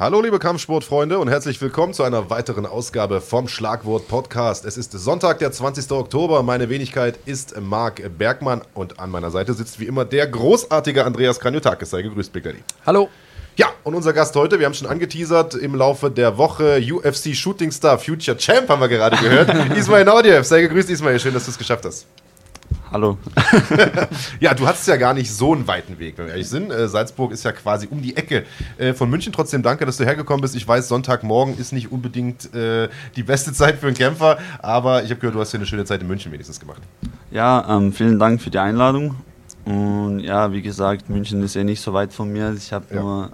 Hallo liebe Kampfsportfreunde und herzlich willkommen zu einer weiteren Ausgabe vom Schlagwort Podcast. Es ist Sonntag, der 20. Oktober. Meine Wenigkeit ist Marc Bergmann und an meiner Seite sitzt wie immer der großartige Andreas Kranjotakis. Sei gegrüßt, Big Daddy. Hallo. Ja, und unser Gast heute, wir haben schon angeteasert im Laufe der Woche, UFC Shooting Star Future Champ haben wir gerade gehört. Ismail Naudiev, sei gegrüßt Ismail, schön, dass du es geschafft hast. Hallo. ja, du hast ja gar nicht so einen weiten Weg, wenn wir ehrlich sind. Äh, Salzburg ist ja quasi um die Ecke äh, von München. Trotzdem danke, dass du hergekommen bist. Ich weiß, Sonntagmorgen ist nicht unbedingt äh, die beste Zeit für einen Kämpfer, aber ich habe gehört, du hast hier eine schöne Zeit in München wenigstens gemacht. Ja, ähm, vielen Dank für die Einladung. Und ja, wie gesagt, München ist ja nicht so weit von mir. Ich habe ja. nur,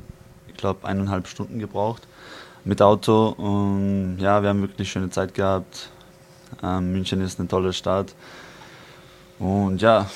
ich glaube, eineinhalb Stunden gebraucht mit Auto. Und ja, wir haben wirklich schöne Zeit gehabt. Ähm, München ist eine tolle Stadt. Und ja,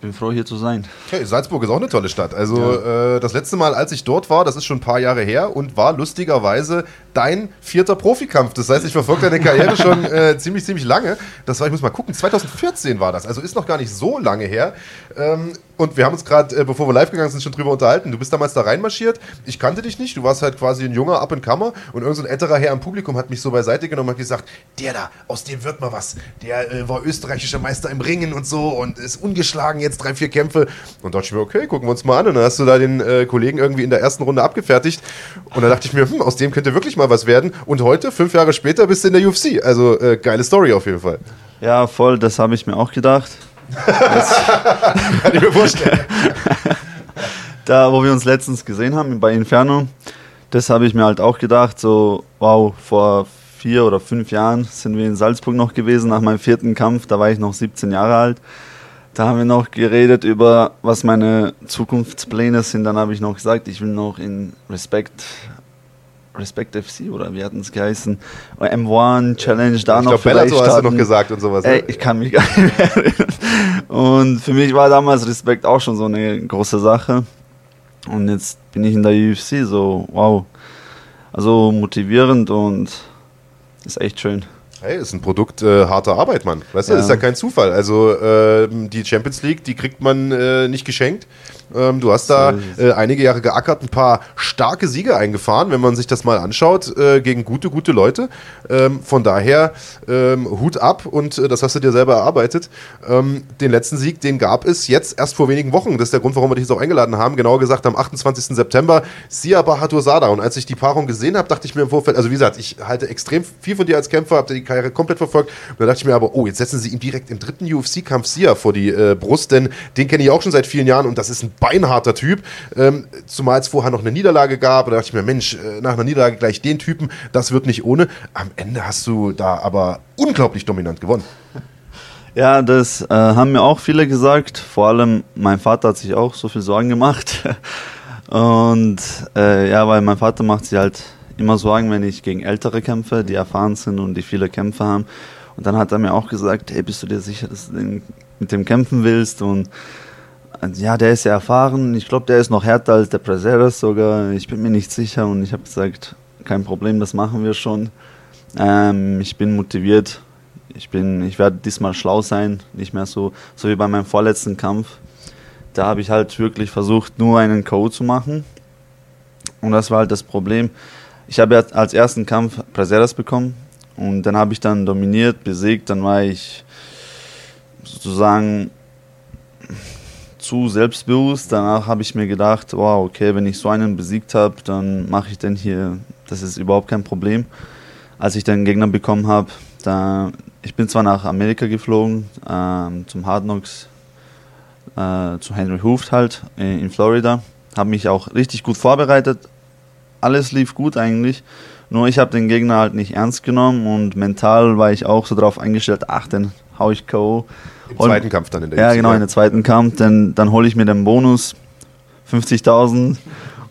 bin froh hier zu sein. Okay, Salzburg ist auch eine tolle Stadt. Also ja. äh, das letzte Mal, als ich dort war, das ist schon ein paar Jahre her und war lustigerweise dein vierter Profikampf. Das heißt, ich verfolge deine Karriere schon äh, ziemlich, ziemlich lange. Das war, ich muss mal gucken, 2014 war das. Also ist noch gar nicht so lange her. Ähm, und wir haben uns gerade, äh, bevor wir live gegangen sind, schon drüber unterhalten. Du bist damals da reinmarschiert. Ich kannte dich nicht. Du warst halt quasi ein junger Up-and-Comer. Und irgendein so älterer Herr im Publikum hat mich so beiseite genommen und gesagt: Der da, aus dem wird mal was. Der äh, war österreichischer Meister im Ringen und so und ist ungeschlagen, jetzt drei, vier Kämpfe. Und dachte ich mir: Okay, gucken wir uns mal an. Und dann hast du da den äh, Kollegen irgendwie in der ersten Runde abgefertigt. Und dann dachte ich mir: hm, Aus dem könnte wirklich mal was werden. Und heute, fünf Jahre später, bist du in der UFC. Also äh, geile Story auf jeden Fall. Ja, voll, das habe ich mir auch gedacht. Kann ich mir vorstellen. da, wo wir uns letztens gesehen haben bei Inferno, das habe ich mir halt auch gedacht, so, wow, vor vier oder fünf Jahren sind wir in Salzburg noch gewesen, nach meinem vierten Kampf, da war ich noch 17 Jahre alt. Da haben wir noch geredet über, was meine Zukunftspläne sind. Dann habe ich noch gesagt, ich will noch in Respekt Respect FC oder wie hatten es geheißen? M1 Challenge da ich noch. Ich glaube, Bellator hast du noch gesagt und sowas. Ey, ich kann mich gar nicht mehr erinnern. Und für mich war damals Respekt auch schon so eine große Sache. Und jetzt bin ich in der UFC, so wow. Also motivierend und ist echt schön. Hey, ist ein Produkt äh, harter Arbeit, Mann. Weißt du, ja. ist ja kein Zufall. Also äh, die Champions League, die kriegt man äh, nicht geschenkt. Ähm, du hast da äh, einige Jahre geackert, ein paar starke Siege eingefahren, wenn man sich das mal anschaut, äh, gegen gute, gute Leute. Ähm, von daher ähm, Hut ab und äh, das hast du dir selber erarbeitet. Ähm, den letzten Sieg, den gab es jetzt erst vor wenigen Wochen. Das ist der Grund, warum wir dich jetzt auch eingeladen haben. Genauer gesagt am 28. September. Sia Bahadur Sada. Und als ich die Paarung gesehen habe, dachte ich mir im Vorfeld, also wie gesagt, ich halte extrem viel von dir als Kämpfer, habe die Karriere komplett verfolgt. Und da dachte ich mir aber, oh, jetzt setzen sie ihm direkt im dritten UFC-Kampf Sia vor die äh, Brust, denn den kenne ich auch schon seit vielen Jahren und das ist ein beinharter Typ. Ähm, zumal es vorher noch eine Niederlage gab. Da dachte ich mir, Mensch, äh, nach einer Niederlage gleich den Typen, das wird nicht ohne. Am Ende hast du da aber unglaublich dominant gewonnen. Ja, das äh, haben mir auch viele gesagt. Vor allem mein Vater hat sich auch so viel Sorgen gemacht. Und äh, ja, weil mein Vater macht sich halt immer Sorgen, wenn ich gegen Ältere kämpfe, die erfahren sind und die viele Kämpfe haben. Und dann hat er mir auch gesagt, hey, bist du dir sicher, dass du mit dem kämpfen willst? Und ja, der ist ja erfahren. Ich glaube, der ist noch härter als der Prazeres sogar. Ich bin mir nicht sicher und ich habe gesagt, kein Problem, das machen wir schon. Ähm, ich bin motiviert. Ich, ich werde diesmal schlau sein, nicht mehr so, so wie bei meinem vorletzten Kampf. Da habe ich halt wirklich versucht, nur einen K.O. zu machen. Und das war halt das Problem. Ich habe als ersten Kampf Prazeres bekommen und dann habe ich dann dominiert, besiegt. Dann war ich sozusagen zu selbstbewusst. Danach habe ich mir gedacht, wow, okay, wenn ich so einen besiegt habe, dann mache ich den hier, das ist überhaupt kein Problem. Als ich den Gegner bekommen habe, da, ich bin zwar nach Amerika geflogen, ähm, zum Hard Knocks, äh, zu Henry Hooft halt, in, in Florida, habe mich auch richtig gut vorbereitet, alles lief gut eigentlich, nur ich habe den Gegner halt nicht ernst genommen und mental war ich auch so darauf eingestellt, ach, den hau ich K.O., im und, zweiten Kampf dann in der Ja, genau, in der zweiten Kampf. Dann, dann hole ich mir den Bonus 50.000.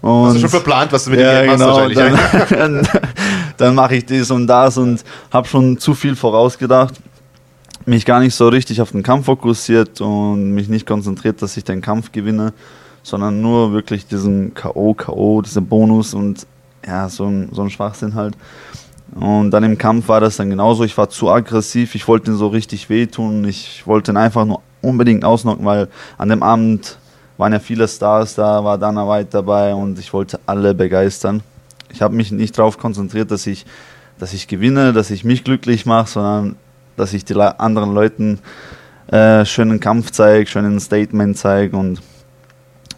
Hast du schon verplant, was du mit ja, dem Geld machst genau, wahrscheinlich. Dann, dann, dann mache ich das und das und habe schon zu viel vorausgedacht. Mich gar nicht so richtig auf den Kampf fokussiert und mich nicht konzentriert, dass ich den Kampf gewinne, sondern nur wirklich diesen K.O., K.O., diesen Bonus und ja, so ein, so ein Schwachsinn halt. Und dann im Kampf war das dann genauso. Ich war zu aggressiv, ich wollte ihn so richtig wehtun. Ich wollte ihn einfach nur unbedingt ausnocken, weil an dem Abend waren ja viele Stars da, war Dana White dabei und ich wollte alle begeistern. ich habe mich nicht darauf konzentriert, dass ich, dass ich gewinne, dass ich mich glücklich mache, sondern dass ich die anderen Leuten äh, schönen Kampf zeige, schönen Statement zeige und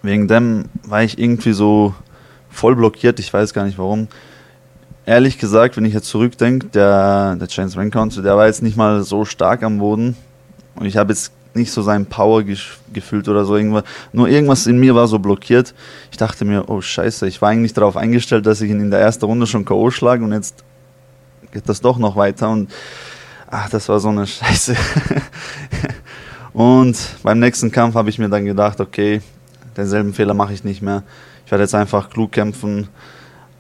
wegen dem war ich irgendwie so voll blockiert, ich weiß gar nicht warum. Ehrlich gesagt, wenn ich jetzt zurückdenke, der, der Chance Rencounter, der war jetzt nicht mal so stark am Boden und ich habe jetzt nicht so seinen Power gefühlt oder so irgendwas. Nur irgendwas in mir war so blockiert. Ich dachte mir, oh Scheiße, ich war eigentlich darauf eingestellt, dass ich ihn in der ersten Runde schon K.O. schlage und jetzt geht das doch noch weiter und ach, das war so eine Scheiße. und beim nächsten Kampf habe ich mir dann gedacht, okay, denselben Fehler mache ich nicht mehr. Ich werde jetzt einfach klug kämpfen,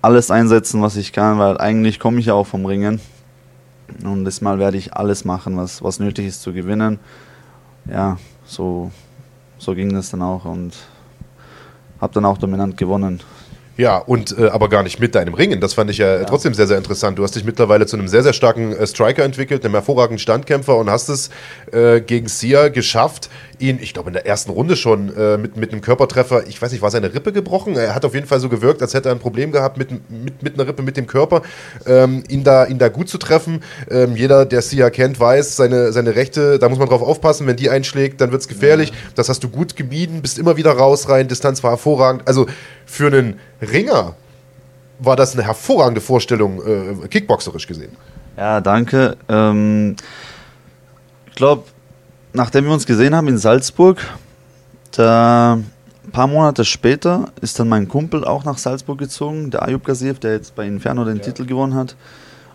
alles einsetzen, was ich kann, weil eigentlich komme ich ja auch vom Ringen. Und diesmal werde ich alles machen, was, was nötig ist zu gewinnen ja, so, so ging das dann auch und habe dann auch dominant gewonnen. Ja, und äh, aber gar nicht mit deinem Ringen. Das fand ich ja, ja, trotzdem sehr, sehr interessant. Du hast dich mittlerweile zu einem sehr, sehr starken äh, Striker entwickelt, einem hervorragenden Standkämpfer und hast es äh, gegen Sia geschafft, ihn, ich glaube, in der ersten Runde schon äh, mit, mit einem Körpertreffer, ich weiß nicht, war seine Rippe gebrochen? Er hat auf jeden Fall so gewirkt, als hätte er ein Problem gehabt mit, mit, mit einer Rippe, mit dem Körper, ähm, ihn, da, ihn da gut zu treffen. Ähm, jeder, der Sia kennt, weiß, seine, seine Rechte, da muss man drauf aufpassen, wenn die einschlägt, dann wird es gefährlich. Ja. Das hast du gut gemieden, bist immer wieder raus, rein, Distanz war hervorragend. Also für einen Ringer war das eine hervorragende Vorstellung, äh, kickboxerisch gesehen. Ja, danke. Ähm, ich glaube, nachdem wir uns gesehen haben in Salzburg, da ein paar Monate später ist dann mein Kumpel auch nach Salzburg gezogen, der Ayub Gaziev, der jetzt bei Inferno den ja. Titel gewonnen hat.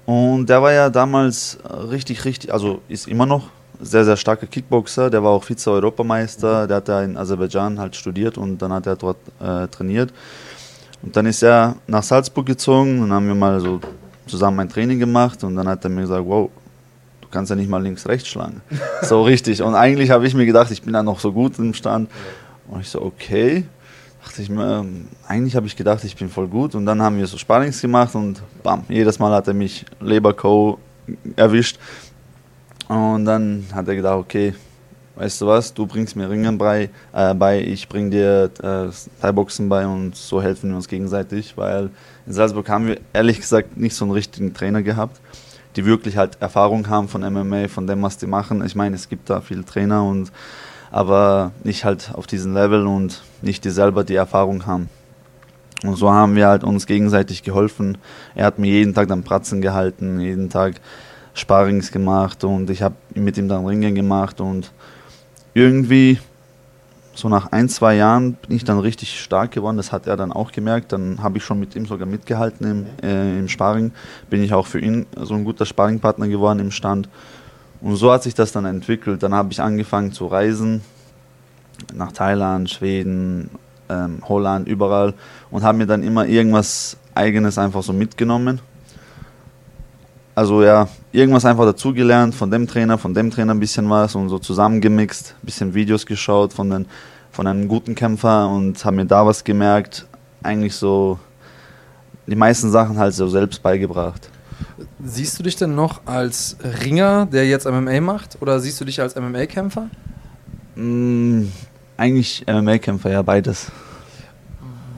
Und der war ja damals richtig, richtig, also ist immer noch sehr, sehr starker Kickboxer. Der war auch Vize-Europameister. Mhm. Der hat ja in Aserbaidschan halt studiert und dann hat er dort äh, trainiert. Und dann ist er nach Salzburg gezogen und haben wir mal so zusammen ein Training gemacht und dann hat er mir gesagt, wow, kannst ja nicht mal links rechts schlagen. so richtig. Und eigentlich habe ich mir gedacht, ich bin da noch so gut im Stand. Und ich so, okay. Dachte ich mir, eigentlich habe ich gedacht, ich bin voll gut. Und dann haben wir so Sparrings gemacht und bam, jedes Mal hat er mich Leberco erwischt. Und dann hat er gedacht, okay, weißt du was, du bringst mir Ringen bei, äh, bei ich bring dir äh, Thai-Boxen bei und so helfen wir uns gegenseitig, weil in Salzburg haben wir ehrlich gesagt nicht so einen richtigen Trainer gehabt die wirklich halt Erfahrung haben von MMA, von dem, was die machen. Ich meine, es gibt da viele Trainer und aber nicht halt auf diesem Level und nicht die selber die Erfahrung haben. Und so haben wir halt uns gegenseitig geholfen. Er hat mir jeden Tag dann Pratzen gehalten, jeden Tag Sparrings gemacht und ich habe mit ihm dann Ringen gemacht und irgendwie so nach ein, zwei Jahren bin ich dann richtig stark geworden. Das hat er dann auch gemerkt. Dann habe ich schon mit ihm sogar mitgehalten im, äh, im Sparring. Bin ich auch für ihn so ein guter Sparringpartner geworden im Stand. Und so hat sich das dann entwickelt. Dann habe ich angefangen zu reisen nach Thailand, Schweden, ähm, Holland, überall und habe mir dann immer irgendwas Eigenes einfach so mitgenommen. Also ja, irgendwas einfach dazugelernt, von dem Trainer, von dem Trainer ein bisschen was und so zusammengemixt, ein bisschen Videos geschaut von, den, von einem guten Kämpfer und habe mir da was gemerkt. Eigentlich so die meisten Sachen halt so selbst beigebracht. Siehst du dich denn noch als Ringer, der jetzt MMA macht, oder siehst du dich als MMA-Kämpfer? Mm, eigentlich MMA-Kämpfer, ja, beides.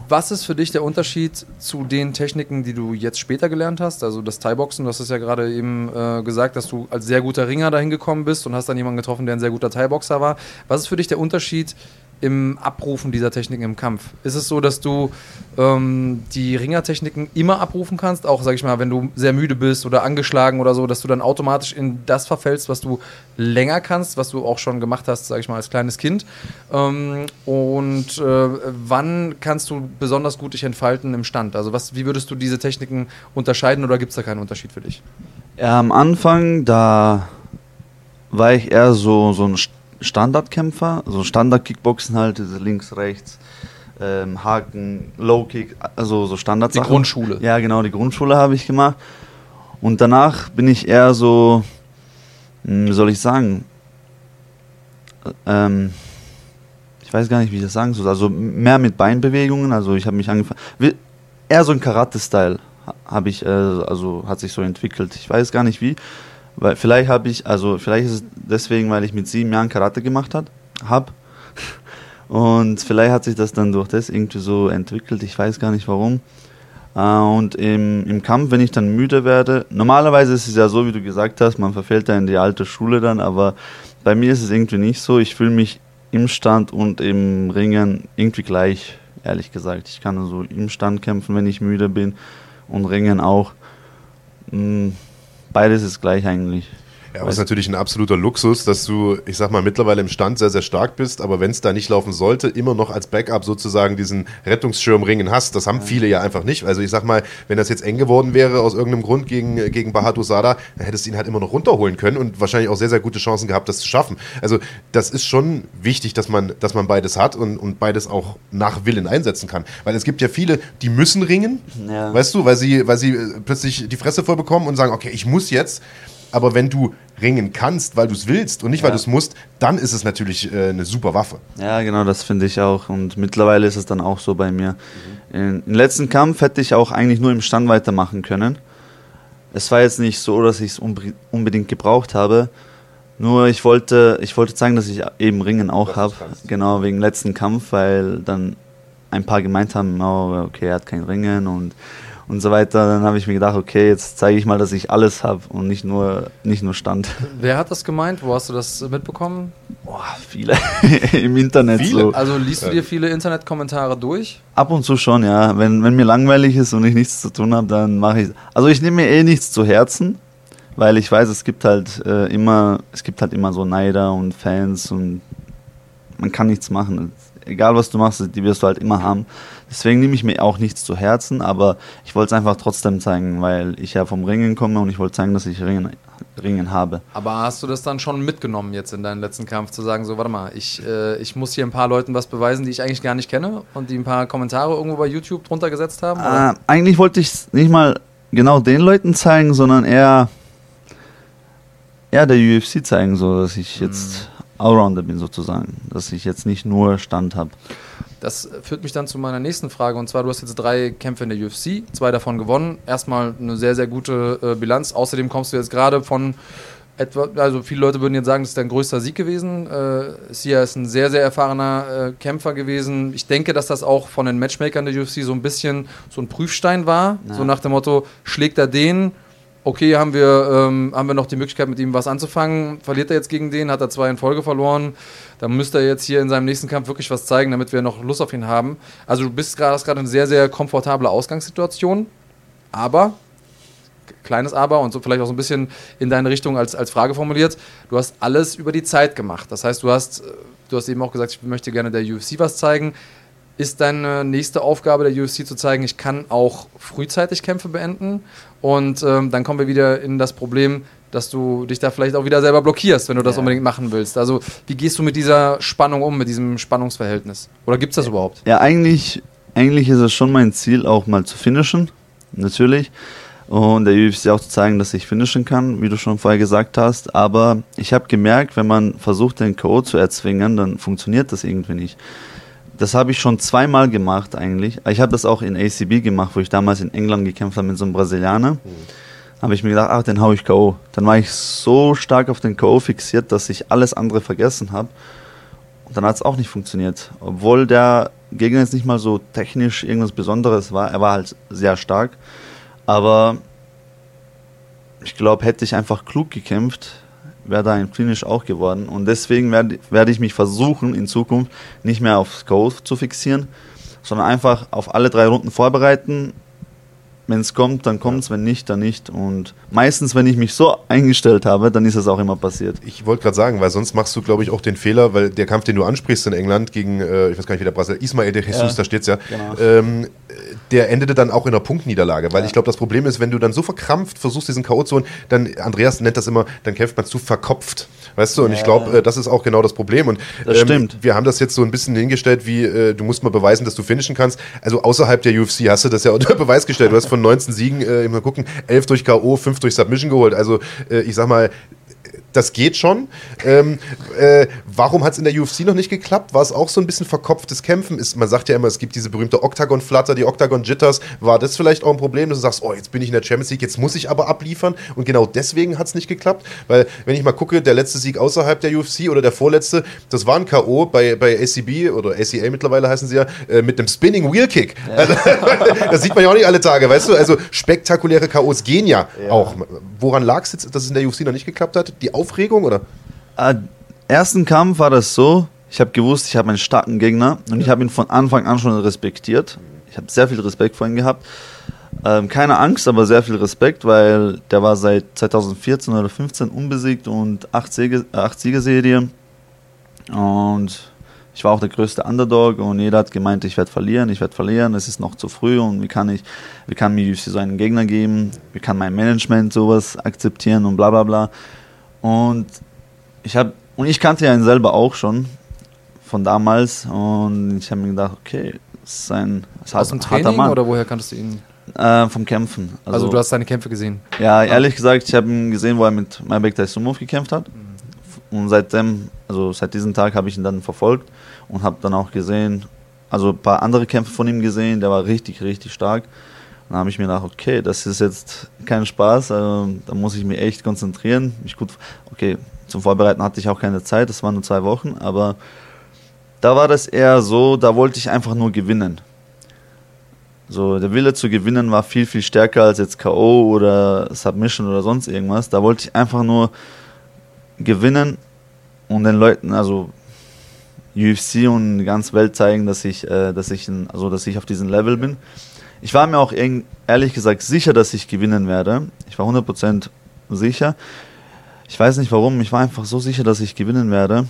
Was ist für dich der Unterschied zu den Techniken, die du jetzt später gelernt hast? Also das Thai-Boxen, du hast es ja gerade eben äh, gesagt, dass du als sehr guter Ringer dahin gekommen bist und hast dann jemanden getroffen, der ein sehr guter Thai-Boxer war. Was ist für dich der Unterschied im Abrufen dieser Techniken im Kampf? Ist es so, dass du ähm, die Ringertechniken immer abrufen kannst, auch sag ich mal, wenn du sehr müde bist oder angeschlagen oder so, dass du dann automatisch in das verfällst, was du länger kannst, was du auch schon gemacht hast, sag ich mal, als kleines Kind? Ähm, und äh, wann kannst du besonders gut dich entfalten im Stand? Also was, wie würdest du diese Techniken unterscheiden oder gibt es da keinen Unterschied für dich? Ja, am Anfang, da war ich eher so, so ein Standardkämpfer, so Standard-Kickboxen halt, diese links, rechts, ähm, Haken, Low-Kick, also so Standard. Die Grundschule. Ja, genau, die Grundschule habe ich gemacht. Und danach bin ich eher so, hm, wie soll ich sagen, ähm, ich weiß gar nicht, wie ich das sagen soll, also mehr mit Beinbewegungen, also ich habe mich angefangen, eher so ein Karate-Style habe ich, äh, also hat sich so entwickelt. Ich weiß gar nicht wie, weil vielleicht habe ich, also vielleicht ist es deswegen, weil ich mit sieben Jahren Karate gemacht habe. Und vielleicht hat sich das dann durch das irgendwie so entwickelt. Ich weiß gar nicht warum. Äh, und im, im Kampf, wenn ich dann müde werde, normalerweise ist es ja so, wie du gesagt hast, man verfällt ja in die alte Schule dann, aber bei mir ist es irgendwie nicht so. Ich fühle mich im Stand und im Ringen irgendwie gleich, ehrlich gesagt. Ich kann so im Stand kämpfen, wenn ich müde bin und Ringen auch. Mm, beides ist gleich eigentlich. Ja, aber es ist natürlich ein absoluter Luxus, dass du, ich sag mal, mittlerweile im Stand sehr, sehr stark bist, aber wenn es da nicht laufen sollte, immer noch als Backup sozusagen diesen Rettungsschirmringen hast. Das haben viele ja einfach nicht. Also ich sag mal, wenn das jetzt eng geworden wäre aus irgendeinem Grund gegen, gegen Bahadur Sada, dann hättest du ihn halt immer noch runterholen können und wahrscheinlich auch sehr, sehr gute Chancen gehabt, das zu schaffen. Also das ist schon wichtig, dass man, dass man beides hat und, und beides auch nach Willen einsetzen kann. Weil es gibt ja viele, die müssen ringen, ja. weißt du, weil sie, weil sie äh, plötzlich die Fresse voll bekommen und sagen, okay, ich muss jetzt. Aber wenn du ringen kannst, weil du es willst und nicht, weil du es musst, dann ist es natürlich äh, eine super Waffe. Ja, genau, das finde ich auch. Und mittlerweile ist es dann auch so bei mir. Mhm. Im letzten Kampf hätte ich auch eigentlich nur im Stand weitermachen können. Es war jetzt nicht so, dass ich es unbedingt gebraucht habe. Nur ich wollte, ich wollte zeigen, dass ich eben Ringen auch habe. Genau, wegen letzten Kampf, weil dann ein paar gemeint haben, oh, okay, er hat kein Ringen und und so weiter. Dann habe ich mir gedacht, okay, jetzt zeige ich mal, dass ich alles habe und nicht nur, nicht nur Stand. Wer hat das gemeint? Wo hast du das mitbekommen? Boah, viele im Internet. Viele? So. Also liest du dir viele Internetkommentare durch? Ab und zu schon, ja. Wenn, wenn mir langweilig ist und ich nichts zu tun habe, dann mache ich. Also ich nehme mir eh nichts zu Herzen, weil ich weiß, es gibt halt äh, immer, es gibt halt immer so Neider und Fans und man kann nichts machen. Egal was du machst, die wirst du halt immer haben. Deswegen nehme ich mir auch nichts zu Herzen, aber ich wollte es einfach trotzdem zeigen, weil ich ja vom Ringen komme und ich wollte zeigen, dass ich Ringen, Ringen habe. Aber hast du das dann schon mitgenommen jetzt in deinen letzten Kampf, zu sagen, so, warte mal, ich, äh, ich muss hier ein paar Leuten was beweisen, die ich eigentlich gar nicht kenne und die ein paar Kommentare irgendwo bei YouTube drunter gesetzt haben? Äh, eigentlich wollte ich es nicht mal genau den Leuten zeigen, sondern eher, eher der UFC zeigen, so dass ich jetzt mhm. Allrounder bin sozusagen, dass ich jetzt nicht nur Stand habe. Das führt mich dann zu meiner nächsten Frage. Und zwar, du hast jetzt drei Kämpfe in der UFC, zwei davon gewonnen. Erstmal eine sehr, sehr gute äh, Bilanz. Außerdem kommst du jetzt gerade von etwa, also viele Leute würden jetzt sagen, das ist dein größter Sieg gewesen. Äh, Sia ist ein sehr, sehr erfahrener äh, Kämpfer gewesen. Ich denke, dass das auch von den Matchmakern der UFC so ein bisschen so ein Prüfstein war. Ja. So nach dem Motto, schlägt er den? Okay, haben wir, ähm, haben wir noch die Möglichkeit, mit ihm was anzufangen? Verliert er jetzt gegen den? Hat er zwei in Folge verloren? dann müsste er jetzt hier in seinem nächsten Kampf wirklich was zeigen, damit wir noch Lust auf ihn haben. Also du bist gerade eine sehr, sehr komfortable Ausgangssituation, aber kleines Aber und so vielleicht auch so ein bisschen in deine Richtung als, als Frage formuliert. Du hast alles über die Zeit gemacht. Das heißt, du hast, du hast eben auch gesagt, ich möchte gerne der UFC was zeigen. Ist deine nächste Aufgabe der UFC zu zeigen, ich kann auch frühzeitig Kämpfe beenden? Und ähm, dann kommen wir wieder in das Problem, dass du dich da vielleicht auch wieder selber blockierst, wenn du das ja. unbedingt machen willst. Also wie gehst du mit dieser Spannung um, mit diesem Spannungsverhältnis? Oder gibt es das überhaupt? Ja, eigentlich, eigentlich ist es schon mein Ziel, auch mal zu finishen, natürlich. Und der UFC auch zu zeigen, dass ich finishen kann, wie du schon vorher gesagt hast. Aber ich habe gemerkt, wenn man versucht, den K.O. zu erzwingen, dann funktioniert das irgendwie nicht. Das habe ich schon zweimal gemacht eigentlich. Ich habe das auch in ACB gemacht, wo ich damals in England gekämpft habe mit so einem Brasilianer. Mhm habe ich mir gedacht, ach, den hau ich K.O. Dann war ich so stark auf den K.O. fixiert, dass ich alles andere vergessen habe. Und dann hat es auch nicht funktioniert. Obwohl der Gegner jetzt nicht mal so technisch irgendwas Besonderes war, er war halt sehr stark. Aber ich glaube, hätte ich einfach klug gekämpft, wäre da ein Finish auch geworden. Und deswegen werde werd ich mich versuchen, in Zukunft nicht mehr aufs K.O. zu fixieren, sondern einfach auf alle drei Runden vorbereiten, wenn es kommt, dann kommt es, wenn nicht, dann nicht. Und meistens, wenn ich mich so eingestellt habe, dann ist es auch immer passiert. Ich wollte gerade sagen, weil sonst machst du, glaube ich, auch den Fehler, weil der Kampf, den du ansprichst in England gegen, äh, ich weiß gar nicht, wie der Brasil, Ismael de Jesus, ja, da steht es ja, genau. ähm, der endete dann auch in einer Punktniederlage, weil ja. ich glaube, das Problem ist, wenn du dann so verkrampft versuchst, diesen K.O. zu holen, dann, Andreas nennt das immer, dann kämpft man zu verkopft. Weißt du, und ich glaube, äh, das ist auch genau das Problem. Und das ähm, stimmt. wir haben das jetzt so ein bisschen hingestellt, wie äh, du musst mal beweisen, dass du finishen kannst. Also außerhalb der UFC hast du das ja unter Beweis gestellt. Du hast von 19 Siegen, äh, mal gucken, 11 durch K.O., 5 durch Submission geholt. Also äh, ich sag mal, das geht schon. Ähm, äh, warum hat es in der UFC noch nicht geklappt? War es auch so ein bisschen verkopftes Kämpfen? Ist, man sagt ja immer, es gibt diese berühmte Octagon-Flutter, die Octagon-Jitters. War das vielleicht auch ein Problem, dass du sagst, oh, jetzt bin ich in der Champions League, jetzt muss ich aber abliefern und genau deswegen hat es nicht geklappt? Weil, wenn ich mal gucke, der letzte Sieg außerhalb der UFC oder der vorletzte, das war ein K.O. bei, bei ACB oder ACA mittlerweile heißen sie ja, äh, mit dem Spinning Wheel Kick. Ja. Also, das sieht man ja auch nicht alle Tage, weißt du? Also spektakuläre K.O.s gehen ja, ja. auch. Woran lag es jetzt, dass es in der UFC noch nicht geklappt hat? Die Aufregung oder? Äh, ersten Kampf war das so, ich habe gewusst, ich habe einen starken Gegner und ich habe ihn von Anfang an schon respektiert. Ich habe sehr viel Respekt vor ihm gehabt. Ähm, keine Angst, aber sehr viel Respekt, weil der war seit 2014 oder 2015 unbesiegt und 8 Siege, äh, Siegerserie. Und ich war auch der größte Underdog und jeder hat gemeint, ich werde verlieren, ich werde verlieren, es ist noch zu früh und wie kann ich, wie kann mir UFC so einen Gegner geben, wie kann mein Management sowas akzeptieren und bla bla bla. Und ich habe und ich kannte ihn selber auch schon von damals und ich habe mir gedacht, okay, das ist ein das Aus dem Training Mann. oder woher kanntest du ihn? Äh, vom Kämpfen. Also, also, du hast seine Kämpfe gesehen? Ja, ehrlich gesagt, ich habe ihn gesehen, wo er mit Maybek Taisumov gekämpft hat. Mhm. Und seitdem, also seit diesem Tag habe ich ihn dann verfolgt und habe dann auch gesehen, also ein paar andere Kämpfe von ihm gesehen, der war richtig, richtig stark. Dann habe ich mir gedacht, okay, das ist jetzt kein Spaß, also, da muss ich mich echt konzentrieren, mich gut, okay, zum Vorbereiten hatte ich auch keine Zeit, das waren nur zwei Wochen, aber da war das eher so, da wollte ich einfach nur gewinnen. So, der Wille zu gewinnen war viel, viel stärker als jetzt K.O. oder Submission oder sonst irgendwas. Da wollte ich einfach nur gewinnen und den Leuten, also UFC und die ganze Welt zeigen, dass ich, äh, dass ich, also dass ich auf diesem Level bin. Ich war mir auch ehrlich gesagt sicher, dass ich gewinnen werde. Ich war 100% sicher. Ich weiß nicht warum, ich war einfach so sicher, dass ich gewinnen werde.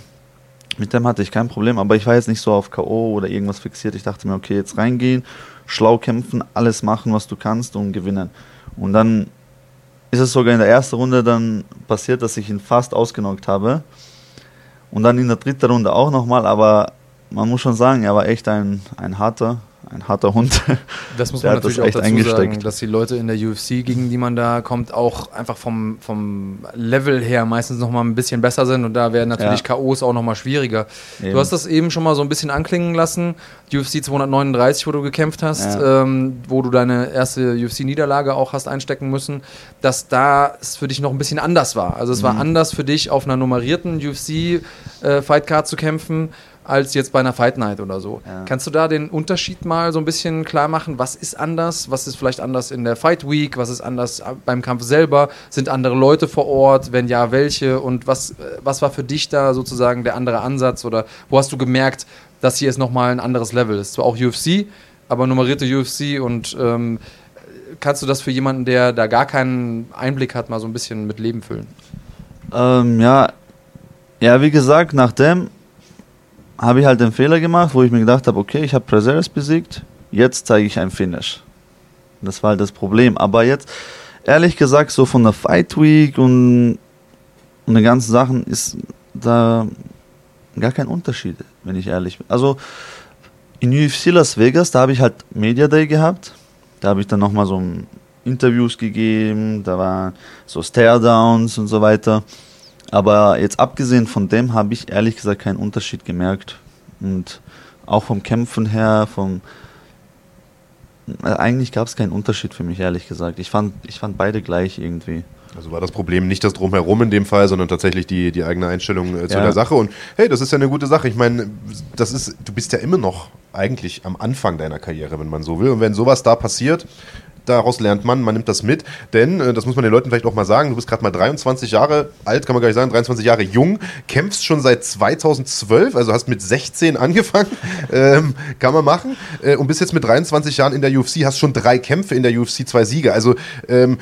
Mit dem hatte ich kein Problem, aber ich war jetzt nicht so auf K.O. oder irgendwas fixiert. Ich dachte mir, okay, jetzt reingehen, schlau kämpfen, alles machen, was du kannst und gewinnen. Und dann ist es sogar in der ersten Runde dann passiert, dass ich ihn fast ausgenockt habe. Und dann in der dritten Runde auch nochmal, aber man muss schon sagen, er war echt ein, ein harter, ein harter Hund. Das muss man natürlich auch dazu sagen, dass die Leute in der UFC, gegen die man da kommt, auch einfach vom, vom Level her meistens noch mal ein bisschen besser sind und da werden natürlich ja. KOs auch noch mal schwieriger. Eben. Du hast das eben schon mal so ein bisschen anklingen lassen, UFC 239, wo du gekämpft hast, ja. ähm, wo du deine erste UFC-Niederlage auch hast einstecken müssen, dass da es für dich noch ein bisschen anders war. Also es mhm. war anders für dich, auf einer nummerierten UFC-Fightcard äh, zu kämpfen, als jetzt bei einer Fight Night oder so. Ja. Kannst du da den Unterschied mal so ein bisschen klar machen? Was ist anders? Was ist vielleicht anders in der Fight Week? Was ist anders beim Kampf selber? Sind andere Leute vor Ort? Wenn ja, welche? Und was, was war für dich da sozusagen der andere Ansatz? Oder wo hast du gemerkt, dass hier ist nochmal ein anderes Level? ist zwar auch UFC, aber nummerierte UFC und ähm, kannst du das für jemanden, der da gar keinen Einblick hat, mal so ein bisschen mit Leben füllen? Ähm, ja, ja, wie gesagt, nachdem habe ich halt den Fehler gemacht, wo ich mir gedacht habe, okay, ich habe Prazeres besiegt, jetzt zeige ich ein Finish. Das war halt das Problem. Aber jetzt, ehrlich gesagt, so von der Fight Week und, und den ganzen Sachen ist da gar kein Unterschied, wenn ich ehrlich bin. Also in UFC Las Vegas, da habe ich halt Media Day gehabt. Da habe ich dann nochmal so Interviews gegeben, da waren so Stare-Downs und so weiter. Aber jetzt abgesehen von dem habe ich ehrlich gesagt keinen Unterschied gemerkt. Und auch vom Kämpfen her, vom äh, eigentlich gab es keinen Unterschied für mich, ehrlich gesagt. Ich fand, ich fand beide gleich irgendwie. Also war das Problem nicht das Drumherum in dem Fall, sondern tatsächlich die, die eigene Einstellung äh, zu ja. der Sache. Und hey, das ist ja eine gute Sache. Ich meine, das ist, du bist ja immer noch eigentlich am Anfang deiner Karriere, wenn man so will. Und wenn sowas da passiert, daraus lernt man, man nimmt das mit, denn, äh, das muss man den Leuten vielleicht auch mal sagen, du bist gerade mal 23 Jahre alt, kann man gar nicht sagen, 23 Jahre jung, kämpfst schon seit 2012, also hast mit 16 angefangen, ähm, kann man machen, äh, und bist jetzt mit 23 Jahren in der UFC, hast schon drei Kämpfe in der UFC, zwei Siege, also ähm,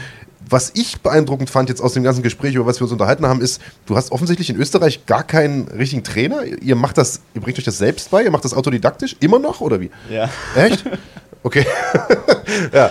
was ich beeindruckend fand jetzt aus dem ganzen Gespräch, über was wir uns unterhalten haben, ist, du hast offensichtlich in Österreich gar keinen richtigen Trainer. Ihr macht das, ihr bringt euch das selbst bei, ihr macht das autodidaktisch, immer noch oder wie? Ja. Echt? Okay. ja. Äh,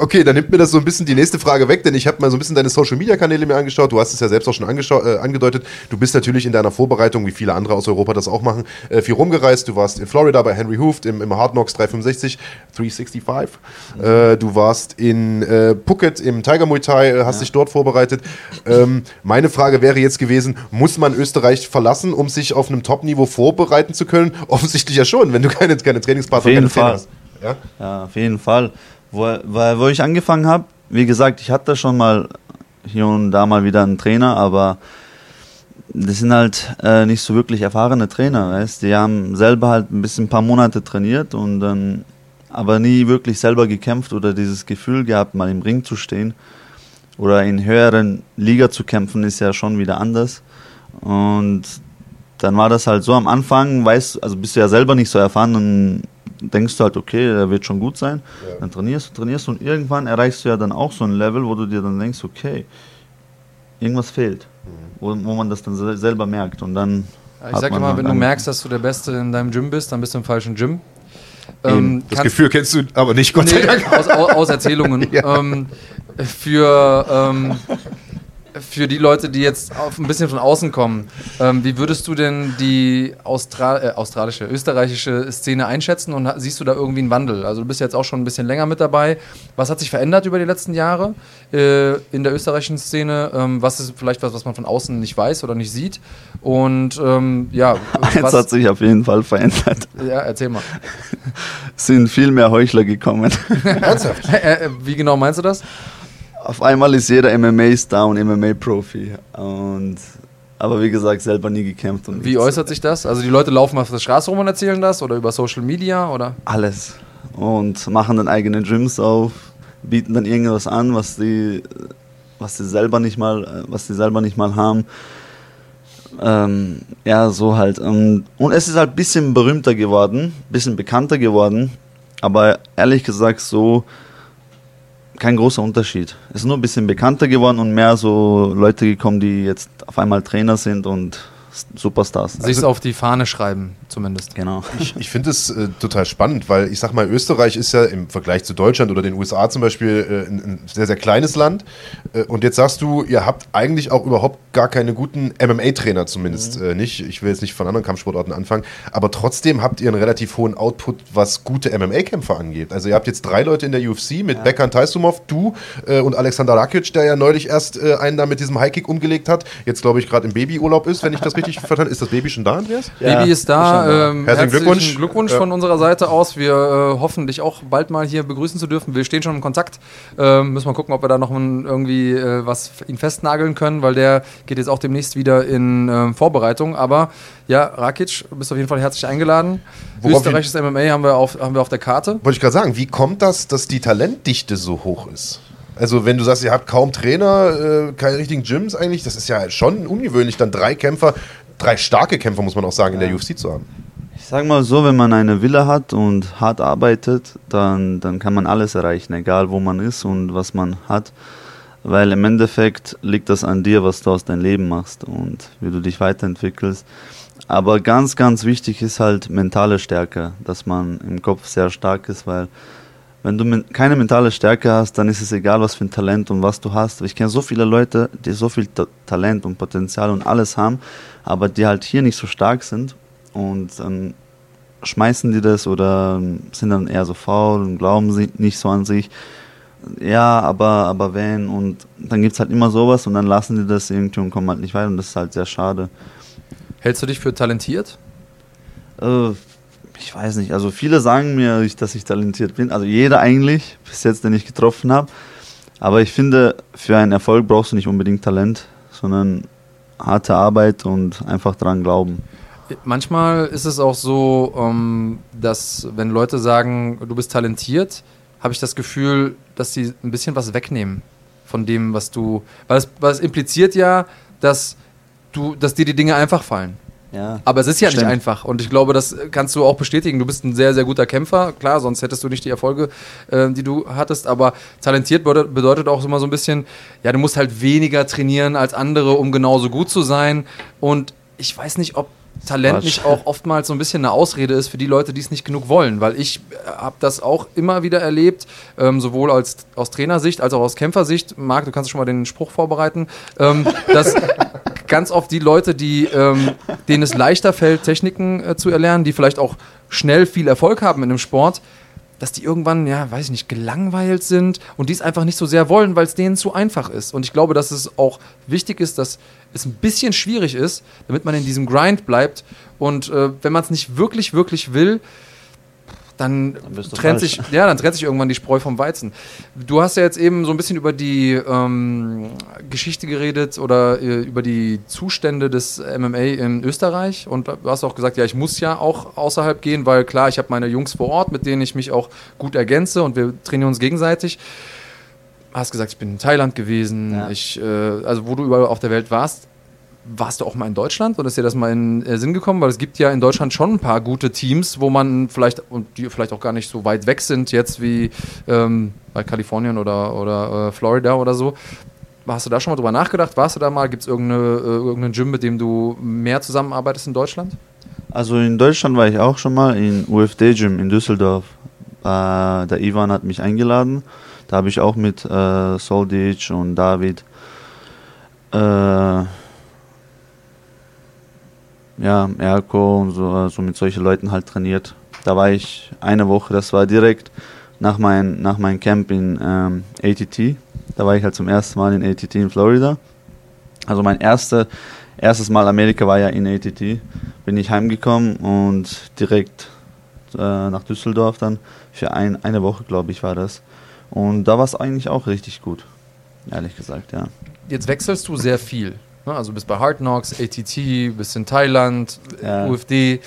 okay, dann nimmt mir das so ein bisschen die nächste Frage weg, denn ich habe mal so ein bisschen deine Social-Media-Kanäle mir angeschaut. Du hast es ja selbst auch schon äh, angedeutet. Du bist natürlich in deiner Vorbereitung, wie viele andere aus Europa das auch machen, äh, viel rumgereist. Du warst in Florida bei Henry Hooft im, im Hard Knocks 365, 365. Mhm. Äh, du warst in äh, Phuket im Tiger Muay Thai, äh, hast ja. dich dort vorbereitet. Ähm, meine Frage wäre jetzt gewesen, muss man Österreich verlassen, um sich auf einem Top-Niveau vorbereiten zu können? Offensichtlich ja schon, wenn du keine, keine Trainingspartner, keine Trainer hast. Ja? ja, auf jeden Fall. Wo, weil, wo ich angefangen habe, wie gesagt, ich hatte schon mal hier und da mal wieder einen Trainer, aber das sind halt äh, nicht so wirklich erfahrene Trainer, weißt Die haben selber halt ein bisschen ein paar Monate trainiert und dann aber nie wirklich selber gekämpft oder dieses Gefühl gehabt, mal im Ring zu stehen oder in höheren Liga zu kämpfen, ist ja schon wieder anders. Und dann war das halt so am Anfang, weißt, also bist du ja selber nicht so erfahren, dann denkst du halt, okay, der wird schon gut sein. Ja. Dann trainierst du, trainierst du und irgendwann erreichst du ja dann auch so ein Level, wo du dir dann denkst, okay, irgendwas fehlt, mhm. wo, wo man das dann selber merkt und dann. ich sag immer, wenn du merkst, dass du der Beste in deinem Gym bist, dann bist du im falschen Gym. Ähm, das Gefühl kennst du aber nicht, Gott nee, sei Dank. Aus, aus Erzählungen. ja. ähm, für ähm, für die Leute, die jetzt auf ein bisschen von außen kommen, ähm, wie würdest du denn die Austra äh, australische, österreichische Szene einschätzen und siehst du da irgendwie einen Wandel? Also du bist jetzt auch schon ein bisschen länger mit dabei. Was hat sich verändert über die letzten Jahre äh, in der österreichischen Szene? Ähm, was ist vielleicht was, was man von außen nicht weiß oder nicht sieht? Und ähm, ja, eins hat sich auf jeden Fall verändert. Ja, erzähl mal. Es sind viel mehr Heuchler gekommen. Ernsthaft? Äh, äh, wie genau meinst du das? Auf einmal ist jeder MMA-Star und MMA-Profi. Und aber wie gesagt, selber nie gekämpft. Und wie äußert sich das? Also die Leute laufen auf der Straße rum und erzählen das oder über Social Media oder? Alles. Und machen dann eigene Gyms auf, bieten dann irgendwas an, was die, was sie selber nicht mal, was sie selber nicht mal haben. Ähm, ja, so halt. Und, und es ist halt ein bisschen berühmter geworden, ein bisschen bekannter geworden. Aber ehrlich gesagt, so kein großer Unterschied. Es ist nur ein bisschen bekannter geworden und mehr so Leute gekommen, die jetzt auf einmal Trainer sind und Superstars. Sich also, auf die Fahne schreiben, zumindest. Genau. Ich, ich finde es äh, total spannend, weil ich sag mal, Österreich ist ja im Vergleich zu Deutschland oder den USA zum Beispiel äh, ein, ein, sehr, sehr kleines Land. Äh, und jetzt sagst du, ihr habt eigentlich auch überhaupt gar keine guten MMA-Trainer, zumindest mhm. Äh, nicht. Ich will jetzt nicht von anderen Kampfsportarten anfangen, aber trotzdem habt ihr einen relativ hohen Output, was gute MMA-Kämpfer angeht. Also ihr habt jetzt drei Leute in der UFC mit ja. Bekan Taisumov, du äh, und Alexander Rakic, der ja neulich erst äh, einen da mit diesem Highkick umgelegt hat. Jetzt glaube ich gerade im Babyurlaub ist, wenn ich das richtig richtig verstanden? Ist das Baby schon da, Andreas? Ja, Baby ist da. Ähm, herzlichen Glückwunsch. Glückwunsch von unserer Seite aus. Wir äh, hoffen, dich auch bald mal hier begrüßen zu dürfen. Wir stehen schon in Kontakt. Ähm, müssen wir gucken, ob wir da noch ein, irgendwie äh, was ihn festnageln können, weil der geht jetzt auch demnächst wieder in äh, Vorbereitung. Aber ja, Rakic, du bist auf jeden Fall herzlich eingeladen. Worauf Österreichisches MMA haben wir, auf, haben wir auf der Karte. Wollte ich gerade sagen, wie kommt das, dass die Talentdichte so hoch ist? Also wenn du sagst, ihr habt kaum Trainer, äh, keine richtigen Gyms eigentlich, das ist ja schon ungewöhnlich, dann drei Kämpfer drei starke Kämpfer, muss man auch sagen, in der UFC zu haben. Ich sag mal so, wenn man eine Wille hat und hart arbeitet, dann, dann kann man alles erreichen, egal wo man ist und was man hat. Weil im Endeffekt liegt das an dir, was du aus deinem Leben machst und wie du dich weiterentwickelst. Aber ganz, ganz wichtig ist halt mentale Stärke, dass man im Kopf sehr stark ist, weil wenn du keine mentale Stärke hast, dann ist es egal, was für ein Talent und was du hast. Ich kenne so viele Leute, die so viel Ta Talent und Potenzial und alles haben, aber die halt hier nicht so stark sind und dann schmeißen die das oder sind dann eher so faul und glauben sie nicht so an sich. Ja, aber, aber wenn und dann gibt es halt immer sowas und dann lassen die das irgendwie und kommen halt nicht weiter und das ist halt sehr schade. Hältst du dich für talentiert? Äh, ich weiß nicht, also viele sagen mir, dass ich talentiert bin. Also jeder eigentlich, bis jetzt, den ich getroffen habe. Aber ich finde, für einen Erfolg brauchst du nicht unbedingt Talent, sondern harte Arbeit und einfach dran glauben. Manchmal ist es auch so, ähm, dass wenn Leute sagen, du bist talentiert, habe ich das Gefühl, dass sie ein bisschen was wegnehmen von dem, was du. Weil es, weil es impliziert ja, dass, du, dass dir die Dinge einfach fallen. Ja, Aber es ist ja stimmt. nicht einfach. Und ich glaube, das kannst du auch bestätigen. Du bist ein sehr, sehr guter Kämpfer. Klar, sonst hättest du nicht die Erfolge, äh, die du hattest. Aber talentiert bedeutet auch immer so ein bisschen, ja, du musst halt weniger trainieren als andere, um genauso gut zu sein. Und ich weiß nicht, ob Talent nicht auch oftmals so ein bisschen eine Ausrede ist für die Leute, die es nicht genug wollen. Weil ich äh, habe das auch immer wieder erlebt, ähm, sowohl als, aus Trainersicht als auch aus Kämpfersicht. Marc, du kannst schon mal den Spruch vorbereiten, ähm, dass ganz oft die Leute, die, ähm, denen es leichter fällt, Techniken äh, zu erlernen, die vielleicht auch schnell viel Erfolg haben in einem Sport, dass die irgendwann, ja, weiß ich nicht, gelangweilt sind und dies einfach nicht so sehr wollen, weil es denen zu einfach ist. Und ich glaube, dass es auch wichtig ist, dass es ein bisschen schwierig ist, damit man in diesem Grind bleibt. Und äh, wenn man es nicht wirklich, wirklich will, dann, dann trennt sich, ja, dann trennt sich irgendwann die Spreu vom Weizen. Du hast ja jetzt eben so ein bisschen über die ähm, Geschichte geredet oder äh, über die Zustände des MMA in Österreich und du hast auch gesagt, ja, ich muss ja auch außerhalb gehen, weil klar, ich habe meine Jungs vor Ort, mit denen ich mich auch gut ergänze und wir trainieren uns gegenseitig. Hast gesagt, ich bin in Thailand gewesen, ja. ich, äh, also wo du überall auf der Welt warst warst du auch mal in Deutschland oder ist dir das mal in äh, Sinn gekommen? Weil es gibt ja in Deutschland schon ein paar gute Teams, wo man vielleicht, und die vielleicht auch gar nicht so weit weg sind jetzt wie ähm, bei Kalifornien oder, oder äh, Florida oder so. Hast du da schon mal drüber nachgedacht? Warst du da mal? Gibt es irgendeine, äh, irgendeinen Gym, mit dem du mehr zusammenarbeitest in Deutschland? Also in Deutschland war ich auch schon mal in UFD Gym in Düsseldorf. Äh, der Ivan hat mich eingeladen. Da habe ich auch mit äh, Soldic und David äh, ja, Erko und so, also mit solchen Leuten halt trainiert. Da war ich eine Woche, das war direkt nach, mein, nach meinem Camp in ähm, ATT. Da war ich halt zum ersten Mal in ATT in Florida. Also mein erste, erstes Mal Amerika war ja in ATT. Bin ich heimgekommen und direkt äh, nach Düsseldorf dann für ein, eine Woche, glaube ich, war das. Und da war es eigentlich auch richtig gut, ehrlich gesagt, ja. Jetzt wechselst du sehr viel. Ne? Also bist bei Hard Knocks, ATT, bist in Thailand, ja. UFD.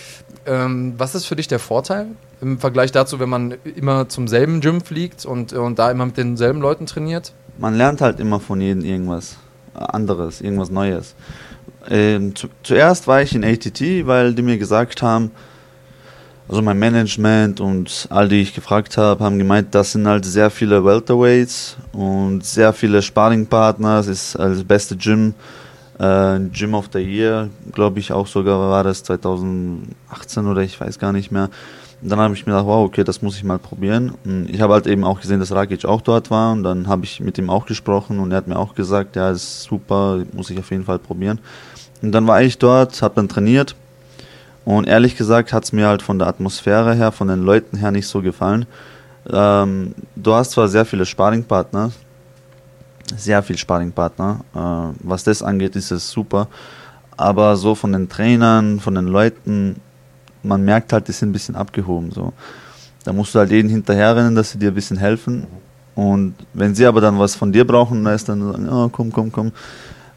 Ähm, was ist für dich der Vorteil im Vergleich dazu, wenn man immer zum selben Gym fliegt und, und da immer mit denselben Leuten trainiert? Man lernt halt immer von jedem irgendwas anderes, irgendwas Neues. Ähm, zu, zuerst war ich in ATT, weil die mir gesagt haben, also mein Management und all die ich gefragt habe, haben gemeint, das sind halt sehr viele Welterweights und sehr viele Sparringpartner. Es ist das beste Gym äh, Gym of the Year, glaube ich auch sogar, war das 2018 oder ich weiß gar nicht mehr. Und dann habe ich mir gedacht, wow, okay, das muss ich mal probieren. Und ich habe halt eben auch gesehen, dass Rakic auch dort war und dann habe ich mit ihm auch gesprochen und er hat mir auch gesagt, ja, ist super, muss ich auf jeden Fall probieren. Und dann war ich dort, habe dann trainiert und ehrlich gesagt hat es mir halt von der Atmosphäre her, von den Leuten her nicht so gefallen. Ähm, du hast zwar sehr viele Sparringpartner, sehr viel Sparringpartner. Äh, was das angeht, ist es super. Aber so von den Trainern, von den Leuten, man merkt halt, die sind ein bisschen abgehoben. So. Da musst du halt jeden hinterherrennen, dass sie dir ein bisschen helfen. Und wenn sie aber dann was von dir brauchen, dann ist dann, oh, komm, komm, komm.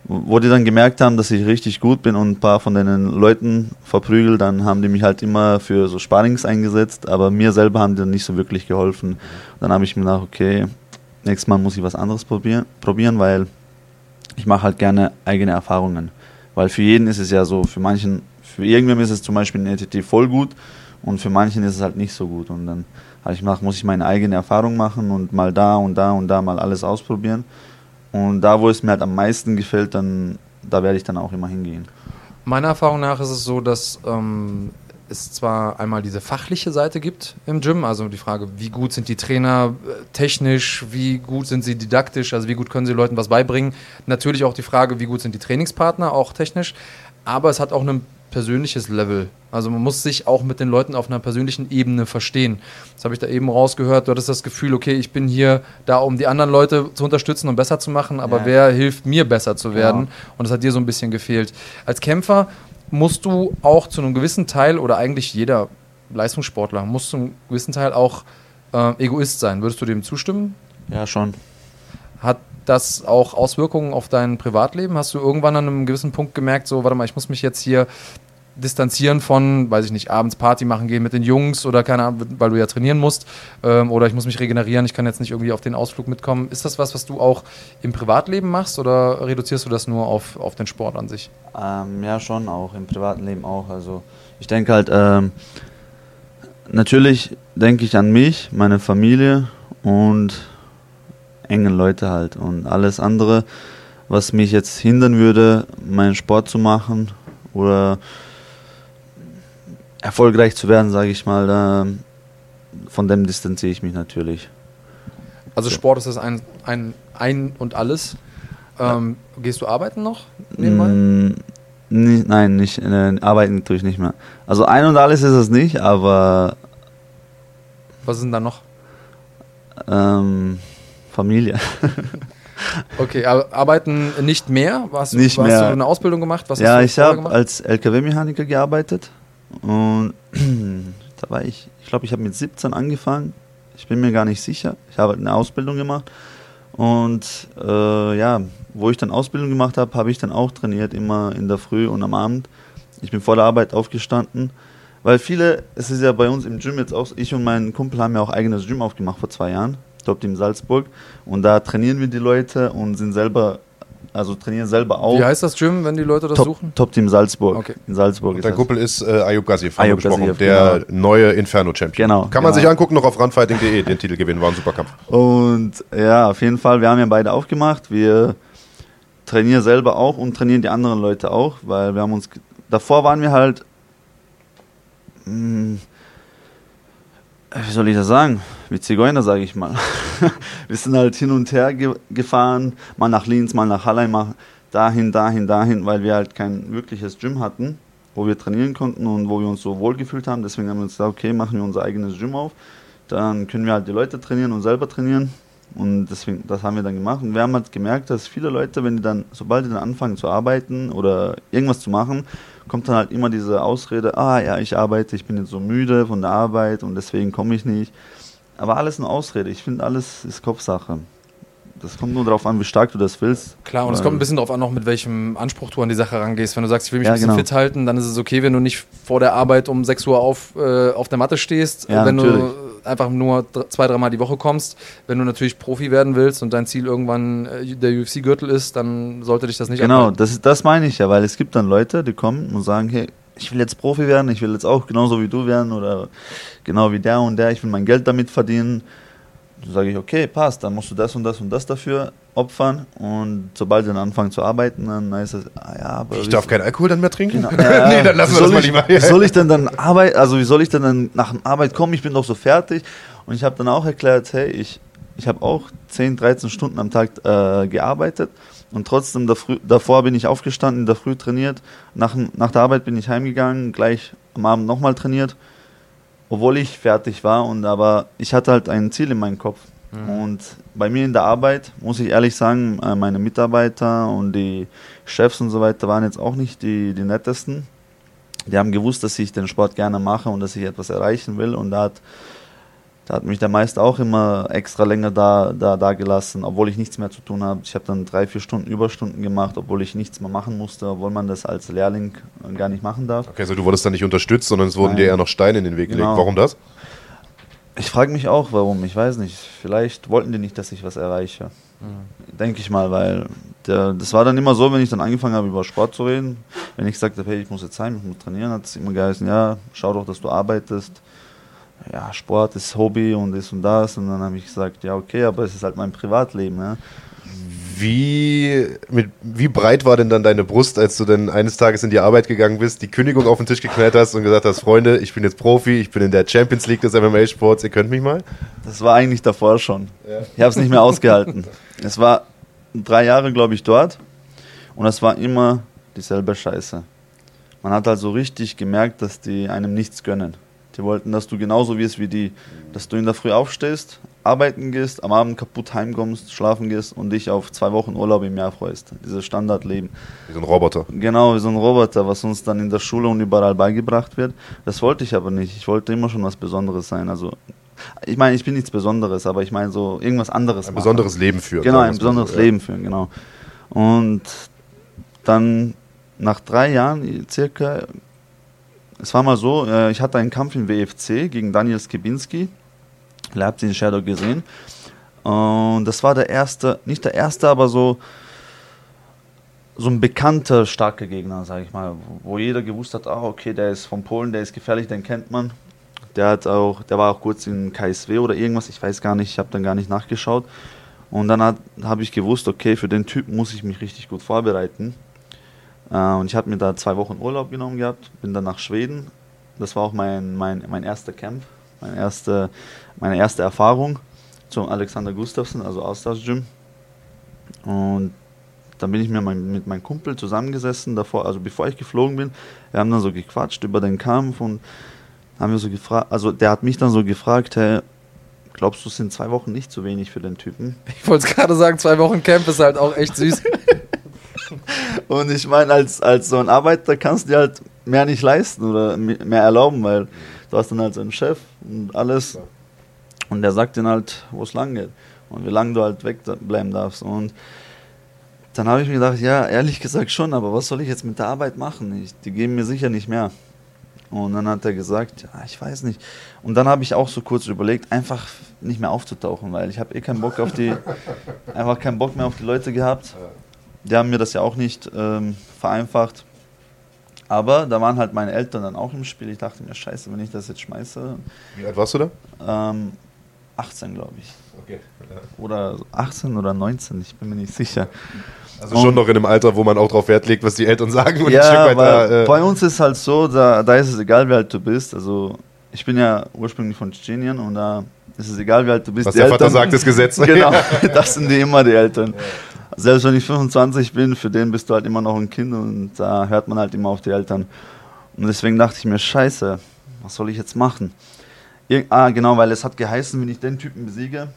Wo die dann gemerkt haben, dass ich richtig gut bin und ein paar von den Leuten verprügelt, dann haben die mich halt immer für so Sparrings eingesetzt, aber mir selber haben die dann nicht so wirklich geholfen. Dann habe ich mir gedacht, okay, nächstes Mal muss ich was anderes probieren, probieren weil ich mache halt gerne eigene Erfahrungen. Weil für jeden ist es ja so, für manchen, für irgendwem ist es zum Beispiel in ETT voll gut und für manchen ist es halt nicht so gut. Und dann habe ich gedacht, muss ich meine eigene Erfahrung machen und mal da und da und da mal alles ausprobieren. Und da, wo es mir halt am meisten gefällt, dann da werde ich dann auch immer hingehen. Meiner Erfahrung nach ist es so, dass ähm, es zwar einmal diese fachliche Seite gibt im Gym, also die Frage, wie gut sind die Trainer äh, technisch, wie gut sind sie didaktisch, also wie gut können sie Leuten was beibringen. Natürlich auch die Frage, wie gut sind die Trainingspartner, auch technisch. Aber es hat auch ein persönliches Level. Also man muss sich auch mit den Leuten auf einer persönlichen Ebene verstehen. Das habe ich da eben rausgehört. Du hattest das Gefühl, okay, ich bin hier da, um die anderen Leute zu unterstützen und besser zu machen, aber ja. wer hilft mir besser zu werden? Genau. Und das hat dir so ein bisschen gefehlt. Als Kämpfer musst du auch zu einem gewissen Teil oder eigentlich jeder Leistungssportler muss zu einem gewissen Teil auch äh, Egoist sein. Würdest du dem zustimmen? Ja, schon. Hat das auch Auswirkungen auf dein Privatleben? Hast du irgendwann an einem gewissen Punkt gemerkt, so, warte mal, ich muss mich jetzt hier distanzieren von, weiß ich nicht, abends Party machen gehen mit den Jungs oder keine Ahnung, weil du ja trainieren musst ähm, oder ich muss mich regenerieren, ich kann jetzt nicht irgendwie auf den Ausflug mitkommen. Ist das was, was du auch im Privatleben machst oder reduzierst du das nur auf, auf den Sport an sich? Ähm, ja, schon auch, im privaten Leben auch. Also ich denke halt, ähm, natürlich denke ich an mich, meine Familie und engen Leute halt und alles andere, was mich jetzt hindern würde, meinen Sport zu machen oder erfolgreich zu werden, sage ich mal, von dem distanziere ich mich natürlich. Also Sport ist das ein, ein, ein und alles. Ähm, gehst du arbeiten noch nebenbei? Mm, nie- nein, nicht, äh, arbeiten tue ich nicht mehr. Also ein und alles ist es nicht, aber Was ist denn da noch? ähm, Familie. Okay, aber arbeiten nicht mehr? Was, Nicht hast mehr. du eine Ausbildung gemacht? Was ja, hast du ich habe als LKW-Mechaniker gearbeitet und da war ich, ich glaube, ich habe mit 17 angefangen. Ich bin mir gar nicht sicher. Ich habe eine Ausbildung gemacht und äh, ja, wo ich dann Ausbildung gemacht habe, habe ich dann auch trainiert, immer in der Früh und am Abend. Ich bin vor der Arbeit aufgestanden, weil viele, es ist ja bei uns im Gym jetzt auch, ich und mein Kumpel haben ja auch eigenes Gym aufgemacht vor zwei Jahren, dort in Salzburg und da trainieren wir die Leute und sind selber, also trainieren selber auch. Wie heißt das Gym, wenn die Leute das Top, suchen? Top Team Salzburg. Okay. In Salzburg ist Dein das. Kumpel ist äh, Ayub Gassiev, Ayub Gassiev, der neue Inferno-Champion. Genau, Kann man genau. sich angucken, noch auf runfighting.de, den Titel gewinnen, war ein super Kampf. Und ja, auf jeden Fall, wir haben ja beide aufgemacht. Wir trainieren selber auch und trainieren die anderen Leute auch, weil wir haben uns. Davor waren wir halt. mh, Wie soll ich das sagen? Wie Zigeuner, sage ich mal. wir sind halt hin und her ge gefahren, mal nach Linz, mal nach Halle, mal dahin, dahin, dahin, weil wir halt kein wirkliches Gym hatten, wo wir trainieren konnten und wo wir uns so wohl gefühlt haben. Deswegen haben wir uns gesagt, okay, machen wir unser eigenes Gym auf. Dann können wir halt die Leute trainieren und selber trainieren. Und deswegen, das haben wir dann gemacht. Und wir haben halt gemerkt, dass viele Leute, wenn die dann, sobald die dann anfangen zu arbeiten oder irgendwas zu machen, kommt dann halt immer diese Ausrede, ah ja, ich arbeite, ich bin jetzt so müde von der Arbeit und deswegen komme ich nicht. Aber alles eine Ausrede. Ich finde, alles ist Kopfsache. Das kommt nur darauf an, wie stark du das willst. Klar, und es kommt ein bisschen darauf an, noch mit welchem Anspruch du an die Sache rangehst. Wenn du sagst, ich will mich Ja, ein bisschen genau. fit halten, dann ist es okay, wenn du nicht vor der Arbeit um 6 Uhr auf, äh, auf der Matte stehst. Ja, wenn natürlich. du einfach nur zwei, dreimal die Woche kommst. Wenn du natürlich Profi werden willst und dein Ziel irgendwann äh, der UFC-Gürtel ist, dann sollte dich das nicht Genau, abhalten. das, ist- das meine ich ja, weil es gibt dann Leute, die kommen und sagen, hey, ich will jetzt Profi werden, ich will jetzt auch genauso wie du werden oder genau wie der und der, ich will mein Geld damit verdienen. Dann sage ich, okay, passt, dann musst du das und das und das dafür opfern und sobald sie dann anfangen zu arbeiten, dann heißt es, ah ja, aber... Ich darf keinen Alkohol dann mehr trinken? Genau. Ja, nee, dann lassen wir das mal lieber. Wie soll ich denn dann Arbeit, also wie soll ich denn dann nach der Arbeit kommen? Ich bin doch so fertig. Und ich habe dann auch erklärt, hey, ich, ich habe auch 10, 13 Stunden am Tag äh, gearbeitet und trotzdem davor bin ich aufgestanden, in der Früh trainiert. Nach, nach der Arbeit bin ich heimgegangen, gleich am Abend nochmal trainiert, obwohl ich fertig war. Und aber ich hatte halt ein Ziel in meinem Kopf. Und bei mir in der Arbeit, muss ich ehrlich sagen, äh, meine Mitarbeiter und die Chefs und so weiter waren jetzt auch nicht die, die nettesten. Die haben gewusst, dass ich den Sport gerne mache und dass ich etwas erreichen will. Und da hat, da hat mich der Meister auch immer extra länger da, da, da gelassen, obwohl ich nichts mehr zu tun habe. Ich habe dann drei, vier Stunden Überstunden gemacht, obwohl ich nichts mehr machen musste, obwohl man das als Lehrling gar nicht machen darf. Okay, also du wurdest dann nicht unterstützt, sondern es wurden Nein. dir eher noch Steine in den Weg gelegt. Genau. Warum das? Ich frage mich auch, warum. Ich weiß nicht. Vielleicht wollten die nicht, dass ich was erreiche. Denke ich mal, weil der, das war dann immer so, wenn ich dann angefangen habe, über Sport zu reden. Wenn ich gesagt habe, hey, ich muss jetzt heim, ich muss trainieren, hat es immer geheißen, ja, schau doch, dass du arbeitest. Ja, Sport ist Hobby und das und das. Und dann habe ich gesagt, ja, okay, aber es ist halt mein Privatleben. Ja. Wie, mit, wie breit war denn dann deine Brust, als du dann eines Tages in die Arbeit gegangen bist, die Kündigung auf den Tisch geknallt hast und gesagt hast, Freunde, ich bin jetzt Profi, ich bin in der Champions League des MMA-Sports, ihr könnt mich mal? Das war eigentlich davor schon. Ich habe es nicht mehr ausgehalten. Es war drei Jahre, glaube ich, dort und es war immer dieselbe Scheiße. Man hat also richtig gemerkt, dass die einem nichts gönnen. Die wollten, dass du genauso wirst wie die, dass du in der Früh aufstehst, arbeiten gehst, am Abend kaputt heimkommst, schlafen gehst und dich auf zwei Wochen Urlaub im Jahr freust. Dieses Standardleben. Wie so ein Roboter. Genau, wie so ein Roboter, was uns dann in der Schule und überall beigebracht wird. Das wollte ich aber nicht. Ich wollte immer schon was Besonderes sein. Also, ich meine, ich bin nichts Besonderes, aber ich meine so irgendwas anderes. Ein machen. besonderes Leben führen. Genau, ein so, besonderes ja. Leben führen, genau. Und dann nach drei Jahren circa, es war mal so, äh, ich hatte einen Kampf im WFC gegen Daniel Skibinski, Leipzig in Shadow gesehen. Und das war der erste, nicht der erste, aber so, so ein bekannter, starker Gegner, sage ich mal, wo jeder gewusst hat, ah, okay, der ist von Polen, der ist gefährlich, den kennt man. Der hat auch, der war auch kurz in KSW oder irgendwas, ich weiß gar nicht, ich habe dann gar nicht nachgeschaut. Und dann habe ich gewusst, okay, für den Typ muss ich mich richtig gut vorbereiten. Äh, und ich habe mir da zwei Wochen Urlaub genommen gehabt, bin dann nach Schweden Das war auch mein, mein, mein erster Camp, meine erste, meine erste Erfahrung zum Alexander Gustafsson, also Austauschgym. Und dann bin ich mir mein, mit meinem Kumpel zusammengesessen, davor, also bevor ich geflogen bin. Wir haben dann so gequatscht über den Kampf und haben wir so gefragt, also der hat mich dann so gefragt, hey, glaubst du, es sind zwei Wochen nicht zu wenig für den Typen? Ich wollte es gerade sagen, zwei Wochen Camp ist halt auch echt süß. und ich meine, als, als so ein Arbeiter kannst du dir halt mehr nicht leisten oder mehr erlauben, weil du hast dann halt so einen Chef und alles. Und der sagt dir halt, wo es lang geht und wie lange du halt wegbleiben darfst. Und dann habe ich mir gedacht, ja, ehrlich gesagt schon, aber was soll ich jetzt mit der Arbeit machen? Ich, die geben mir sicher nicht mehr. Und dann hat er gesagt, ja, ich weiß nicht. Und dann habe ich auch so kurz überlegt, einfach nicht mehr aufzutauchen, weil ich habe eh keinen Bock auf die, einfach keinen Bock mehr auf die Leute gehabt. Die haben mir das ja auch nicht ähm, vereinfacht. Aber da waren halt meine Eltern dann auch im Spiel. Ich dachte mir, scheiße, wenn ich das jetzt schmeiße. Wie alt warst du da? Ähm, 18, glaube ich. Okay. Ja. Oder 18 oder 19, ich bin mir nicht sicher. Also schon noch in einem Alter, wo man auch darauf Wert legt, was die Eltern sagen. Und ja, ein Stück weit da, äh bei uns ist halt so, da, da ist es egal, wie alt du bist. Also ich bin ja ursprünglich von Tschetschenien und da ist es egal, wie alt du bist. Was die der Eltern, Vater sagt, ist Gesetz. genau, das sind die immer die Eltern. Selbst wenn ich 25 bin, für den bist du halt immer noch ein Kind und da hört man halt immer auf die Eltern. Und deswegen dachte ich mir, scheiße, was soll ich jetzt machen? Ir ah, genau, weil es hat geheißen, wenn ich den Typen besiege,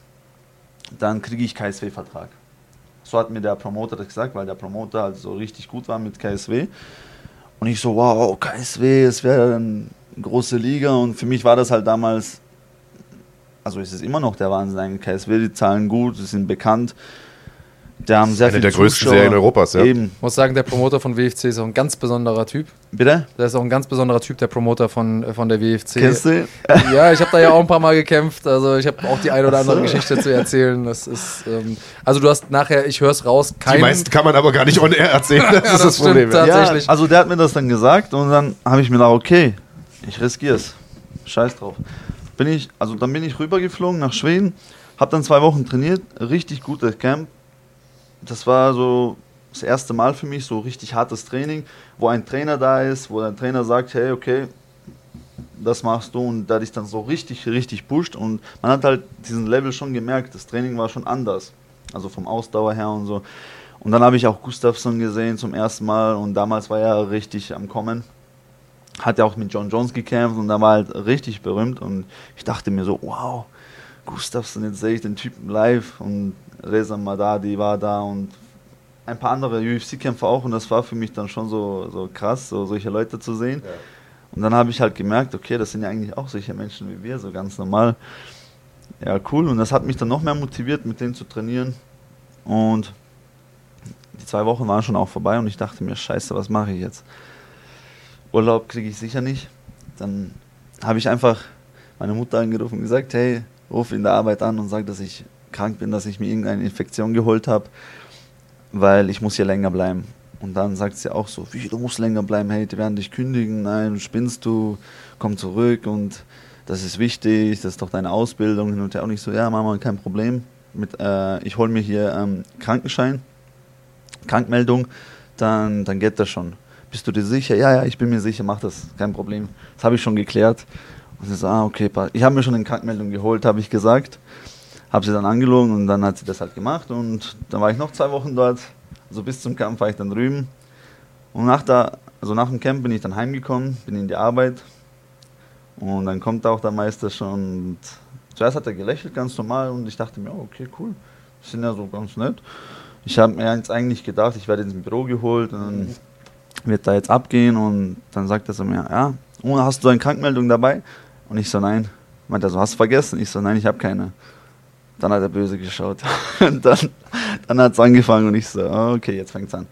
dann kriege ich KSW-Vertrag. So hat mir der Promoter das gesagt, weil der Promoter halt so richtig gut war mit KSW. Und ich so, wow, KSW, es wäre eine große Liga. Und für mich war das halt damals, also ist es immer noch der Wahnsinn. KSW, die zahlen gut, sie sind bekannt. Der haben sehr Eine der größten Serien Europas, ja. Eben. Ich muss sagen, der Promoter von WFC ist auch ein ganz besonderer Typ. Bitte? Der ist auch ein ganz besonderer Typ, der Promoter von, äh, von der WFC. Kennst du? Ja, ich habe da ja auch ein paar Mal gekämpft. Also ich habe auch die eine oder andere so. Geschichte zu erzählen. Das ist, ähm, also du hast nachher, ich höre es raus, kein... Die meisten kann man aber gar nicht on air erzählen. Das ja, ist das, das Problem. Tatsächlich. Ja, also der hat mir das dann gesagt und dann habe ich mir gedacht, okay, ich riskiere es. Scheiß drauf. Bin ich, also dann bin ich rübergeflogen nach Schweden, habe dann zwei Wochen trainiert, richtig gutes Camp, das war so das erste Mal für mich, so richtig hartes Training, wo ein Trainer da ist, wo ein Trainer sagt, hey, okay, das machst du und da dich dann so richtig, richtig pusht und man hat halt diesen Level schon gemerkt, das Training war schon anders, also vom Ausdauer her und so. Und dann habe ich auch Gustafsson gesehen zum ersten Mal und damals war er richtig am Kommen. Hat ja auch mit John Jones gekämpft und da war halt richtig berühmt und ich dachte mir so, wow, Gustafsson, jetzt sehe ich den Typen live und Reza Madadi war da und ein paar andere UFC-Kämpfer auch und das war für mich dann schon so, so krass, so solche Leute zu sehen. Ja. Und dann habe ich halt gemerkt, okay, das sind ja eigentlich auch solche Menschen wie wir, so ganz normal. Ja, cool. Und das hat mich dann noch mehr motiviert, mit denen zu trainieren. Und die zwei Wochen waren schon auch vorbei und ich dachte mir, scheiße, was mache ich jetzt? Urlaub kriege ich sicher nicht. Dann habe ich einfach meine Mutter angerufen und gesagt, hey, ruf in der Arbeit an und sag, dass ich krank bin, dass ich mir irgendeine Infektion geholt habe, weil ich muss hier länger bleiben. Und dann sagt sie auch so, wie, du musst länger bleiben, hey, die werden dich kündigen, nein, spinnst du, komm zurück und das ist wichtig, das ist doch deine Ausbildung und her. Und ich so, ja, Mama, kein Problem. Mit, äh, ich hole mir hier ähm, Krankenschein, Krankmeldung, dann, dann geht das schon. Bist du dir sicher? Ja, ja, ich bin mir sicher, mach das, kein Problem. Das habe ich schon geklärt. Sie so, ah, okay, ich habe mir schon eine Krankmeldung geholt, habe ich gesagt habe sie dann angelogen und dann hat sie das halt gemacht und dann war ich noch zwei Wochen dort. Also bis zum Camp war ich dann drüben. Und nach, der, also nach dem Camp bin ich dann heimgekommen, bin in die Arbeit und dann kommt auch der Meister schon. Und zuerst hat er gelächelt, ganz normal und ich dachte mir, oh, okay, cool, das sind ja so ganz nett. Ich habe mir jetzt eigentlich gedacht, ich werde ins Büro geholt und dann wird da jetzt abgehen und dann sagt er so mir, ja, oh, hast du eine Krankmeldung dabei? Und ich so, nein. Meint er so, hast du vergessen? Ich so, nein, ich habe keine. Dann hat er böse geschaut. und dann, dann hat es angefangen und ich so, ah, okay, jetzt fängt es an.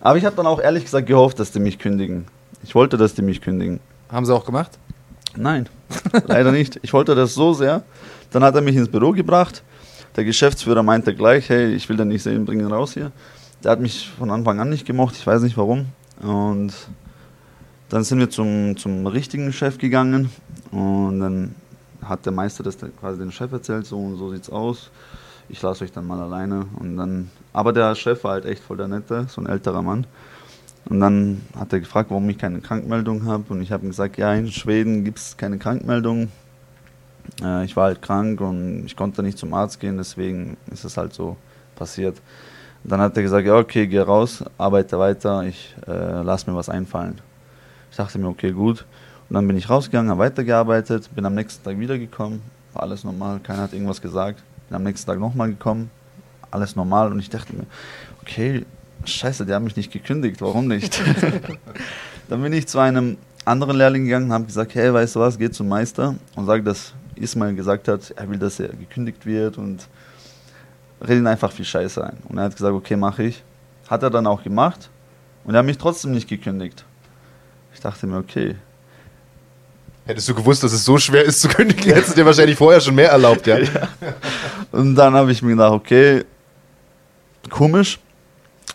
Aber ich habe dann auch ehrlich gesagt gehofft, dass die mich kündigen. Ich wollte, dass die mich kündigen. Haben sie auch gemacht? Nein, leider nicht. Ich wollte das so sehr. Dann hat er mich ins Büro gebracht. Der Geschäftsführer meinte gleich, hey, ich will den nicht sehen, bring ihn raus hier. Der hat mich von Anfang an nicht gemocht, ich weiß nicht warum. Und dann sind wir zum, zum richtigen Chef gegangen und dann hat der Meister das quasi dem Chef erzählt, so und so sieht's aus. Ich lasse euch dann mal alleine. Und dann, aber der Chef war halt echt voll der Nette, so ein älterer Mann. Und dann hat er gefragt, warum ich keine Krankmeldung habe. Und ich habe ihm gesagt, ja, in Schweden gibt es keine Krankmeldung. Äh, ich war halt krank und ich konnte nicht zum Arzt gehen, deswegen ist es halt so passiert. Und dann hat er gesagt, ja, okay, geh raus, arbeite weiter, ich äh, lass mir was einfallen. Ich dachte mir, okay, gut. Und dann bin ich rausgegangen, habe weitergearbeitet, bin am nächsten Tag wiedergekommen, war alles normal, keiner hat irgendwas gesagt. Bin am nächsten Tag nochmal gekommen, alles normal und ich dachte mir, okay, scheiße, der hat mich nicht gekündigt, warum nicht? dann bin ich zu einem anderen Lehrling gegangen und habe gesagt, hey, weißt du was, geh zum Meister und sag, dass Ismail gesagt hat, er will, dass er gekündigt wird und reden einfach viel Scheiße ein. Und er hat gesagt, okay, mache ich. Hat er dann auch gemacht und er hat mich trotzdem nicht gekündigt. Ich dachte mir, okay. Hättest du gewusst, dass es so schwer ist zu kündigen, hättest du dir wahrscheinlich vorher schon mehr erlaubt, ja. ja. Und dann habe ich mir gedacht, okay, komisch.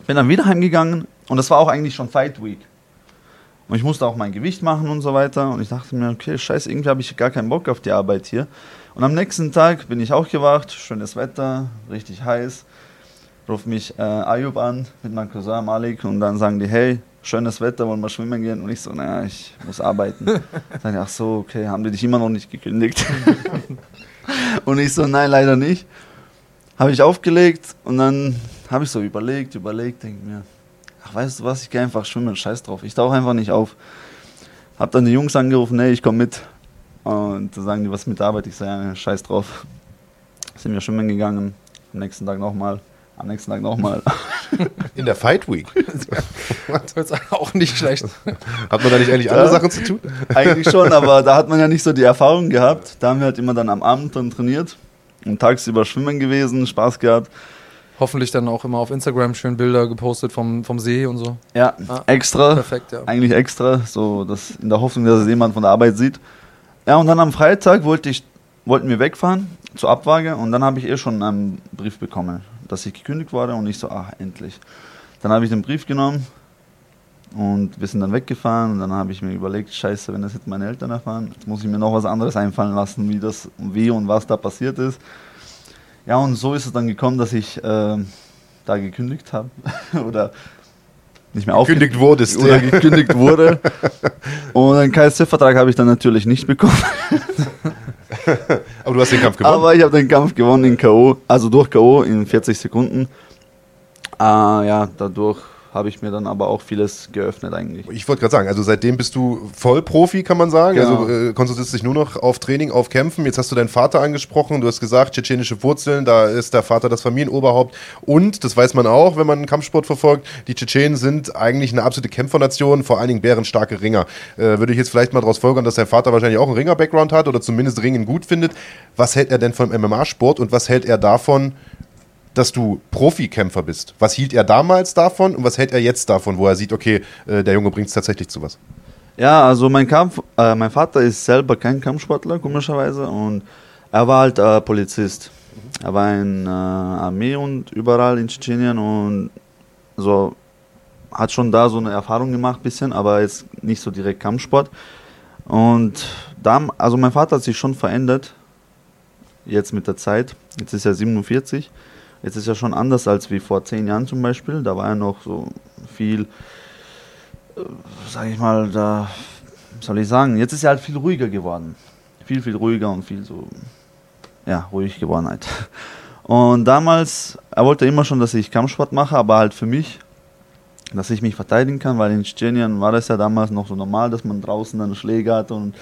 Bin dann wieder heimgegangen und das war auch eigentlich schon Fight Week. Und ich musste auch mein Gewicht machen und so weiter. Und ich dachte mir, okay, scheiße, irgendwie habe ich gar keinen Bock auf die Arbeit hier. Und am nächsten Tag bin ich auch gewacht, schönes Wetter, richtig heiß. Ruf mich äh, Ayub an mit meinem Cousin Malik und dann sagen die, hey, schönes Wetter, wollen wir schwimmen gehen? Und ich so, naja, ich muss arbeiten. dann, ach so, okay, haben die dich immer noch nicht gekündigt? und ich so, nein, leider nicht. Habe ich aufgelegt und dann habe ich so überlegt, überlegt, denke mir, ach, weißt du was, ich gehe einfach schwimmen, scheiß drauf. Ich tauche einfach nicht auf. Hab dann die Jungs angerufen, nee, ich komme mit. Und da sagen die, was mit der Arbeit? Ich sage, ja, scheiß drauf. Sind wir schwimmen gegangen, am nächsten Tag nochmal, am nächsten Tag nochmal. In der Fight Week? das ist auch nicht schlecht. Hat man da nicht eigentlich andere Sachen zu tun? Eigentlich schon, aber da hat man ja nicht so die Erfahrung gehabt. Da haben wir halt immer dann am Abend dann trainiert und tagsüber schwimmen gewesen, Spaß gehabt. Hoffentlich dann auch immer auf Instagram schön Bilder gepostet vom, vom See und so. Ja, ah, extra. Perfekt, ja. Eigentlich extra, so dass in der Hoffnung, dass es jemand von der Arbeit sieht. Ja, und dann am Freitag wollte ich, wollten wir wegfahren zur Abwaage und dann habe ich eh schon einen Brief bekommen, dass ich gekündigt wurde und ich so, ach, endlich. Dann habe ich den Brief genommen und wir sind dann weggefahren und dann habe ich mir überlegt, scheiße, wenn das jetzt meine Eltern erfahren, jetzt muss ich mir noch was anderes einfallen lassen, wie das, wie und was da passiert ist. Ja, und so ist es dann gekommen, dass ich äh, da gekündigt habe. oder nicht mehr gekündigt wurdest. Oder gekündigt wurde. Und einen KSC-Vertrag habe ich dann natürlich nicht bekommen. Aber du hast den Kampf gewonnen. Aber ich habe den Kampf gewonnen in K.O., also durch K.O. in 40 Sekunden. Äh, ja, dadurch habe ich mir dann aber auch vieles geöffnet eigentlich. Ich wollte gerade sagen, also seitdem bist du Vollprofi, kann man sagen. Genau. Also äh, konzentrierst dich nur noch auf Training, auf Kämpfen. Jetzt hast du deinen Vater angesprochen. Du hast gesagt, tschetschenische Wurzeln, da ist der Vater das Familienoberhaupt. Und, das weiß man auch, wenn man Kampfsport verfolgt, die Tschetschenen sind eigentlich eine absolute Kämpfernation, vor allen Dingen bärenstarke Ringer. Äh, würde ich jetzt vielleicht mal daraus folgern, dass dein Vater wahrscheinlich auch einen Ringer-Background hat oder zumindest Ringen gut findet. Was hält er denn vom MMA-Sport und was hält er davon, dass du Profikämpfer bist. Was hielt er damals davon und was hält er jetzt davon, wo er sieht, okay, äh, der Junge bringt es tatsächlich zu was? Ja, also mein Kampf, äh, mein Vater ist selber kein Kampfsportler, komischerweise, und er war halt äh, Polizist. Er war in äh, Armee und überall in Tschetschenien und so hat schon da so eine Erfahrung gemacht, bisschen, aber jetzt nicht so direkt Kampfsport. Und da, also mein Vater hat sich schon verändert, jetzt mit der Zeit. Jetzt ist er 47 Jetzt ist ja schon anders als wie vor zehn Jahren zum Beispiel. Da war ja noch so viel, äh, sag ich mal, da soll ich sagen, jetzt ist er halt viel ruhiger geworden. Viel, viel ruhiger und viel so, ja, ruhig geworden halt. Und damals, er wollte immer schon, dass ich Kampfsport mache, aber halt für mich, dass ich mich verteidigen kann, weil in Tschetschenien war das ja damals noch so normal, dass man draußen einen Schläger hat und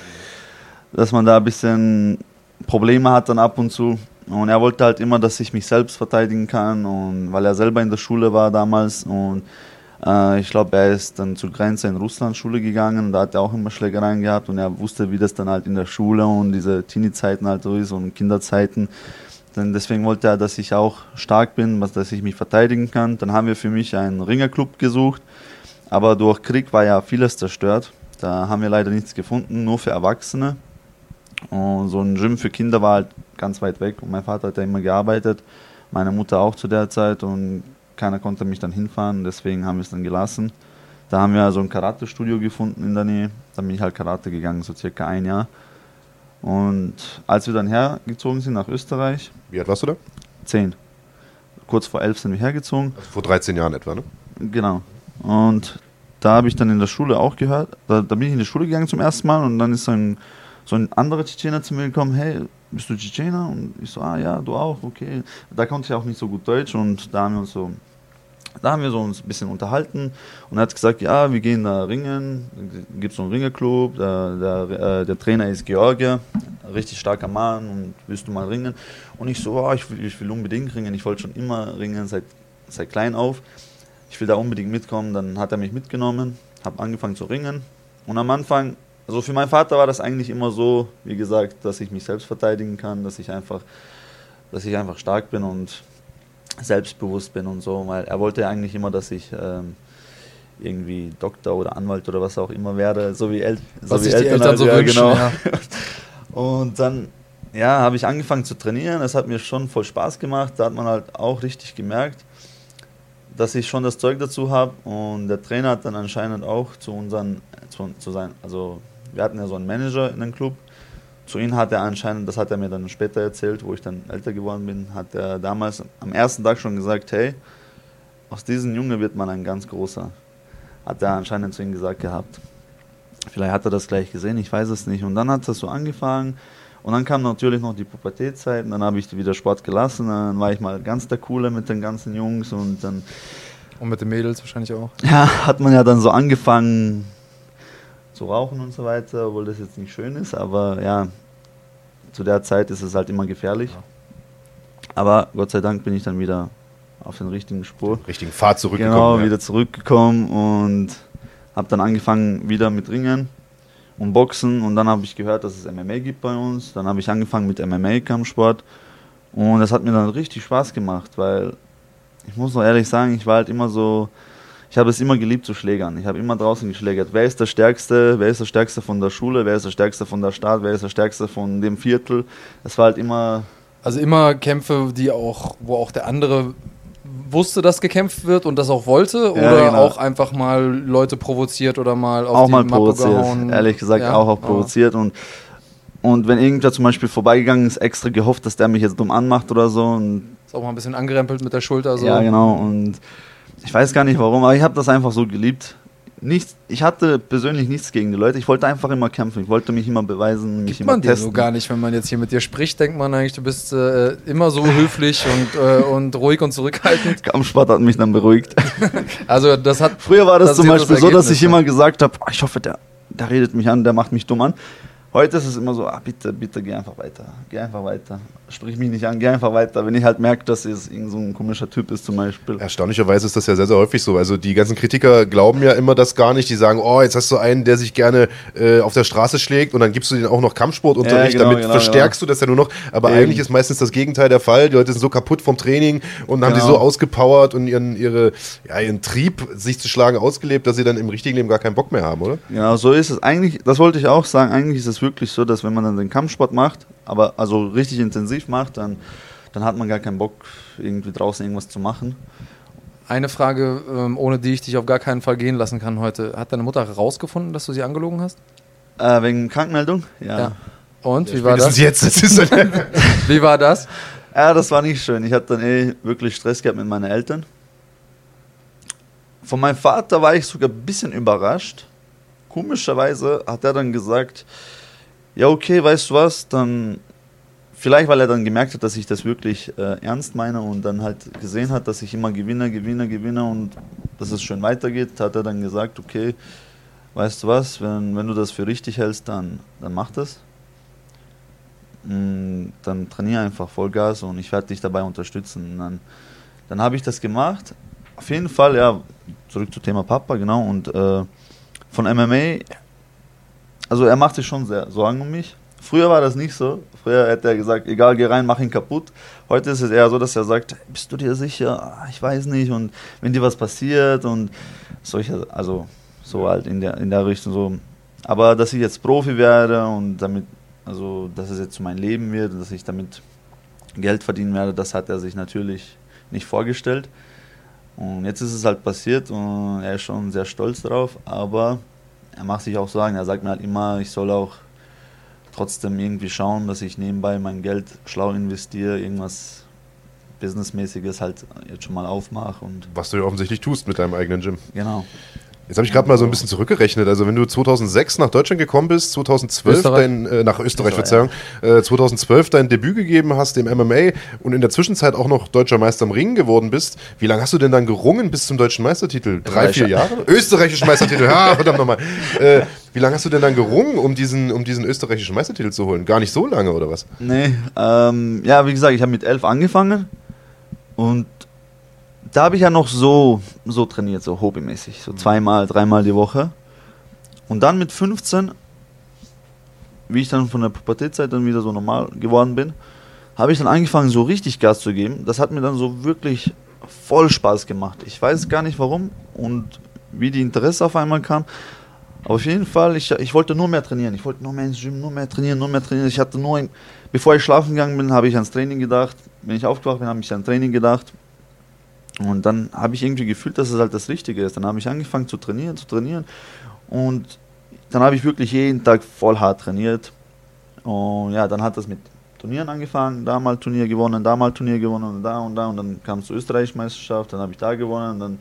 dass man da ein bisschen Probleme hat dann ab und zu. Und er wollte halt immer, dass ich mich selbst verteidigen kann und weil er selber in der Schule war damals und äh, ich glaube, er ist dann zur Grenze in Russland Schule gegangen, da hat er auch immer Schlägereien gehabt und er wusste, wie das dann halt in der Schule und diese Teenie-Zeiten halt so ist und Kinderzeiten. Denn deswegen wollte er, dass ich auch stark bin, dass ich mich verteidigen kann. Dann haben wir für mich einen Ringerclub gesucht, aber durch Krieg war ja vieles zerstört. Da haben wir leider nichts gefunden, nur für Erwachsene. Und so ein Gym für Kinder war halt ganz weit weg und mein Vater hat ja immer gearbeitet, meine Mutter auch zu der Zeit und keiner konnte mich dann hinfahren, deswegen haben wir es dann gelassen. Da haben wir so ein Karate-Studio gefunden in der Nähe, da bin ich halt Karate gegangen, so circa ein Jahr. Und als wir dann hergezogen sind nach Österreich. Wie alt warst du da? Zehn. Kurz vor elf sind wir hergezogen. Also vor 13 Jahren etwa, ne? Genau. Und da habe ich dann in der Schule auch gehört, da, da, bin ich in die Schule gegangen zum ersten Mal und dann ist ein, so ein anderer Tschetschener zu mir gekommen, hey, bist du Tschetschener? Und ich so, ah ja, du auch, okay. Da konnte ich auch nicht so gut Deutsch und da haben wir uns so, da haben wir so uns ein bisschen unterhalten und er hat gesagt, ja, wir gehen da ringen, gibt so einen Ringerclub, der, der, äh, der Trainer ist Georgier, richtig starker Mann und willst du mal ringen? Und ich so, oh, ich, will, ich will unbedingt ringen, ich wollte schon immer ringen, seit, seit klein auf ich will da unbedingt mitkommen. Dann hat er mich mitgenommen, habe angefangen zu ringen. Und am Anfang, also für meinen Vater war das eigentlich immer so, wie gesagt, dass ich mich selbst verteidigen kann, dass ich einfach, dass ich einfach stark bin und selbstbewusst bin und so, weil er wollte eigentlich immer, dass ich ähm, irgendwie Doktor oder Anwalt oder was auch immer werde, so wie, El so was wie Eltern, Eltern halt, so ja, wünschen, genau. Ja. Und dann ja, habe ich angefangen zu trainieren. Es hat mir schon voll Spaß gemacht. Da hat man halt auch richtig gemerkt, dass ich schon das Zeug dazu habe und der Trainer hat dann anscheinend auch zu unseren, zu, zu sein, also wir hatten ja so einen Manager in dem Club, zu ihm hat er anscheinend, das hat er mir dann später erzählt, wo ich dann älter geworden bin, hat er damals am ersten Tag schon gesagt, hey, aus diesem Junge wird man ein ganz großer. Hat er anscheinend zu ihm gesagt gehabt. Vielleicht hat er das gleich gesehen, ich weiß es nicht. Und dann hat er so angefangen, und dann kam natürlich noch die Pubertätzeit, und dann habe ich wieder Sport gelassen, dann war ich mal ganz der Coole mit den ganzen Jungs und dann. Und mit den Mädels wahrscheinlich auch. Ja, hat man ja dann so angefangen zu rauchen und so weiter, obwohl das jetzt nicht schön ist, aber ja, zu der Zeit ist es halt immer gefährlich. Ja. Aber Gott sei Dank bin ich dann wieder auf den richtigen Spur. Richtigen Pfad zurückgekommen. Genau, ja. wieder zurückgekommen und habe dann angefangen wieder mit Ringen und Boxen und dann habe ich gehört, dass es MMA gibt bei uns. Dann habe ich angefangen mit MMA-Kampfsport und das hat mir dann richtig Spaß gemacht, weil ich muss noch ehrlich sagen, ich war halt immer so, ich habe es immer geliebt zu schlägern. Ich habe immer draußen geschlägert. Wer ist der Stärkste? Wer ist der Stärkste von der Schule? Wer ist der Stärkste von der Stadt? Wer ist der Stärkste von dem Viertel? Es war halt immer also immer Kämpfe, die auch, wo auch der andere wusste, dass gekämpft wird und das auch wollte? Oder ja, genau. auch einfach mal Leute provoziert oder mal auf auch die mal Mappe provoziert. gehauen? Ehrlich gesagt, ja. auch, auch provoziert. Und, und wenn irgendwer zum Beispiel vorbeigegangen ist, extra gehofft, dass der mich jetzt dumm anmacht oder so. Und ist auch mal ein bisschen angerempelt mit der Schulter. So. Ja, genau. Und ich weiß gar nicht warum, aber ich habe das einfach so geliebt nichts, ich hatte persönlich nichts gegen die Leute. Ich wollte einfach immer kämpfen. Ich wollte mich immer beweisen, mich Gibt immer man testen. so gar nicht, wenn man jetzt hier mit dir spricht, denkt man eigentlich, du bist äh, immer so höflich und, äh, und ruhig und zurückhaltend. Kampfsport hat mich dann beruhigt. also das hat. Früher war das, das zum Beispiel das so, dass ich immer gesagt habe, oh, ich hoffe, der, der redet mich an, der macht mich dumm an. Heute ist es immer so, ah, bitte, bitte, geh einfach weiter. Geh einfach weiter. Sprich mich nicht an, geh einfach weiter. Wenn ich halt merke, dass es irgend so ein komischer Typ ist zum Beispiel. Erstaunlicherweise ist das ja sehr, sehr häufig so. Also die ganzen Kritiker glauben ja immer das gar nicht. Die sagen, oh, jetzt hast du einen, der sich gerne äh, auf der Straße schlägt und dann gibst du den auch noch Kampfsportunterricht. Ja, genau, damit genau, verstärkst genau. du das ja nur noch. Aber Eben. eigentlich ist meistens das Gegenteil der Fall. Die Leute sind so kaputt vom Training und genau. haben die so ausgepowert und ihren, ihre, ja, ihren Trieb, sich zu schlagen, ausgelebt, dass sie dann im richtigen Leben gar keinen Bock mehr haben, oder? Ja, so ist es. Eigentlich, das wollte ich auch sagen, eigentlich ist es wirklich so, dass wenn man dann den Kampfsport macht, aber also richtig intensiv macht, dann, dann hat man gar keinen Bock, irgendwie draußen irgendwas zu machen. Eine Frage, ähm, ohne die ich dich auf gar keinen Fall gehen lassen kann heute. Hat deine Mutter herausgefunden, dass du sie angelogen hast? Äh, wegen Krankenmeldung? Ja. ja. Und, ja, wie war das? Jetzt. das ist wie war das? Ja, das war nicht schön. Ich hatte dann eh wirklich Stress gehabt mit meinen Eltern. Von meinem Vater war ich sogar ein bisschen überrascht komischerweise hat er dann gesagt, ja okay, weißt du was, dann vielleicht weil er dann gemerkt hat, dass ich das wirklich äh, ernst meine und dann halt gesehen hat, dass ich immer gewinne, gewinne, gewinne und dass es schön weitergeht, hat er dann gesagt, okay, weißt du was, wenn, wenn du das für richtig hältst, dann, dann mach das. Mm, dann trainiere einfach Vollgas und ich werde dich dabei unterstützen. Und dann, dann habe ich das gemacht. Auf jeden Fall, ja, zurück zum Thema Papa, genau. Und äh, von MMA, also er macht sich schon sehr Sorgen um mich. Früher war das nicht so. Früher hätte er gesagt, egal, geh rein, mach ihn kaputt. Heute ist es eher so, dass er sagt, bist du dir sicher? Ah, ich weiß nicht. Und wenn dir was passiert und solche, also so halt in der, in der Richtung so. Aber dass ich jetzt Profi werde und damit, also dass es jetzt mein Leben wird, dass ich damit Geld verdienen werde, das hat er sich natürlich nicht vorgestellt. Und jetzt ist es halt passiert und er ist schon sehr stolz darauf, aber er macht sich auch Sorgen. Er sagt mir halt immer, ich soll auch trotzdem irgendwie schauen, dass ich nebenbei mein Geld schlau investiere, irgendwas Businessmäßiges halt jetzt schon mal aufmache. Und Was du ja offensichtlich tust mit deinem eigenen Gym. Genau. Jetzt habe ich gerade mal so ein bisschen zurückgerechnet. Also wenn du 2006 nach Deutschland gekommen bist, 2012 Österreich. dein, äh, nach Österreich, Verzeihung, äh, 2012 dein Debüt gegeben hast im MMA und in der Zwischenzeit auch noch deutscher Meister im Ringen geworden bist, wie lange hast du denn dann gerungen bis zum deutschen Meistertitel? Drei, vier Jahre? Österreichischen Meistertitel, ja, verdammt nochmal. Äh, wie lange hast du denn dann gerungen, um diesen, um diesen österreichischen Meistertitel zu holen? Gar nicht so lange, oder was? Nee, ähm, ja, wie gesagt, ich habe mit elf angefangen und da habe ich ja noch so, so trainiert, so hobbymäßig, so zweimal, dreimal die Woche. Und dann mit 15, wie ich dann von der Pubertätzeit dann wieder so normal geworden bin, habe ich dann angefangen, so richtig Gas zu geben. Das hat mir dann so wirklich voll Spaß gemacht. Ich weiß gar nicht warum und wie die Interesse auf einmal kam. Aber auf jeden Fall, ich, ich wollte nur mehr trainieren. Ich wollte nur mehr ins Gym, nur mehr trainieren, nur mehr trainieren. Ich hatte nur, ein, bevor ich schlafen gegangen bin, habe ich ans Training gedacht. Wenn ich aufgewacht bin, habe ich ans Training gedacht. Und dann habe ich irgendwie gefühlt, dass es halt das Richtige ist. Dann habe ich angefangen zu trainieren, zu trainieren. Und dann habe ich wirklich jeden Tag voll hart trainiert. Und ja, dann hat das mit Turnieren angefangen. Da mal Turnier gewonnen, da mal Turnier gewonnen und da und da. Und dann kam es zur Österreich-Meisterschaft, dann habe ich da gewonnen. Und dann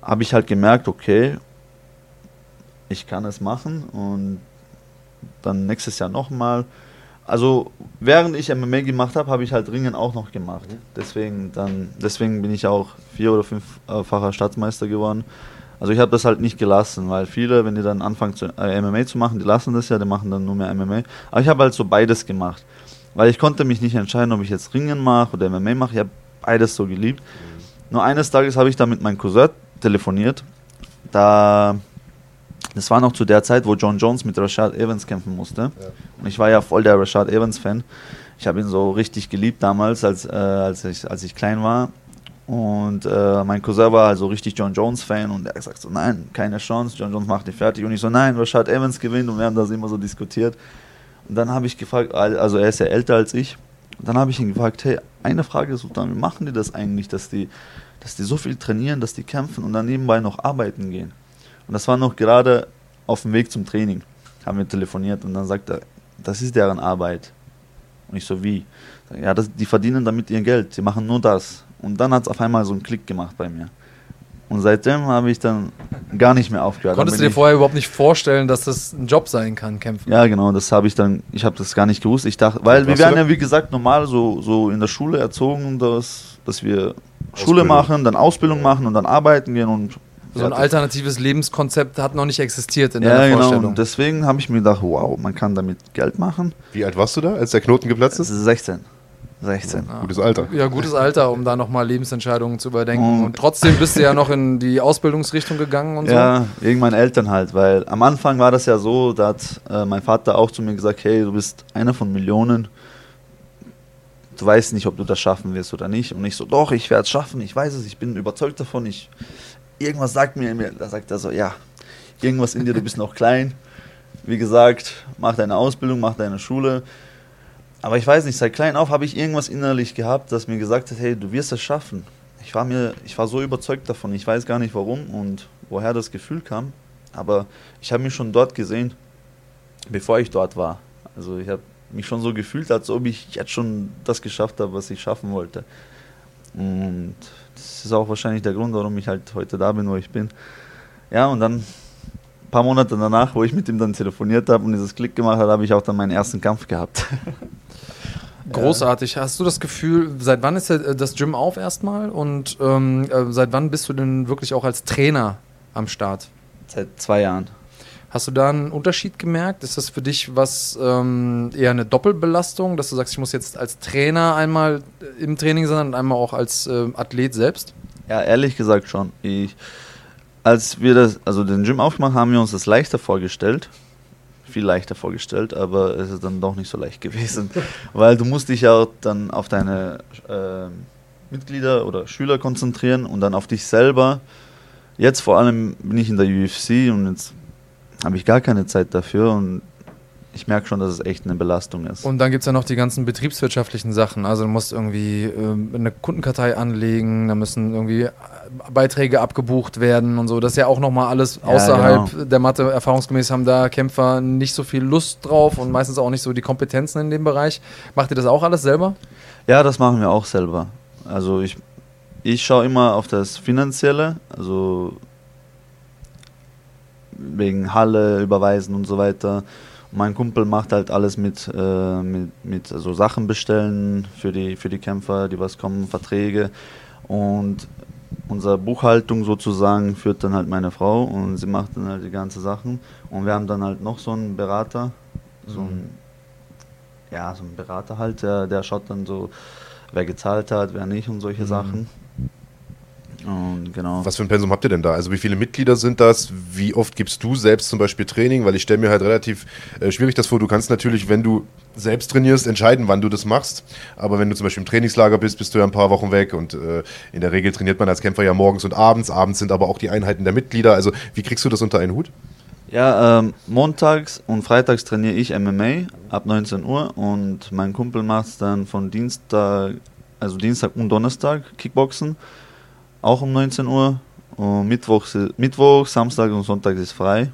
habe ich halt gemerkt, okay, ich kann es machen. Und dann nächstes Jahr nochmal. Also während ich MMA gemacht habe, habe ich halt Ringen auch noch gemacht. Deswegen, dann, deswegen bin ich auch vier- oder fünffacher Staatsmeister geworden. Also ich habe das halt nicht gelassen, weil viele, wenn die dann anfangen zu, äh, MMA zu machen, die lassen das ja, die machen dann nur mehr MMA. Aber ich habe halt so beides gemacht. Weil ich konnte mich nicht entscheiden, ob ich jetzt Ringen mache oder MMA mache. Ich habe beides so geliebt. Mhm. Nur eines Tages habe ich da mit meinem Cousin telefoniert. Da das war noch zu der Zeit, wo John Jones mit Rashad Evans kämpfen musste. Ja. Und ich war ja voll der Rashad Evans-Fan. Ich habe ihn so richtig geliebt damals, als, äh, als, ich, als ich klein war. Und äh, mein Cousin war also richtig John Jones-Fan und er hat gesagt so, nein, keine Chance, John Jones macht dich fertig. Und ich so, nein, Rashad Evans gewinnt und wir haben das immer so diskutiert. Und dann habe ich gefragt, also er ist ja älter als ich, und dann habe ich ihn gefragt, hey, eine Frage, Sultan, wie machen die das eigentlich, dass die, dass die so viel trainieren, dass die kämpfen und dann nebenbei noch arbeiten gehen? Und das war noch gerade auf dem Weg zum Training. Haben wir telefoniert und dann sagt er, das ist deren Arbeit. Und ich so, wie? Ja, das, die verdienen damit ihr Geld, die machen nur das. Und dann hat es auf einmal so einen Klick gemacht bei mir. Und seitdem habe ich dann gar nicht mehr aufgehört. Konntest du dir vorher überhaupt nicht vorstellen, dass das ein Job sein kann, kämpfen? Ja, genau, das habe ich dann, ich habe das gar nicht gewusst. Ich dachte, weil wir werden ja wie gesagt normal so, so in der Schule erzogen, dass, dass wir Schule machen, dann Ausbildung machen und dann arbeiten gehen und so ein alternatives Lebenskonzept hat noch nicht existiert in ja, deiner genau. Vorstellung. Und deswegen habe ich mir gedacht, wow, man kann damit Geld machen. Wie alt warst du da, als der Knoten geplatzt ist? 16. 16. Ja, gutes Alter. Ja, gutes Alter, um da nochmal Lebensentscheidungen zu überdenken. Und, und, trotzdem bist du ja noch in die Ausbildungsrichtung gegangen und so. Ja, wegen meinen Eltern halt, weil am Anfang war das ja so, da hat äh, mein Vater auch zu mir gesagt, hey, du bist einer von Millionen. Du weißt nicht, ob du das schaffen wirst oder nicht. Und ich so, doch, ich werde es schaffen, ich weiß es, ich bin überzeugt davon, ich irgendwas sagt mir, da sagt er so, ja, irgendwas in dir, du bist noch klein. Wie gesagt, mach deine Ausbildung, mach deine Schule. Aber ich weiß nicht, seit klein auf habe ich irgendwas innerlich gehabt, das mir gesagt hat, hey, du wirst es schaffen. Ich war, mir, ich war so überzeugt davon, ich weiß gar nicht warum und woher das Gefühl kam. Aber ich habe mich schon dort gesehen, bevor ich dort war. Also ich habe mich schon so gefühlt, als ob ich jetzt schon das geschafft habe, was ich schaffen wollte. Und das ist auch wahrscheinlich der Grund, warum ich halt heute da bin, wo ich bin. Ja, und dann ein paar Monate danach, wo ich mit ihm dann telefoniert habe und dieses Klick gemacht habe, habe ich auch dann meinen ersten Kampf gehabt. Großartig. Hast du das Gefühl, seit wann ist das Gym auf erstmal und ähm, äh, seit wann bist du denn wirklich auch als Trainer am Start? Seit zwei Jahren. Hast du da einen Unterschied gemerkt? Ist das für dich was ähm, eher eine Doppelbelastung, dass du sagst, ich muss jetzt als Trainer einmal im Training sein und einmal auch als äh, Athlet selbst? Ja, ehrlich gesagt schon. Ich, als wir das, also den Gym aufgemacht haben, wir uns das leichter vorgestellt. Viel leichter vorgestellt, aber es ist dann doch nicht so leicht gewesen. weil du musst dich ja dann auf deine äh, Mitglieder oder Schüler konzentrieren und dann auf dich selber. Jetzt vor allem bin ich in der UFC und jetzt habe ich gar keine Zeit dafür und ich merke schon, dass es echt eine Belastung ist. Und dann gibt es ja noch die ganzen betriebswirtschaftlichen Sachen. Also du musst irgendwie äh, eine Kundenkartei anlegen, da müssen irgendwie Beiträge abgebucht werden und so. Das ist ja auch nochmal alles ja, außerhalb genau. der Matte. Erfahrungsgemäß haben da Kämpfer nicht so viel Lust drauf und meistens auch nicht so die Kompetenzen in dem Bereich. Macht ihr das auch alles selber? Ja, das machen wir auch selber. Also ich, ich schaue immer auf das Finanzielle. Also wegen Halle überweisen und so weiter. Und mein Kumpel macht halt alles mit, äh, mit, mit also Sachen bestellen für die, für die Kämpfer, die was kommen, Verträge. Und unsere Buchhaltung sozusagen führt dann halt meine Frau und sie macht dann halt die ganzen Sachen. Und wir haben dann halt noch so einen Berater, so mhm. ja, so ein Berater halt, der, der schaut dann so, wer gezahlt hat, wer nicht und solche mhm. Sachen. Und genau. Was für ein Pensum habt ihr denn da? Also wie viele Mitglieder sind das? Wie oft gibst du selbst zum Beispiel Training? Weil ich stelle mir halt relativ äh, schwierig das vor. Du kannst natürlich, wenn du selbst trainierst, entscheiden, wann du das machst. Aber wenn du zum Beispiel im Trainingslager bist, bist du ja ein paar Wochen weg und äh, in der Regel trainiert man als Kämpfer ja morgens und abends. Abends sind aber auch die Einheiten der Mitglieder. Also wie kriegst du das unter einen Hut? Ja, ähm, montags und freitags trainiere ich MMA ab 19 Uhr und mein Kumpel macht es dann von Dienstag, also Dienstag und Donnerstag Kickboxen auch um 19 Uhr. Und Mittwoch, Mittwoch, Samstag und Sonntag ist frei.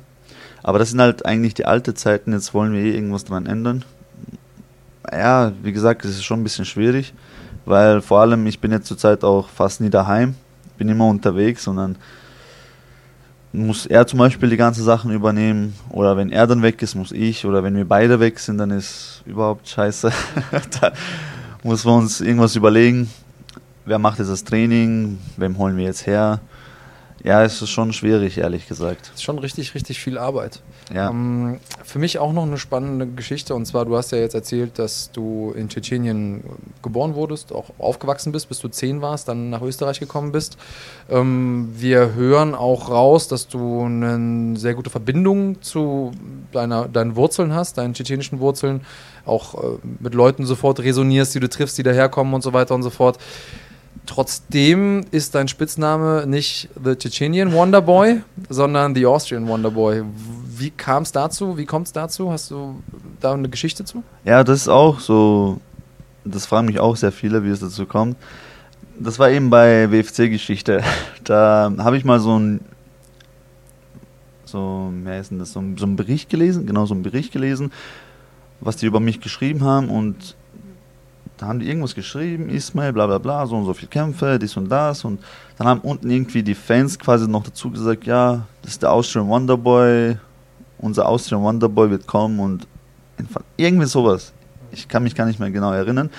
Aber das sind halt eigentlich die alten Zeiten. Jetzt wollen wir eh irgendwas dran ändern. Ja, wie gesagt, es ist schon ein bisschen schwierig, weil vor allem ich bin jetzt zurzeit auch fast nie daheim, bin immer unterwegs und dann muss er zum Beispiel die ganzen Sachen übernehmen oder wenn er dann weg ist, muss ich oder wenn wir beide weg sind, dann ist überhaupt scheiße. da muss man uns irgendwas überlegen wer macht jetzt das Training, wem holen wir jetzt her. Ja, es ist schon schwierig, ehrlich gesagt. Es ist schon richtig, richtig viel Arbeit. Ja. Ähm, für mich auch noch eine spannende Geschichte. Und zwar, du hast ja jetzt erzählt, dass du in Tschetschenien geboren wurdest, auch aufgewachsen bist, bis du zehn warst, dann nach Österreich gekommen bist. Ähm, wir hören auch raus, dass du eine sehr gute Verbindung zu deiner, deinen Wurzeln hast, deinen tschetschenischen Wurzeln. Auch äh, mit Leuten sofort resonierst, die du triffst, die daherkommen und so weiter und so fort. Trotzdem ist dein Spitzname nicht The Chechenian Wonderboy, sondern The Austrian Wonderboy. Wie kam es dazu? Wie kommt es dazu? Hast du da eine Geschichte zu? Ja, das ist auch so. Das fragen mich auch sehr viele, wie es dazu kommt. Das war eben bei WFC-Geschichte. Da habe ich mal so ein so, wie heißt denn das, so, so einen Bericht gelesen, genau so einen Bericht gelesen, was die über mich geschrieben haben und da haben die irgendwas geschrieben, Ismail, bla bla bla, so und so viele Kämpfe, dies und das. Und dann haben unten irgendwie die Fans quasi noch dazu gesagt, ja, das ist der Austrian Wonderboy, unser Austrian Wonderboy wird kommen und irgendwie sowas. Ich kann mich gar nicht mehr genau erinnern.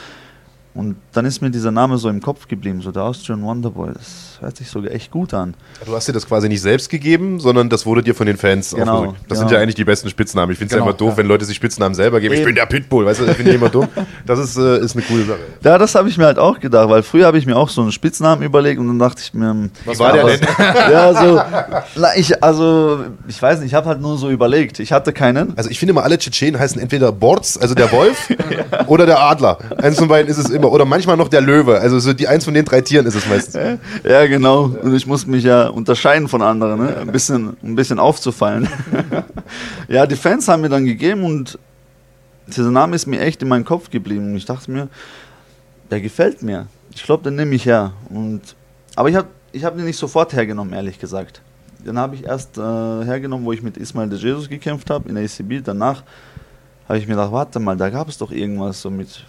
Und dann ist mir dieser Name so im Kopf geblieben, so der Austrian Wonderboy. Das hört sich sogar echt gut an. Du hast dir das quasi nicht selbst gegeben, sondern das wurde dir von den Fans genau, aufgedrückt. Das genau. sind ja eigentlich die besten Spitznamen. Ich finde es genau, ja immer doof, ja. wenn Leute sich Spitznamen selber geben. Eben. Ich bin der Pitbull, weißt du, das finde ich immer dumm. Das ist, äh, ist eine coole Sache. Ja, das habe ich mir halt auch gedacht, weil früher habe ich mir auch so einen Spitznamen überlegt und dann dachte ich mir, hm, was war der denn? ja, so, na, ich, also, ich weiß nicht, ich habe halt nur so überlegt. Ich hatte keinen. Also ich finde immer, alle Tschetschenen heißen entweder Borz, also der Wolf, ja. oder der Adler. Eins von beiden ist es immer. Oder manchmal noch der Löwe. Also so die eins von den drei Tieren ist es meistens. Ja, genau. Und ich muss mich ja unterscheiden von anderen, ne? ein, bisschen, ein bisschen aufzufallen. ja, die Fans haben mir dann gegeben und dieser Name ist mir echt in meinen Kopf geblieben. Und ich dachte mir, der gefällt mir. Ich glaube, den nehme ich her. Und, aber ich habe ich hab den nicht sofort hergenommen, ehrlich gesagt. Den habe ich erst äh, hergenommen, wo ich mit Ismael de Jesus gekämpft habe in der ACB. Danach habe ich mir gedacht, warte mal, da gab es doch irgendwas so mit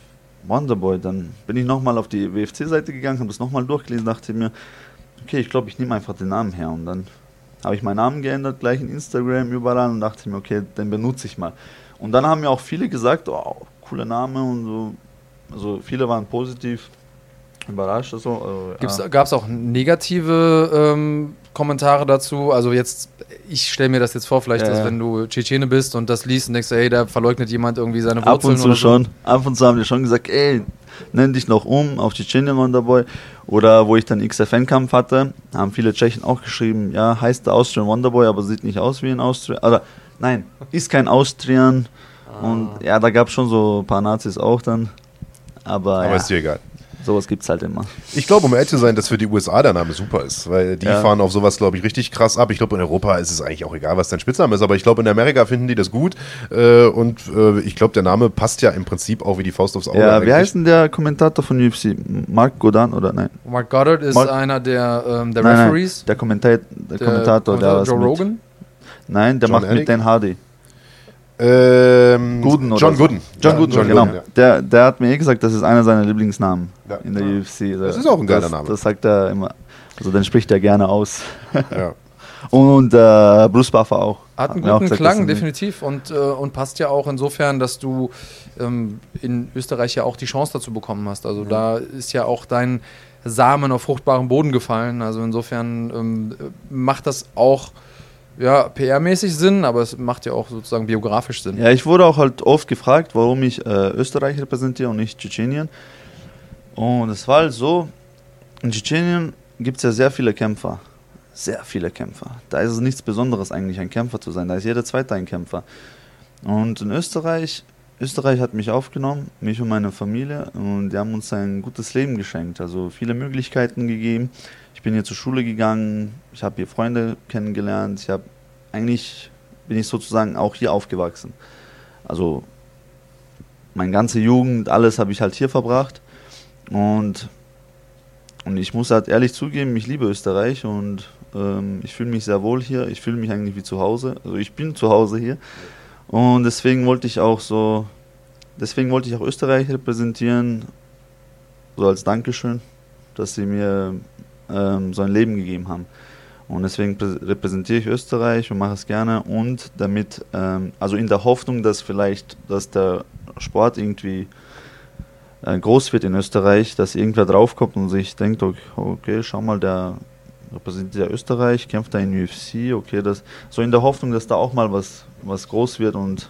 Wonderboy. Dann bin ich nochmal auf die WFC-Seite gegangen, habe das nochmal durchgelesen, dachte mir, okay, ich glaube, ich nehme einfach den Namen her. Und dann habe ich meinen Namen geändert, gleich in Instagram, überall und dachte mir, okay, den benutze ich mal. Und dann haben mir auch viele gesagt, oh, cooler Name und so. Also viele waren positiv überrascht. Also, äh, Gab es auch negative ähm, Kommentare dazu? Also jetzt, ich stelle mir das jetzt vor, vielleicht, ja, dass ja. wenn du Tschetschene bist und das liest und denkst, ey, da verleugnet jemand irgendwie seine Wurzeln Ab und zu so. schon. Ab und zu haben die schon gesagt, ey, nenn dich noch um auf Tschetschenien Wonderboy. Oder wo ich dann XFN-Kampf hatte, haben viele Tschechen auch geschrieben, ja, heißt der Austrian Wonderboy, aber sieht nicht aus wie ein Austrian. Oder nein, ist kein Austrian. Ah. Und ja, da gab es schon so ein paar Nazis auch dann. Aber, aber ja. ist dir egal sowas gibt es halt immer. Ich glaube, um ehrlich zu sein, dass für die USA der Name super ist, weil die ja. fahren auf sowas, glaube ich, richtig krass ab. Ich glaube, in Europa ist es eigentlich auch egal, was dein Spitzname ist, aber ich glaube, in Amerika finden die das gut äh, und äh, ich glaube, der Name passt ja im Prinzip auch wie die Faust aufs Auge. Ja, eigentlich. wie heißt denn der Kommentator von UFC? Mark Godin oder nein? Mark Goddard ist Mark einer der, ähm, der nein, Referees. Nein, der, Kommentat der, der Kommentator, der Joe Rogan? Nein, der John macht Eric? mit Dan Hardy. Ähm, Gooden John Gooden. John ja, Gooden, John genau. Gooden, ja. der, der hat mir eh gesagt, das ist einer seiner Lieblingsnamen ja. in der UFC. Das ist auch ein geiler das, Name. Das sagt er immer. Also den spricht er gerne aus. ja. Und äh, Bruce Buffer auch. Hat einen guten Klang, definitiv. Und, äh, und passt ja auch insofern, dass du ähm, in Österreich ja auch die Chance dazu bekommen hast. Also mhm. da ist ja auch dein Samen auf fruchtbaren Boden gefallen. Also insofern ähm, macht das auch ja, PR-mäßig Sinn, aber es macht ja auch sozusagen biografisch Sinn. Ja, ich wurde auch halt oft gefragt, warum ich äh, Österreich repräsentiere und nicht Tschetschenien. Und es war halt so, in Tschetschenien gibt es ja sehr viele Kämpfer. Sehr viele Kämpfer. Da ist es nichts Besonderes eigentlich, ein Kämpfer zu sein. Da ist jeder Zweite ein Kämpfer. Und in Österreich, Österreich hat mich aufgenommen, mich und meine Familie, und die haben uns ein gutes Leben geschenkt. Also viele Möglichkeiten gegeben. Ich bin hier zur Schule gegangen, ich habe hier Freunde kennengelernt, ich habe eigentlich bin ich sozusagen auch hier aufgewachsen. Also meine ganze Jugend, alles habe ich halt hier verbracht. Und, und ich muss halt ehrlich zugeben, ich liebe Österreich und ähm, ich fühle mich sehr wohl hier. Ich fühle mich eigentlich wie zu Hause. Also ich bin zu Hause hier. Und deswegen wollte ich auch so, deswegen wollte ich auch Österreich repräsentieren, so als Dankeschön, dass sie mir ähm, so ein Leben gegeben haben. Und deswegen repräsentiere ich Österreich und mache es gerne und damit, ähm, also in der Hoffnung, dass vielleicht, dass der Sport irgendwie äh, groß wird in Österreich, dass irgendwer draufkommt und sich denkt, okay, okay schau mal, der repräsentiert ja Österreich, kämpft da in UFC, okay, das so in der Hoffnung, dass da auch mal was, was groß wird und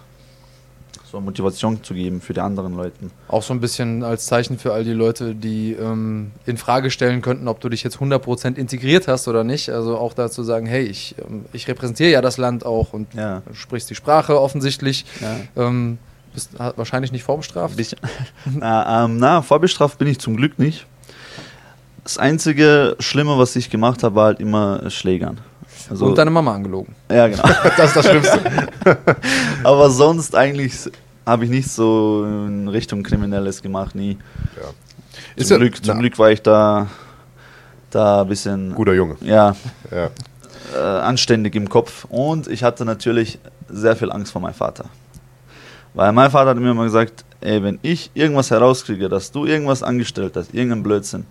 so Motivation zu geben für die anderen Leute. Auch so ein bisschen als Zeichen für all die Leute, die ähm, in Frage stellen könnten, ob du dich jetzt 100% integriert hast oder nicht. Also auch dazu sagen, hey, ich, ähm, ich repräsentiere ja das Land auch und ja. sprichst die Sprache offensichtlich. Ja. Ähm, bist wahrscheinlich nicht vorbestraft? na, ähm, na, vorbestraft bin ich zum Glück nicht. Das einzige Schlimme, was ich gemacht habe, war halt immer Schlägern. Also, und deine Mama angelogen. Ja, genau. das ist das Schlimmste. Aber sonst eigentlich habe ich nicht so in Richtung Kriminelles gemacht, nie. Ja. Zum, Glück, zum Glück war ich da, da ein bisschen. Guter Junge. Ja. ja. Äh, anständig im Kopf. Und ich hatte natürlich sehr viel Angst vor meinem Vater. Weil mein Vater hat mir immer gesagt, ey, wenn ich irgendwas herauskriege, dass du irgendwas angestellt hast, irgendein Blödsinn,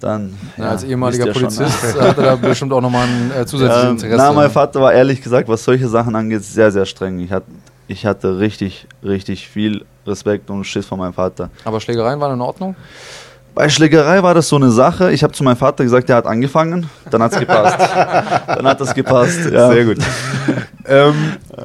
dann. Ja, ja, als ehemaliger Polizist schon, hatte da bestimmt auch nochmal ein äh, zusätzliches ja, Interesse. Na, mein Vater war ehrlich gesagt, was solche Sachen angeht, sehr, sehr streng. Ich, hat, ich hatte richtig, richtig viel Respekt und Schiss vor meinem Vater. Aber Schlägereien waren in Ordnung? Bei Schlägerei war das so eine Sache. Ich habe zu meinem Vater gesagt, der hat angefangen, dann hat es gepasst. dann hat das gepasst. Ja. Sehr gut. ähm,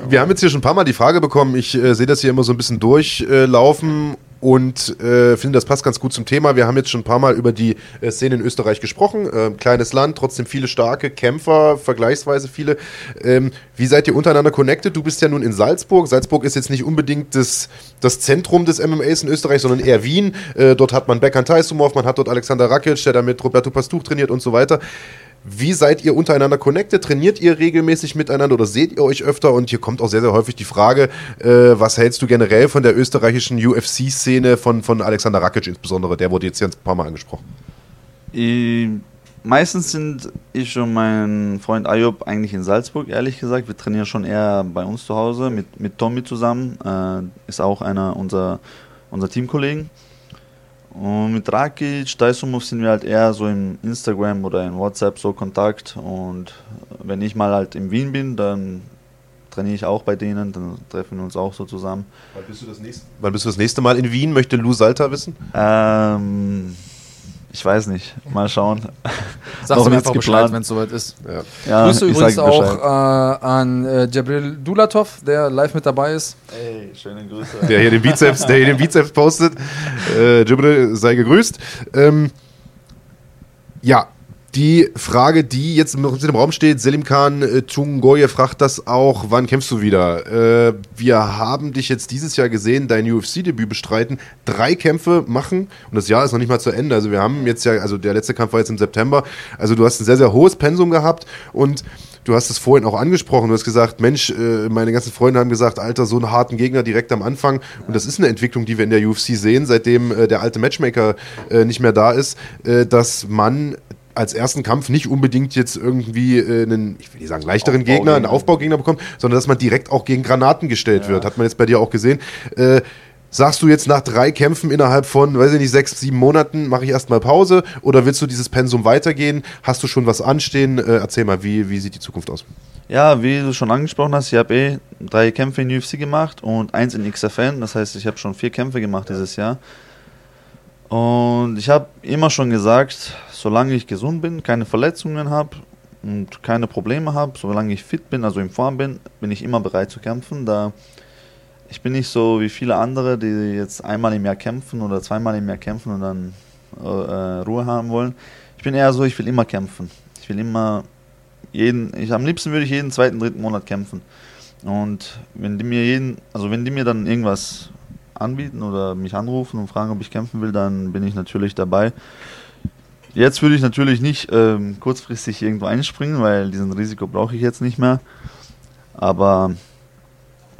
wir haben jetzt hier schon ein paar Mal die Frage bekommen, ich äh, sehe das hier immer so ein bisschen durchlaufen und äh, finde, das passt ganz gut zum Thema. Wir haben jetzt schon ein paar Mal über die äh, Szene in Österreich gesprochen. Äh, kleines Land, trotzdem viele starke Kämpfer, vergleichsweise viele. Ähm, wie seid ihr untereinander connected? Du bist ja nun in Salzburg. Salzburg ist jetzt nicht unbedingt das, das Zentrum des MMAs in Österreich, sondern eher Wien. Äh, dort hat man Bekan Taisumov, man hat dort Alexander Rakic, der da mit Roberto Pastuch trainiert und so weiter. Wie seid ihr untereinander connected? Trainiert ihr regelmäßig miteinander oder seht ihr euch öfter? Und hier kommt auch sehr, sehr häufig die Frage, äh, was hältst du generell von der österreichischen UFC-Szene von, von Alexander Rakic insbesondere? Der wurde jetzt hier ein paar Mal angesprochen. Ich, meistens sind ich und mein Freund Ayub eigentlich in Salzburg, ehrlich gesagt. Wir trainieren schon eher bei uns zu Hause mit, mit Tommy zusammen. Äh, ist auch einer unserer unser Teamkollegen. Und mit Rakic, Taisumov sind wir halt eher so im Instagram oder in WhatsApp so Kontakt. Und wenn ich mal halt in Wien bin, dann trainiere ich auch bei denen, dann treffen wir uns auch so zusammen. Wann bist du das nächste, wann bist du das nächste Mal in Wien? Möchte Lou Salter wissen? Ähm, ich weiß nicht. Mal schauen. Sagst du mir einfach Bescheid, wenn es soweit ist. Ja. Ja, Grüße übrigens auch äh, an äh, Jabril Dulatov, der live mit dabei ist. Ey, schöne Grüße. Der hier den Bizeps, der hier den Bizeps postet. Äh, Jabril, sei gegrüßt. Ähm, ja, die Frage, die jetzt im Raum steht, Selim Khan äh, Tungoye fragt das auch, wann kämpfst du wieder? Äh, wir haben dich jetzt dieses Jahr gesehen, dein UFC-Debüt bestreiten, drei Kämpfe machen und das Jahr ist noch nicht mal zu Ende. Also wir haben jetzt ja, also der letzte Kampf war jetzt im September, also du hast ein sehr, sehr hohes Pensum gehabt und du hast es vorhin auch angesprochen, du hast gesagt, Mensch, äh, meine ganzen Freunde haben gesagt, Alter, so einen harten Gegner direkt am Anfang und das ist eine Entwicklung, die wir in der UFC sehen, seitdem äh, der alte Matchmaker äh, nicht mehr da ist, äh, dass man als ersten Kampf nicht unbedingt jetzt irgendwie äh, einen, ich will nicht sagen, leichteren Gegner, einen Aufbaugegner bekommt, sondern dass man direkt auch gegen Granaten gestellt ja. wird. Hat man jetzt bei dir auch gesehen. Äh, Sagst du jetzt nach drei Kämpfen innerhalb von, weiß ich nicht, sechs, sieben Monaten, mache ich erstmal Pause oder willst du dieses Pensum weitergehen? Hast du schon was anstehen? Äh, erzähl mal, wie, wie sieht die Zukunft aus? Ja, wie du schon angesprochen hast, ich habe eh drei Kämpfe in UFC gemacht und eins in XFN. Das heißt, ich habe schon vier Kämpfe gemacht dieses Jahr. Und ich habe immer schon gesagt, solange ich gesund bin, keine Verletzungen habe und keine Probleme habe, solange ich fit bin, also in Form bin, bin ich immer bereit zu kämpfen. Da ich bin nicht so wie viele andere, die jetzt einmal im Jahr kämpfen oder zweimal im Jahr kämpfen und dann äh, Ruhe haben wollen. Ich bin eher so, ich will immer kämpfen. Ich will immer jeden, ich, am liebsten würde ich jeden zweiten, dritten Monat kämpfen. Und wenn die mir jeden, also wenn die mir dann irgendwas anbieten oder mich anrufen und fragen, ob ich kämpfen will, dann bin ich natürlich dabei. Jetzt würde ich natürlich nicht ähm, kurzfristig irgendwo einspringen, weil diesen Risiko brauche ich jetzt nicht mehr. Aber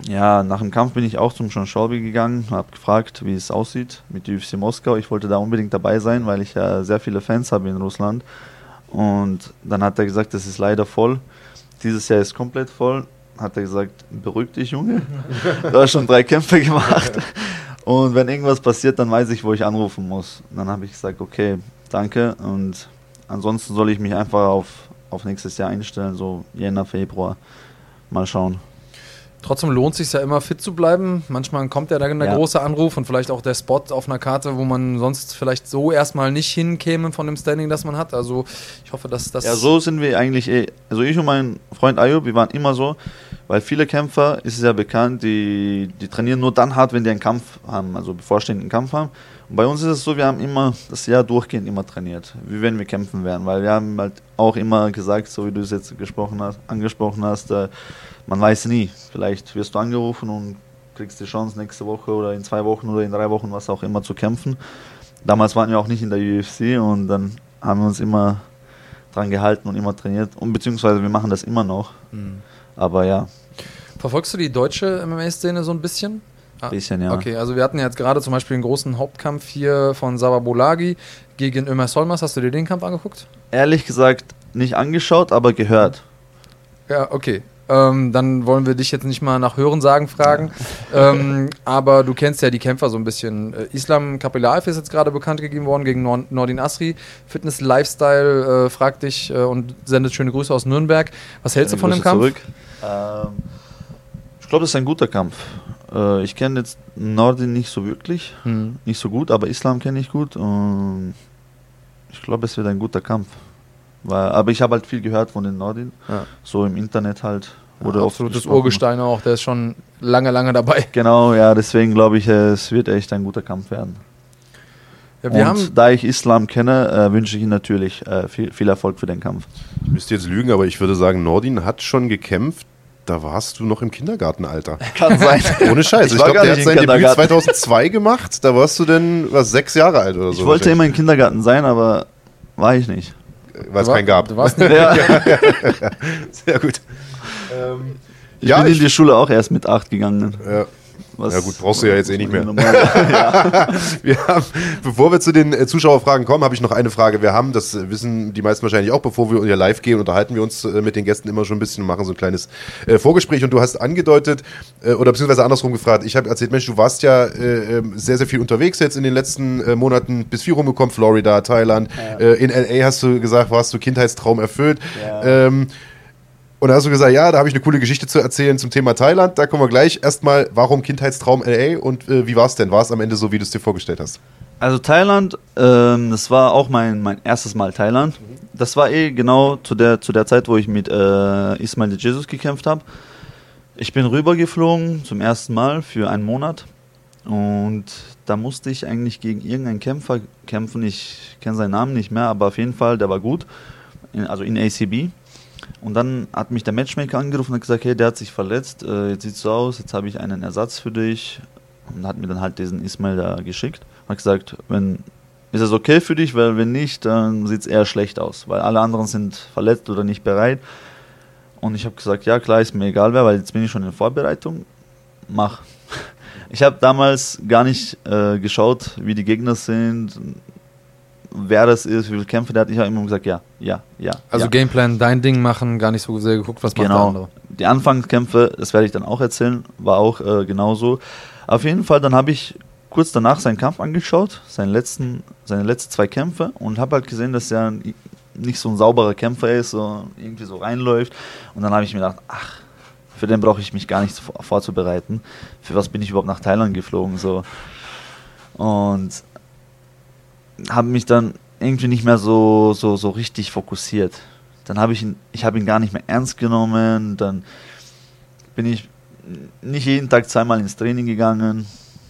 ja, nach dem Kampf bin ich auch zum Sean Shelby gegangen, habe gefragt, wie es aussieht mit UFC Moskau. Ich wollte da unbedingt dabei sein, weil ich ja sehr viele Fans habe in Russland. Und dann hat er gesagt, das ist leider voll. Dieses Jahr ist komplett voll. Hat er gesagt, beruhig dich, Junge. Du hast schon drei Kämpfe gemacht. Und wenn irgendwas passiert, dann weiß ich, wo ich anrufen muss. Und dann habe ich gesagt, okay, danke. Und ansonsten soll ich mich einfach auf, auf nächstes Jahr einstellen, so Jänner, Februar. Mal schauen. Trotzdem lohnt es sich ja immer fit zu bleiben. Manchmal kommt ja dann der ja. große Anruf und vielleicht auch der Spot auf einer Karte, wo man sonst vielleicht so erstmal nicht hinkäme von dem Standing, das man hat. Also ich hoffe, dass das. Ja, so sind wir eigentlich eh. Also ich und mein Freund Ayub, wir waren immer so, weil viele Kämpfer, ist es ja bekannt, die, die trainieren nur dann hart, wenn die einen Kampf haben, also bevorstehenden Kampf haben. Und bei uns ist es so, wir haben immer das Jahr durchgehend immer trainiert, wie wenn wir kämpfen werden, weil wir haben halt auch immer gesagt, so wie du es jetzt gesprochen hast, angesprochen hast, äh, man weiß nie. Vielleicht wirst du angerufen und kriegst die Chance nächste Woche oder in zwei Wochen oder in drei Wochen, was auch immer, zu kämpfen. Damals waren wir auch nicht in der UFC und dann haben wir uns immer dran gehalten und immer trainiert. Und beziehungsweise wir machen das immer noch. Mhm. Aber ja. Verfolgst du die deutsche MMA-Szene so ein bisschen? Ein ah, bisschen, ja. Okay, also wir hatten jetzt gerade zum Beispiel einen großen Hauptkampf hier von Bolagi gegen Ömer Solmas. Hast du dir den Kampf angeguckt? Ehrlich gesagt nicht angeschaut, aber gehört. Ja, okay. Ähm, dann wollen wir dich jetzt nicht mal nach Hörensagen fragen. ähm, aber du kennst ja die Kämpfer so ein bisschen. Äh, Islam Kapilaev ist jetzt gerade bekannt gegeben worden gegen Nord Nordin Asri. Fitness Lifestyle äh, fragt dich äh, und sendet schöne Grüße aus Nürnberg. Was hältst du von Grüße dem Kampf? Zurück. Ähm, ich glaube, das ist ein guter Kampf. Äh, ich kenne jetzt Nordin nicht so wirklich, hm. nicht so gut, aber Islam kenne ich gut. Und ich glaube, es wird ein guter Kampf. Weil, aber ich habe halt viel gehört von den Nordin, ja. so im Internet halt. Wurde ja, absolutes Urgestein auch, der ist schon lange, lange dabei. Genau, ja, deswegen glaube ich, es wird echt ein guter Kampf werden. Ja, wir und haben da ich Islam kenne, äh, wünsche ich ihm natürlich äh, viel, viel, Erfolg für den Kampf. Ich müsste jetzt lügen, aber ich würde sagen, Nordin hat schon gekämpft. Da warst du noch im Kindergartenalter. Kann sein. Ohne Scheiß. Ich, ich glaube, der hat sein Debüt 2002 gemacht. Da warst du denn, was, sechs Jahre alt oder so? Ich wollte immer im Kindergarten sein, aber war ich nicht weil es keinen gab. Du warst nicht ja. Sehr gut. Ähm, ich ja, bin ich, in die Schule auch erst mit acht gegangen. Ja. Was ja gut, brauchst du ja jetzt eh nicht mehr. ja. wir haben, bevor wir zu den äh, Zuschauerfragen kommen, habe ich noch eine Frage. Wir haben, das wissen die meisten wahrscheinlich auch, bevor wir hier live gehen, unterhalten wir uns äh, mit den Gästen immer schon ein bisschen und machen so ein kleines äh, Vorgespräch. Und du hast angedeutet, oder beziehungsweise andersrum gefragt, ich habe erzählt, Mensch, du warst ja äh, ähm, sehr, sehr viel unterwegs jetzt in den letzten Monaten, bis viel rumgekommen, Florida, Thailand. Ja. in L.A. hast du gesagt, warst du Kindheitstraum erfüllt. Ja. Ähm, und da hast du gesagt, ja, da habe ich eine coole Geschichte zu erzählen zum Thema Thailand. Da kommen wir gleich. Erstmal, warum Kindheitstraum LA und äh, wie war es denn? War es am Ende so, wie du es dir vorgestellt hast? Also Thailand, ähm, das war auch mein, mein erstes Mal Thailand. Das war eh genau zu der, zu der Zeit, wo ich mit äh, Ismail de Jesus gekämpft habe. Ich bin rübergeflogen zum ersten Mal für einen Monat und da musste ich eigentlich gegen irgendeinen Kämpfer kämpfen. Ich kenne seinen Namen nicht mehr, aber auf jeden Fall, der war gut. Also in ACB. Und dann hat mich der Matchmaker angerufen und gesagt, hey, der hat sich verletzt, äh, jetzt sieht so aus, jetzt habe ich einen Ersatz für dich. Und hat mir dann halt diesen Ismail da geschickt. Hat gesagt, wenn ist das okay für dich, weil wenn nicht, dann sieht es eher schlecht aus, weil alle anderen sind verletzt oder nicht bereit. Und ich habe gesagt, ja klar, ist mir egal wer, weil jetzt bin ich schon in Vorbereitung. Mach. Ich habe damals gar nicht äh, geschaut, wie die Gegner sind, wer das ist, wie viele Kämpfe der hat. Ich habe immer gesagt, ja, ja, ja. Also ja. Gameplan, dein Ding machen, gar nicht so sehr geguckt, was genau. macht der andere. Die Anfangskämpfe, das werde ich dann auch erzählen, war auch äh, genauso. Auf jeden Fall, dann habe ich kurz danach seinen Kampf angeschaut, seinen letzten, seine letzten zwei Kämpfe und habe halt gesehen, dass er nicht so ein sauberer Kämpfer ist, so irgendwie so reinläuft. Und dann habe ich mir gedacht, ach, für den brauche ich mich gar nicht vorzubereiten. Für was bin ich überhaupt nach Thailand geflogen? So. Und habe mich dann irgendwie nicht mehr so, so, so richtig fokussiert. Dann habe ich ihn, ich habe ihn gar nicht mehr ernst genommen. Dann bin ich nicht jeden Tag zweimal ins Training gegangen,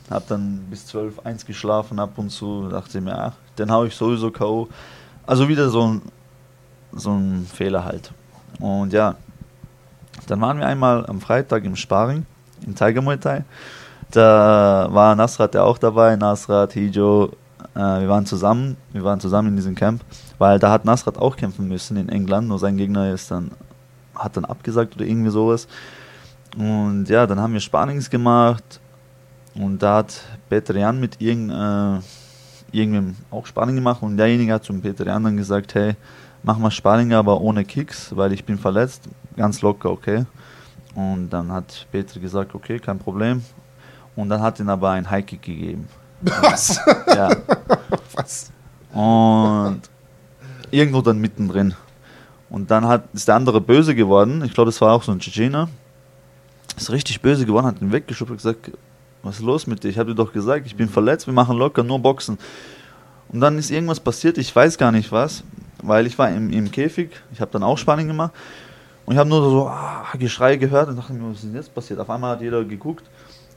habe dann bis 12, 1 geschlafen ab und zu, dachte mir, ach, den haue ich sowieso K.O. Also wieder so ein, so ein Fehler halt. Und ja, dann waren wir einmal am Freitag im Sparring in Tiger Muay Thai. Da war Nasrat ja auch dabei, Nasrat, Hijo, äh, wir waren zusammen, wir waren zusammen in diesem Camp, weil da hat Nasrat auch kämpfen müssen in England, nur sein Gegner ist dann, hat dann abgesagt oder irgendwie sowas. Und ja, dann haben wir Sparrings gemacht und da hat Peter Jan mit irgend, äh, irgendwem auch Sparring gemacht und derjenige hat zum Peter Jan dann gesagt, hey, mach mal Sparring, aber ohne Kicks, weil ich bin verletzt, ganz locker, okay. Und dann hat Peter gesagt, okay, kein Problem. Und dann hat ihn aber ein Highkick gegeben. Was? Ja. Was? Und irgendwo dann mittendrin. Und dann hat, ist der andere böse geworden. Ich glaube, das war auch so ein Tschetschener. Ist richtig böse geworden, hat ihn weggeschubst und gesagt, was ist los mit dir? Ich habe dir doch gesagt, ich bin verletzt, wir machen locker, nur Boxen. Und dann ist irgendwas passiert, ich weiß gar nicht was, weil ich war im, im Käfig, ich habe dann auch Spanning gemacht und ich habe nur so ah, Geschrei gehört und dachte mir, was ist denn jetzt passiert? Auf einmal hat jeder geguckt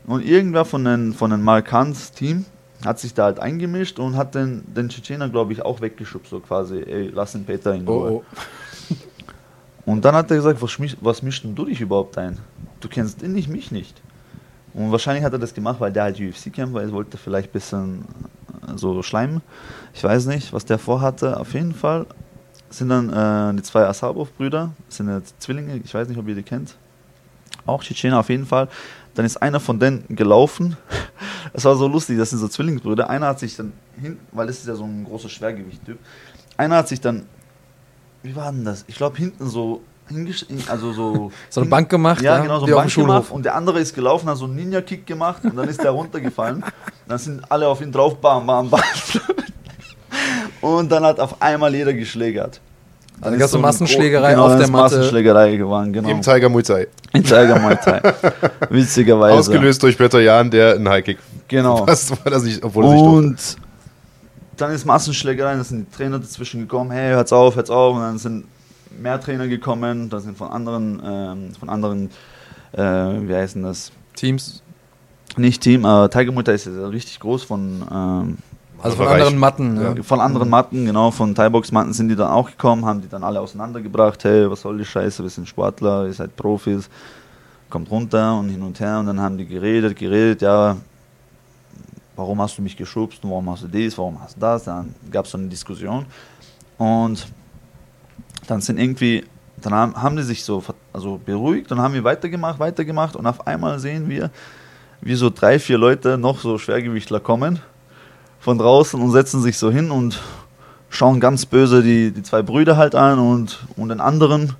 und irgendwer von den, von den Malkans Team hat sich da halt eingemischt und hat den, den Tschetschener, glaube ich, auch weggeschubst, so quasi, ey, lass den Peter in Ruhe. Oh, oh. Und dann hat er gesagt, was, misch, was mischst denn du dich überhaupt ein? Du kennst ihn nicht, mich nicht. Und wahrscheinlich hat er das gemacht, weil der halt UFC-Kämpfer ist, wollte vielleicht ein bisschen äh, so schleimen. Ich weiß nicht, was der vorhatte. Auf jeden Fall sind dann äh, die zwei Asabov-Brüder, sind jetzt Zwillinge, ich weiß nicht, ob ihr die kennt. Auch Tschetschener auf jeden Fall. Dann ist einer von denen gelaufen. Es war so lustig, das sind so Zwillingsbrüder. Einer hat sich dann hin, weil das ist ja so ein großer Schwergewicht-Typ. Einer hat sich dann, wie war denn das? Ich glaube hinten so also so. So eine Bank gemacht, ja, ja, genau, so eine Bank gemacht. Und der andere ist gelaufen, hat so einen Ninja-Kick gemacht und dann ist der runtergefallen. Dann sind alle auf ihn drauf, bam, bam, bam. Und dann hat auf einmal jeder geschlägert. Dann ist gab es so Massenschlägerei genau, auf dann der Matte. Massenschlägerei geworden, genau. Im Tiger Muay Thai. In Tiger Muay Thai. Witzigerweise. Ausgelöst durch Peter Jan, der einen Highkick Genau. passt, weil er sich, obwohl er sich durfte. Und dann ist Massenschlägerei, dann sind die Trainer dazwischen gekommen, hey, hört's auf, hört's auf. Und dann sind mehr Trainer gekommen, da sind von anderen, ähm, von anderen, äh, wie heißen das? Teams. Nicht Team, äh, Tiger Muay Thai ist ja richtig groß von, ähm, Also von Bereich. anderen Matten. Ja. von anderen Matten, genau, von Thai-Box-Matten sind die dann auch gekommen, haben die dann alle auseinandergebracht, hey, was soll die Scheiße, wir sind Sportler, ihr seid Profis, kommt runter und hin und her und dann haben die geredet, geredet, ja, warum hast du mich geschubst und warum hast du dies, warum hast du das, dann gab es so eine Diskussion und dann sind irgendwie, dann haben, haben die sich so also beruhigt und haben wir weitergemacht, weitergemacht und auf einmal sehen wir, wie so drei, vier Leute, noch so Schwergewichtler kommen von draußen und setzen sich so hin und schauen ganz böse die, die zwei Brüder halt an und, und den anderen.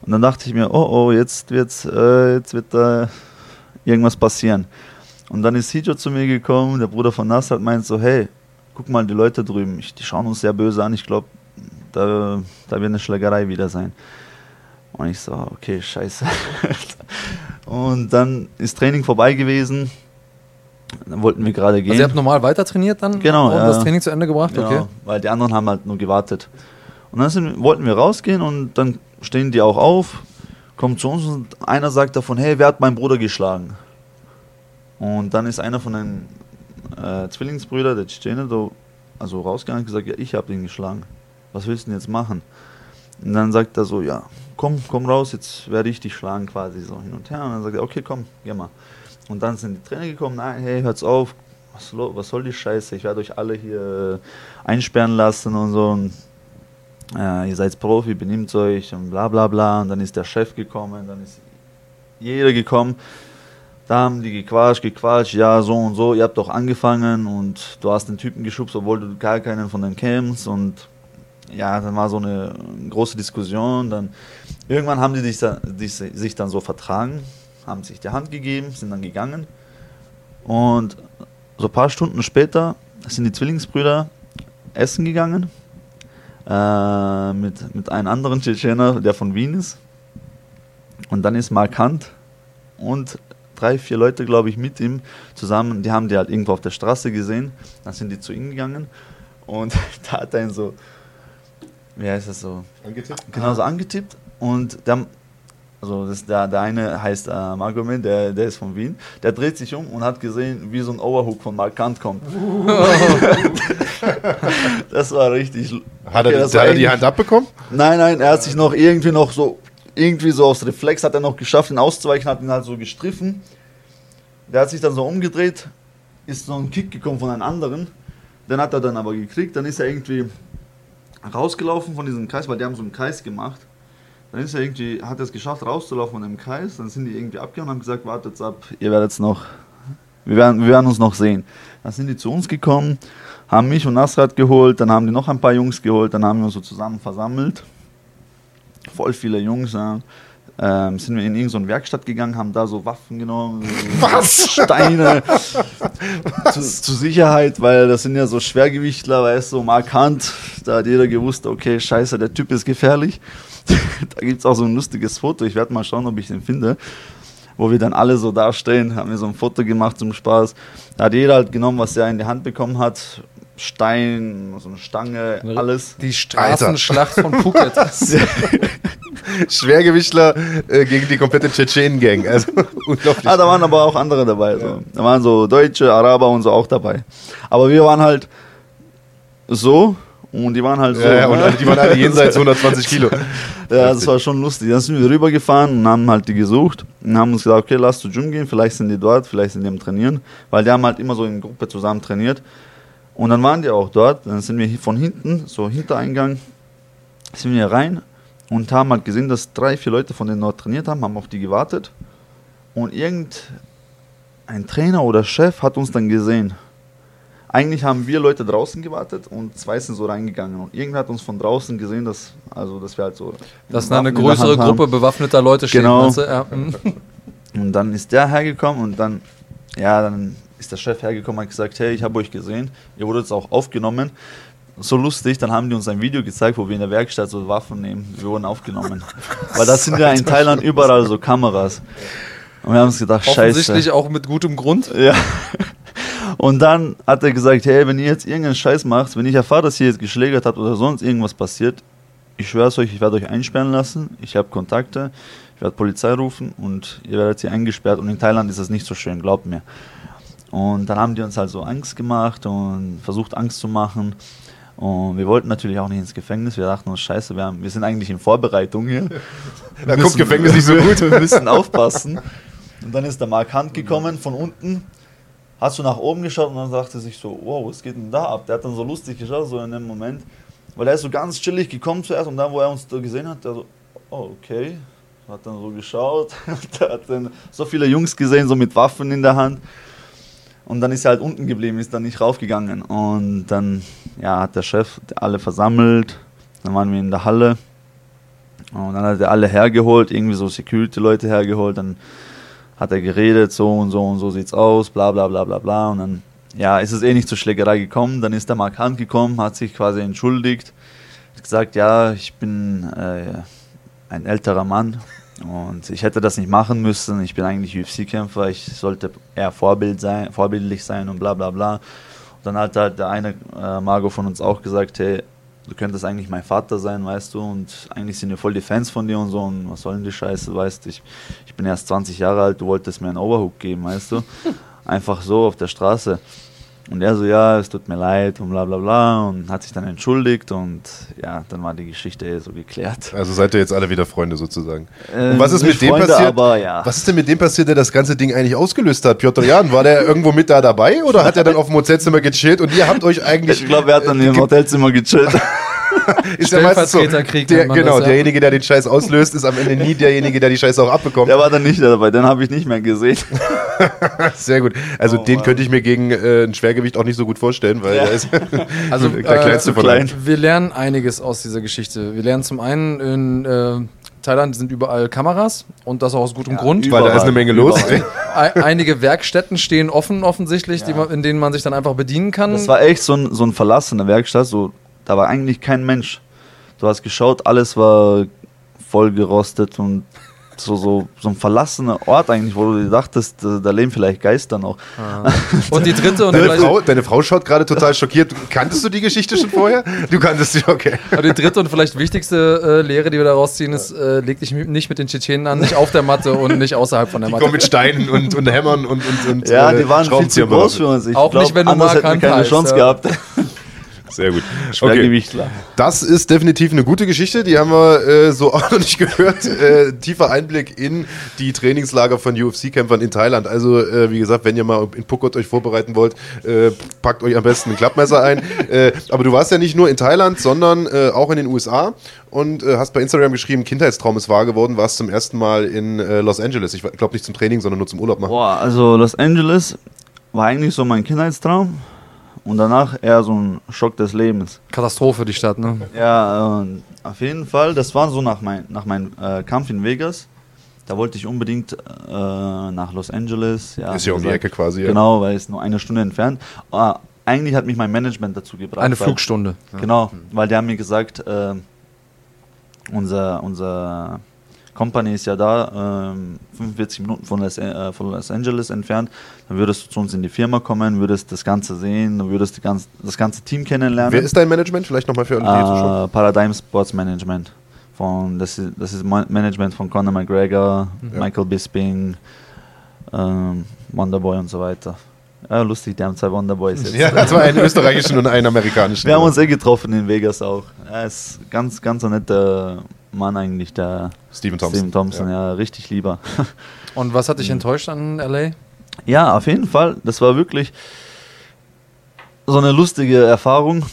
Und dann dachte ich mir, oh oh, jetzt, wird's, äh, jetzt wird da irgendwas passieren. Und dann ist Hijo zu mir gekommen, der Bruder von Nassat meint so, hey, guck mal die Leute drüben, ich, die schauen uns sehr böse an, ich glaube, da, da wird eine Schlägerei wieder sein. Und ich so, okay, scheiße. und dann ist Training vorbei gewesen. Dann wollten wir gerade gehen. Also ihr habt normal weiter trainiert dann? Genau, Und ja. das Training zu Ende gebracht? Genau, Okay. weil die anderen haben halt nur gewartet. Und dann sind, wollten wir rausgehen und dann stehen die auch auf, kommen zu uns und einer sagt davon, hey, wer hat meinen Bruder geschlagen? Und dann ist einer von den äh, Zwillingsbrüdern, der Tschetschene, so, also rausgegangen und gesagt, ja, ich habe ihn geschlagen. Was willst du denn jetzt machen? Und dann sagt er so, ja, komm, komm raus, jetzt werde ich dich schlagen quasi so hin und her. Und dann sagt er, okay, komm, geh mal. Und dann sind die Trainer gekommen, nein, hey, hört's auf, was, was soll die Scheiße, ich werde euch alle hier äh, einsperren lassen und so. Und, äh, ihr seid Profi, benimmt euch und bla bla bla. Und dann ist der Chef gekommen, dann ist jeder gekommen. Da haben die gequatscht, gequatscht, ja, so und so, ihr habt doch angefangen und du hast den Typen geschubst, obwohl du gar keinen von denen kennst. Und ja, dann war so eine große Diskussion. Dann irgendwann haben die sich, sich sich dann so vertragen, haben sich die Hand gegeben, sind dann gegangen. Und so ein paar Stunden später sind die Zwillingsbrüder essen gegangen äh, mit, mit einem anderen Tschetschener, der von Wien ist. Und dann ist Markant und drei, vier Leute, glaube ich, mit ihm zusammen, die haben die halt irgendwo auf der Straße gesehen. Dann sind die zu ihm gegangen und da hat er ihn so, wie heißt das so? Angetippt? Genau, so angetippt. Und der, also das, der, der eine heißt äh, Magomed, der, der ist von Wien. Der dreht sich um und hat gesehen, wie so ein Overhook von Markant kommt. das war richtig. Hat er, hat er die Hand abbekommen? Nein, nein, er hat sich noch irgendwie noch so irgendwie so aus Reflex hat er noch geschafft, ihn auszuweichen, hat ihn halt so gestriffen. Der hat sich dann so umgedreht, ist so ein Kick gekommen von einem anderen. Den hat er dann aber gekriegt. Dann ist er irgendwie rausgelaufen von diesem Kreis, weil die haben so einen Kreis gemacht. Dann ist er irgendwie, hat er es geschafft, rauszulaufen von dem Kreis. Dann sind die irgendwie abgehauen und haben gesagt, wartet ab, ihr werdet es noch, wir werden, wir werden uns noch sehen. Dann sind die zu uns gekommen, haben mich und Nasrat geholt, dann haben die noch ein paar Jungs geholt, dann haben wir uns so zusammen versammelt voll viele Jungs. Ja. Ähm, sind wir in irgendeine Werkstatt gegangen, haben da so Waffen genommen, Was? Steine zu, zur Sicherheit, weil das sind ja so Schwergewichtler, weißt du, so markant. Da hat jeder gewusst, okay, scheiße, der Typ ist gefährlich. da gibt es auch so ein lustiges Foto, ich werde mal schauen, ob ich den finde, wo wir dann alle so dastehen, haben wir so ein Foto gemacht zum Spaß. Da hat jeder halt genommen, was er in die Hand bekommen hat, Stein, so eine Stange, alles. Die Straßenschlacht von Phuket. Schwergewichtler äh, gegen die komplette Tschetschenen-Gang. Also unglaublich. Ah, da waren aber auch andere dabei. So. Da waren so Deutsche, Araber und so auch dabei. Aber wir waren halt so und die waren halt so. Ja, und die waren alle jenseits 120 Kilo. ja, das war schon lustig. Dann sind wir rübergefahren und haben halt die gesucht und haben uns gesagt, okay, lass zu Gym gehen, vielleicht sind die dort, vielleicht sind die am Trainieren. Weil die haben halt immer so in Gruppe zusammen trainiert. Und dann waren die auch dort. Dann sind wir von hinten, so Hintereingang, sind wir rein und haben halt gesehen, dass drei, vier Leute von denen dort trainiert haben, haben auf die gewartet. Und irgendein Trainer oder Chef hat uns dann gesehen. Eigentlich haben wir Leute draußen gewartet und zwei sind so reingegangen. Und irgendwer hat uns von draußen gesehen, dass, also, dass wir halt so. Dass da eine größere Gruppe bewaffneter Leute steht. Genau. Ja. Und dann ist der hergekommen und dann, ja, dann ist der Chef hergekommen und hat gesagt, hey, ich habe euch gesehen, ihr wurdet auch aufgenommen. So lustig, dann haben die uns ein Video gezeigt, wo wir in der Werkstatt so Waffen nehmen. Wir wurden aufgenommen. Weil das sind ja in Thailand überall so Kameras. Und wir haben uns gedacht, scheiße. Offensichtlich auch mit gutem Grund. Ja. Und dann hat er gesagt, hey, wenn ihr jetzt irgendeinen Scheiß macht, wenn ich erfahre, dass ihr jetzt geschlägert habt oder sonst irgendwas passiert, ich schwöre es euch, ich werde euch einsperren lassen. Ich habe Kontakte, ich werde Polizei rufen und ihr werdet hier eingesperrt. Und in Thailand ist das nicht so schön, glaubt mir. Und dann haben die uns halt so Angst gemacht und versucht Angst zu machen. Und wir wollten natürlich auch nicht ins Gefängnis. Wir dachten uns, scheiße, wir, haben, wir sind eigentlich in Vorbereitung hier. da kommt Gefängnis nicht so gut. wir müssen aufpassen. Und dann ist der Mark Hand gekommen von unten, hast du nach oben geschaut und dann sagte sich so, wow, was geht denn da ab? Der hat dann so lustig geschaut, so in dem Moment. Weil er ist so ganz chillig gekommen zuerst und dann, wo er uns da gesehen hat, der so, oh, okay. Hat dann so geschaut. der hat dann so viele Jungs gesehen, so mit Waffen in der Hand. Und dann ist er halt unten geblieben, ist dann nicht raufgegangen. Und dann ja, hat der Chef alle versammelt. Dann waren wir in der Halle. Und dann hat er alle hergeholt, irgendwie so Security-Leute hergeholt. Dann hat er geredet, so und so und so sieht's aus, bla bla bla bla bla. Und dann ja, ist es eh nicht zur Schlägerei gekommen. Dann ist der Mark Hand gekommen, hat sich quasi entschuldigt. Hat gesagt, ja, ich bin äh, ein älterer Mann und ich hätte das nicht machen müssen. Ich bin eigentlich UFC-Kämpfer. Ich sollte eher Vorbild sein, vorbildlich sein und bla bla bla. Und dann hat halt der eine äh, Margot von uns auch gesagt, hey, du könntest eigentlich mein Vater sein, weißt du, und eigentlich sind wir voll die Fans von dir und so, und was soll denn die Scheiße, weißt du, ich, ich bin erst 20 Jahre alt, du wolltest mir einen Overhook geben, weißt du, einfach so auf der Straße. Und er so, ja, es tut mir leid und bla bla bla und hat sich dann entschuldigt und ja, dann war die Geschichte so geklärt. Also seid ihr jetzt alle wieder Freunde sozusagen. Äh, und was ist mit dem Freunde, passiert? Aber, ja. Was ist denn mit dem passiert, der das ganze Ding eigentlich ausgelöst hat? Piotr Jan, war der irgendwo mit da dabei oder hat er dann auf dem Hotelzimmer gechillt und ihr habt euch eigentlich. Ich glaube, er hat dann äh, im Hotelzimmer gechillt. ist ja meistens so. Der, genau, das, ja. derjenige, der den Scheiß auslöst, ist am Ende nie derjenige, der die Scheiße auch abbekommt. Der war dann nicht dabei, den habe ich nicht mehr gesehen. Sehr gut. Also oh, den wow. könnte ich mir gegen äh, ein Schwergewicht auch nicht so gut vorstellen, weil ja. der ist also, der kleinste äh, von klein. Wir lernen einiges aus dieser Geschichte. Wir lernen zum einen in äh, Thailand sind überall Kameras und das auch aus gutem ja, Grund. Weil da ist eine Menge los. einige Werkstätten stehen offen offensichtlich, ja. man, in denen man sich dann einfach bedienen kann. Das war echt so ein, so ein verlassene Werkstatt, so, da war eigentlich kein Mensch. Du hast geschaut, alles war voll gerostet und so, so, so ein verlassener Ort eigentlich, wo du dir dachtest, da leben vielleicht Geister noch. Ah. Und die dritte und deine Frau, deine Frau schaut gerade total schockiert. Kanntest du die Geschichte schon vorher? Du kanntest sie, okay. Und die dritte und vielleicht wichtigste äh, Lehre, die wir da rausziehen, ist, äh, leg dich nicht mit den Tschetschenen an, nicht auf der Matte und nicht außerhalb von der Matte. Die kommen mit Steinen und, und Hämmern und, und, und Ja, die waren viel zu groß für uns. Ich Auch glaub, nicht, wenn du mal keine heißt, Chance ja. gehabt. Sehr gut. Okay. Das ist definitiv eine gute Geschichte, die haben wir äh, so auch noch nicht gehört. Äh, tiefer Einblick in die Trainingslager von UFC-Kämpfern in Thailand. Also, äh, wie gesagt, wenn ihr mal in Phuket euch vorbereiten wollt, äh, packt euch am besten ein Klappmesser ein. Äh, aber du warst ja nicht nur in Thailand, sondern äh, auch in den USA und hast bei Instagram geschrieben, Kindheitstraum ist wahr geworden, warst zum ersten Mal in Los Angeles. Ich glaube nicht zum Training, sondern nur zum Urlaub machen. Boah, also Los Angeles war eigentlich so mein Kindheitstraum und danach eher so ein Schock des Lebens. Katastrophe, die Stadt, ne? Ja, äh, auf jeden Fall. Das war so nach, mein, nach meinem äh, Kampf in Vegas. Da wollte ich unbedingt äh, nach Los Angeles. Ja, ist ja um die Ecke quasi. Ja. Genau, weil es nur eine Stunde entfernt. Aber eigentlich hat mich mein Management dazu gebracht. Eine Flugstunde. Genau, weil die haben mir gesagt, äh, unser, unser Company ist ja da, ähm, 45 Minuten von Los, äh, von Los, Angeles entfernt. Dann würdest du zu uns in die Firma kommen, würdest das Ganze sehen, dann würdest du ganz, das ganze Team kennenlernen. Wer ist dein Management? Vielleicht nochmal für alle, äh, Paradigm Sports Management. Von, das, ist, das ist Management von Conor McGregor, ja. Michael Bisping, ähm, Wonderboy und so weiter. Ja, lustig, die haben zwei Wonderboys jetzt. Ja, zwei einen österreichischen und einen amerikanischen. Wir haben uns eh getroffen in Vegas auch. Er ist ganz, ganz ein netter Mann eigentlich, der Steven Thompson. Steven Thompson, ja, ja richtig lieber. Und was hat dich enttäuscht an LA? Ja, auf jeden Fall. Das war wirklich so eine lustige Erfahrung.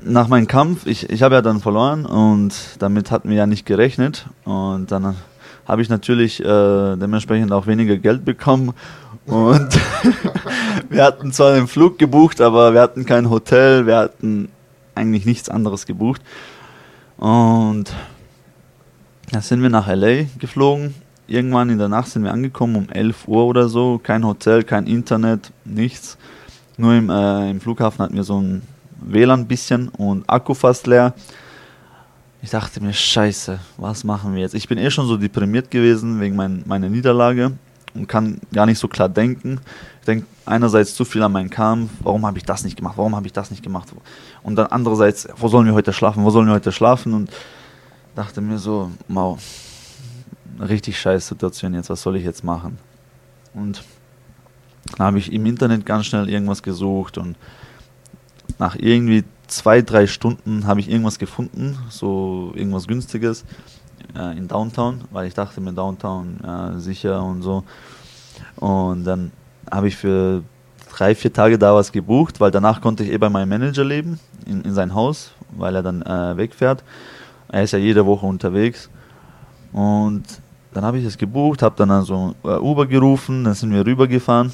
Nach meinem Kampf, ich, ich habe ja dann verloren und damit hatten wir ja nicht gerechnet. Und dann habe ich natürlich äh, dementsprechend auch weniger Geld bekommen. Und wir hatten zwar einen Flug gebucht, aber wir hatten kein Hotel, wir hatten eigentlich nichts anderes gebucht. Und da sind wir nach LA geflogen. Irgendwann in der Nacht sind wir angekommen, um 11 Uhr oder so. Kein Hotel, kein Internet, nichts. Nur im, äh, im Flughafen hatten wir so ein WLAN bisschen und Akku fast leer. Ich dachte mir, scheiße, was machen wir jetzt? Ich bin eh schon so deprimiert gewesen wegen mein, meiner Niederlage und kann gar nicht so klar denken. Ich denke einerseits zu viel an meinen Kampf, warum habe ich das nicht gemacht, warum habe ich das nicht gemacht? Und dann andererseits, wo sollen wir heute schlafen, wo sollen wir heute schlafen? Und dachte mir so, wow, richtig scheiß Situation jetzt, was soll ich jetzt machen? Und dann habe ich im Internet ganz schnell irgendwas gesucht und nach irgendwie zwei, drei Stunden habe ich irgendwas gefunden, so irgendwas Günstiges äh, in Downtown, weil ich dachte mir Downtown äh, sicher und so. Und dann habe ich für drei, vier Tage da was gebucht, weil danach konnte ich eh bei meinem Manager leben, in, in sein Haus, weil er dann äh, wegfährt. Er ist ja jede Woche unterwegs. Und dann habe ich es gebucht, habe dann also Uber gerufen, dann sind wir rübergefahren.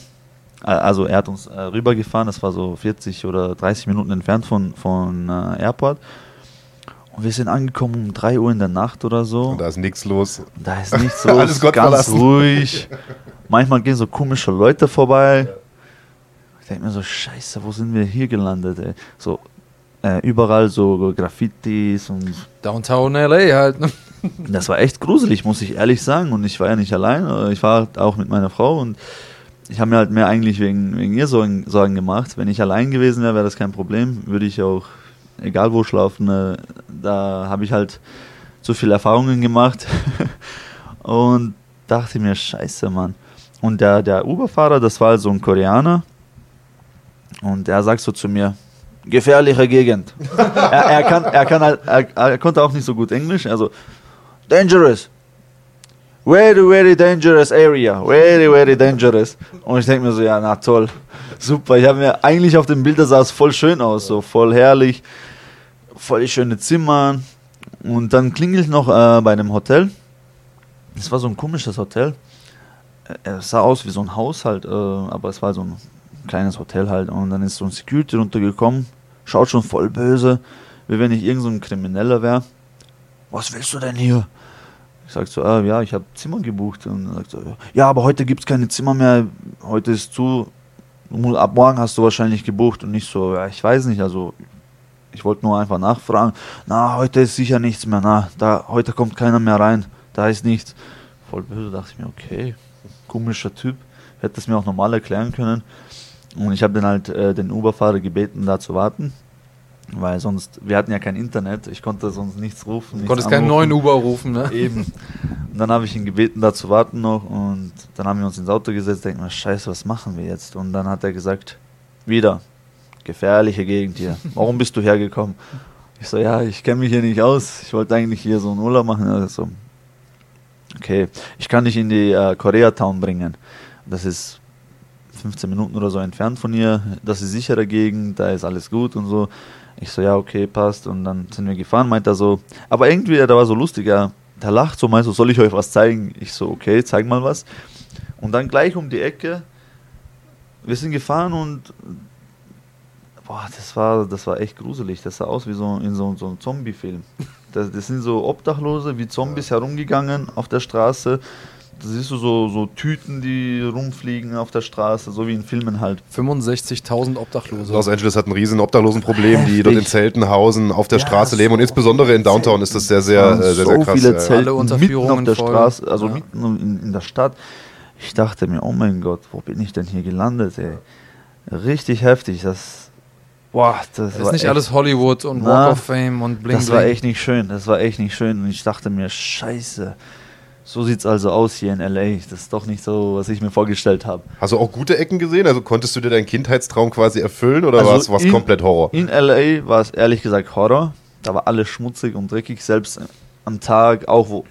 Also er hat uns äh, rübergefahren, das war so 40 oder 30 Minuten entfernt von, von äh, Airport. Und wir sind angekommen um 3 Uhr in der Nacht oder so. Und da ist nichts los. Da ist nichts los. Alles Gott ganz verlassen. ruhig. Manchmal gehen so komische Leute vorbei. Ich denke mir so, scheiße, wo sind wir hier gelandet? Ey? So äh, überall so Graffitis und. Downtown LA halt. Ne? Das war echt gruselig, muss ich ehrlich sagen. Und ich war ja nicht allein, äh, ich war halt auch mit meiner Frau und ich habe mir halt mehr eigentlich wegen, wegen ihr Sorgen, Sorgen gemacht. Wenn ich allein gewesen wäre, wäre das kein Problem. Würde ich auch egal wo schlafen. Äh, da habe ich halt zu viele Erfahrungen gemacht und dachte mir, scheiße, Mann. Und der, der Uberfahrer, das war halt so ein Koreaner. Und der sagt so zu mir, gefährliche Gegend. er, er, kann, er, kann halt, er, er, konnte auch nicht so gut Englisch, also dangerous. Very, very dangerous area. Very, very dangerous. Und ich denke mir so, ja, na toll. Super. Ich habe mir eigentlich auf dem Bild, sah es voll schön aus, so voll herrlich. Voll schöne Zimmer. Und dann klingelt noch äh, bei einem Hotel. Es war so ein komisches Hotel. Es sah aus wie so ein Haus halt, äh, aber es war so ein kleines Hotel halt. Und dann ist so ein Security runtergekommen, schaut schon voll böse, wie wenn ich irgend so ein Krimineller wäre. Was willst du denn hier? Ich sage so, ah, ja, ich habe Zimmer gebucht. Und er sagt so, ja, aber heute gibt es keine Zimmer mehr, heute ist zu, ab morgen hast du wahrscheinlich gebucht. Und nicht so, ja, ich weiß nicht, also ich wollte nur einfach nachfragen. Na, heute ist sicher nichts mehr, na, da, heute kommt keiner mehr rein, da ist nichts. Voll böse, dachte ich mir, okay, komischer Typ, hätte es mir auch normal erklären können. Und ich habe dann halt äh, den Uberfahrer gebeten, da zu warten weil sonst, wir hatten ja kein Internet, ich konnte sonst nichts rufen. Du konntest keinen neuen Uber rufen, ne? Eben. Und dann habe ich ihn gebeten, da zu warten noch und dann haben wir uns ins Auto gesetzt, denken wir, scheiße, was machen wir jetzt? Und dann hat er gesagt, wieder, gefährliche Gegend hier, warum bist du hergekommen? Ich so, ja, ich kenne mich hier nicht aus, ich wollte eigentlich hier so einen Urlaub machen. Also, okay, ich kann dich in die äh, Koreatown bringen. Das ist 15 Minuten oder so entfernt von hier, das ist sichere Gegend, da ist alles gut und so. Ich so, ja, okay, passt. Und dann sind wir gefahren, meint er so. Aber irgendwie, der war so lustig, ja. Der lacht so, meint so, soll ich euch was zeigen? Ich so, okay, zeig mal was. Und dann gleich um die Ecke, wir sind gefahren und boah, das war, das war echt gruselig. Das sah aus wie so in so, so einem Zombie-Film. Das, das, sind so Obdachlose wie Zombies herumgegangen auf der Straße da siehst du so, so Tüten, die rumfliegen auf der Straße, so wie in Filmen halt. 65.000 Obdachlose. Los Angeles hat ein riesen Obdachlosenproblem, die dort in Zelten hausen, auf der ja, Straße leben und insbesondere in Downtown ist das sehr, sehr, äh, sehr, sehr, sehr krass. So viele Zelte mitten auf der voll. Straße, also ja. mitten in, in der Stadt. Ich dachte mir, oh mein Gott, wo bin ich denn hier gelandet, ey? Richtig heftig, das Boah, das, das ist nicht echt, alles Hollywood und Walk of Fame und Bling Das war echt nicht schön, das war echt nicht schön und ich dachte mir, scheiße, so sieht es also aus hier in LA. Das ist doch nicht so, was ich mir vorgestellt habe. Hast du auch gute Ecken gesehen? Also konntest du dir deinen Kindheitstraum quasi erfüllen oder also war es komplett Horror? In LA war es ehrlich gesagt Horror. Da war alles schmutzig und dreckig. Selbst am Tag, auch wo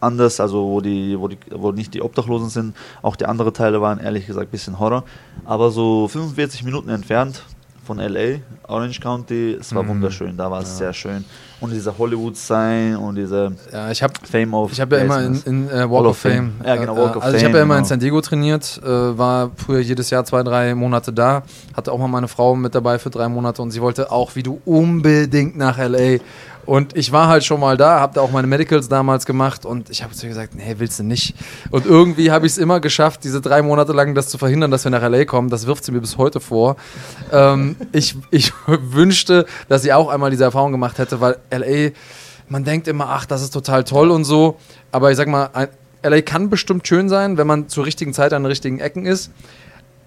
anders, also wo, die, wo, die, wo nicht die Obdachlosen sind, auch die anderen Teile waren ehrlich gesagt ein bisschen Horror. Aber so 45 Minuten entfernt, von LA, Orange County. Es war mm. wunderschön, da war es ja. sehr schön. Und dieser Hollywood-Sign und diese ja, ich hab, Fame of Ich habe ja immer in, in uh, Walk of Fame. Ja, genau, Walk uh, of also Fame. ich habe ja immer genau. in San Diego trainiert, äh, war früher jedes Jahr zwei, drei Monate da, hatte auch mal meine Frau mit dabei für drei Monate und sie wollte auch wie du unbedingt nach LA. Und ich war halt schon mal da, habe da auch meine Medicals damals gemacht und ich habe zu ihr gesagt, nee, willst du nicht. Und irgendwie habe ich es immer geschafft, diese drei Monate lang das zu verhindern, dass wir nach LA kommen. Das wirft sie mir bis heute vor. Ähm, ich, ich wünschte, dass sie auch einmal diese Erfahrung gemacht hätte, weil LA, man denkt immer, ach, das ist total toll und so. Aber ich sag mal, LA kann bestimmt schön sein, wenn man zur richtigen Zeit an den richtigen Ecken ist